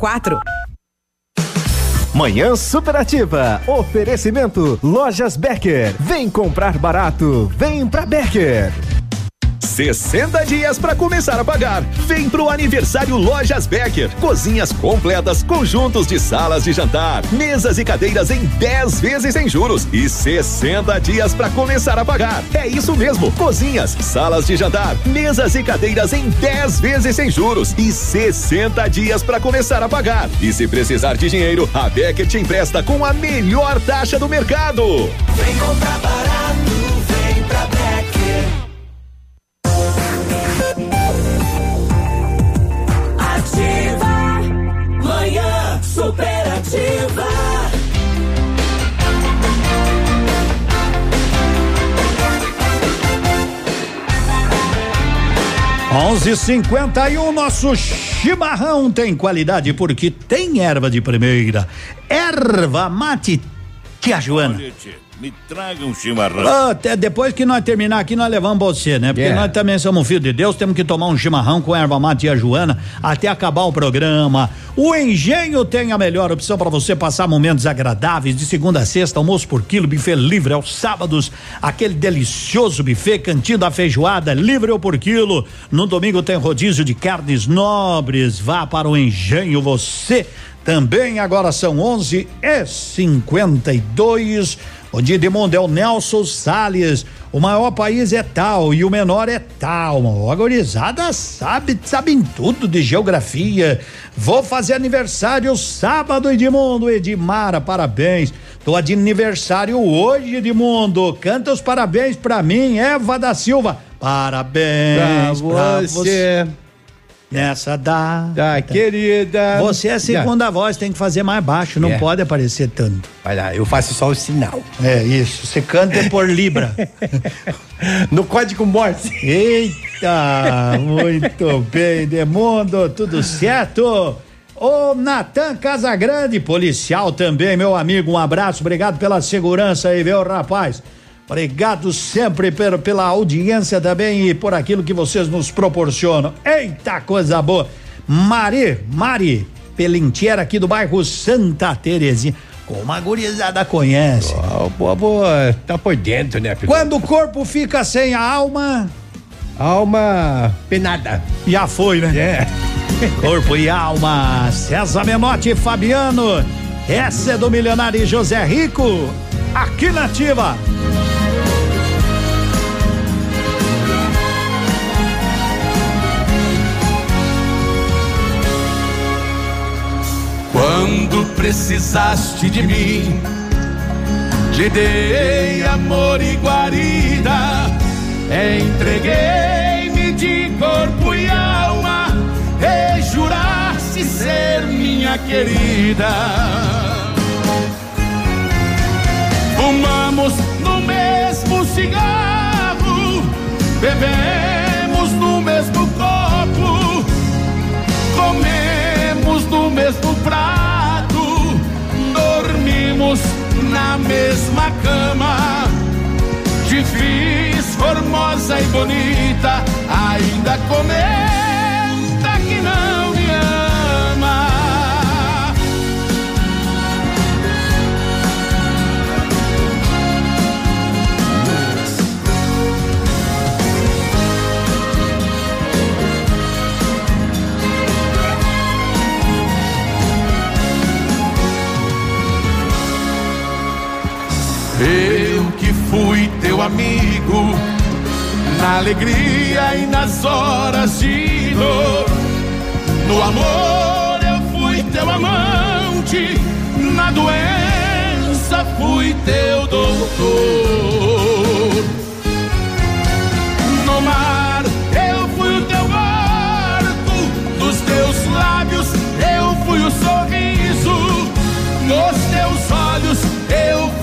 Manhã Superativa. Oferecimento Lojas Becker. Vem comprar barato. Vem pra Becker. 60 dias para começar a pagar. Vem pro aniversário Lojas Becker. Cozinhas completas, conjuntos de salas de jantar, mesas e cadeiras em 10 vezes sem juros e 60 dias para começar a pagar. É isso mesmo. Cozinhas, salas de jantar, mesas e cadeiras em 10 vezes sem juros e 60 dias para começar a pagar. E se precisar de dinheiro, a Becker te empresta com a melhor taxa do mercado. Vem comprar barato, vem pra Becker. Superativa. Onze cinquenta e um, nosso chimarrão tem qualidade porque tem erva de primeira. Erva mate, tia Joana. Me traga um chimarrão. Ah, Até depois que nós terminar aqui, nós levamos você, né? Porque Yeah. nós também somos filhos de Deus, temos que tomar um chimarrão com erva mate e a Joana até acabar o programa. O Engenho tem a melhor opção para você passar momentos agradáveis de segunda a sexta, almoço por quilo, buffet livre aos sábados, aquele delicioso buffet, cantinho da feijoada, livre ou por quilo. No domingo tem rodízio de carnes nobres. Vá para o Engenho você também agora são 11 e 52. O dia é o Nelson Salles. O maior país é tal e o menor é tal. A gorizada sabe, sabem tudo de geografia. Vou fazer aniversário sábado, Edmundo. Edmara, parabéns. Tô de aniversário hoje, Edmundo. Canta os parabéns pra mim, Eva da Silva. Parabéns Pra você. Nessa data. Tá, querida. Você é a segunda voz, tem que fazer mais baixo, não É. pode aparecer tanto. Vai lá, eu faço só o sinal. É isso, você canta é por Libra. no código Morse. Eita, muito bem, Demundo, tudo certo? Ô Natan Casagrande, policial também, meu amigo, um abraço, obrigado pela segurança aí, viu, rapaz? Obrigado sempre pela, pela audiência também e por aquilo que vocês nos proporcionam. Eita, coisa boa. Mari, Mari, Pelentiera aqui do bairro Santa Terezinha. Como a gurizada conhece. boa, boa, tá por dentro, né, filho? Quando o corpo fica sem a alma. Alma penada. Já foi, né? É. Corpo e alma. César Menotti e Fabiano. Essa é do milionário José Rico. Aqui na Ativa. Quando precisaste de mim, te dei amor e guarida, entreguei-me de corpo e alma, e juraste ser minha querida. Fumamos no mesmo cigarro, bebemos na mesma cama. Fiz formosa e bonita, ainda comenta Eu que fui teu amigo, na alegria e nas horas de dor. No amor eu fui teu amante, na doença fui teu doutor. No mar eu fui o teu barco, dos teus lábios eu fui o sorriso, nos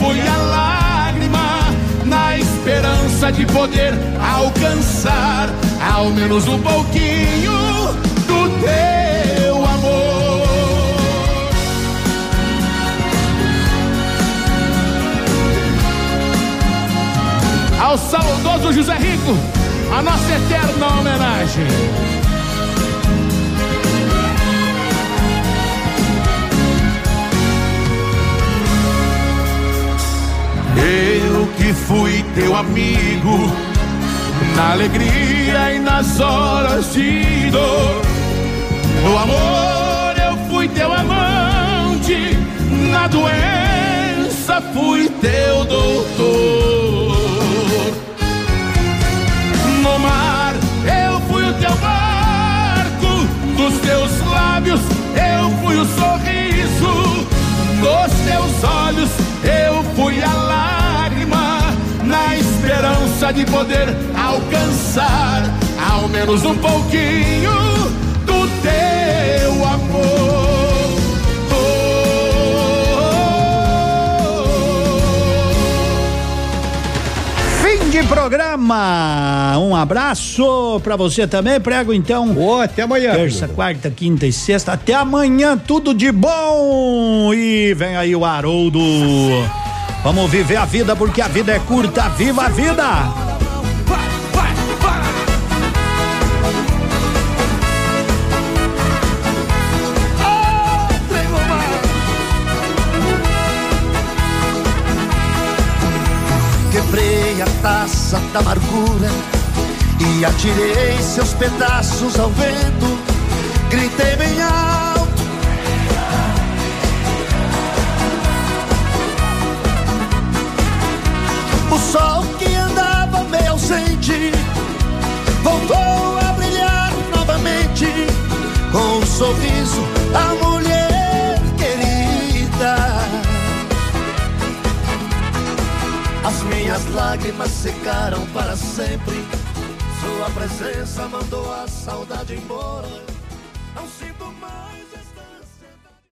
fui a lágrima, na esperança de poder alcançar ao menos um pouquinho do teu amor. Ao saudoso José Rico, a nossa eterna homenagem. Eu que fui teu amigo, na alegria e nas horas de dor. No amor eu fui teu amante, na doença fui teu doutor. No mar eu fui o teu barco, dos teus lábios eu fui o sorriso, dos teus olhos fui a lágrima, na esperança de poder alcançar ao menos um pouquinho do teu amor. Fim de programa. Um abraço pra você também. Prego então. até amanhã. Terça, quarta, quinta e sexta. Até amanhã. Tudo de bom. E vem aí o Haroldo. Vamos viver a vida porque a vida é curta. Viva a vida! Quebrei a taça da amargura e atirei seus pedaços ao vento. Gritei bem alto. O sol que andava meio ausente voltou a brilhar novamente com um sorriso a mulher querida. As minhas lágrimas secaram para sempre. Sua presença mandou a saudade embora. Não mais.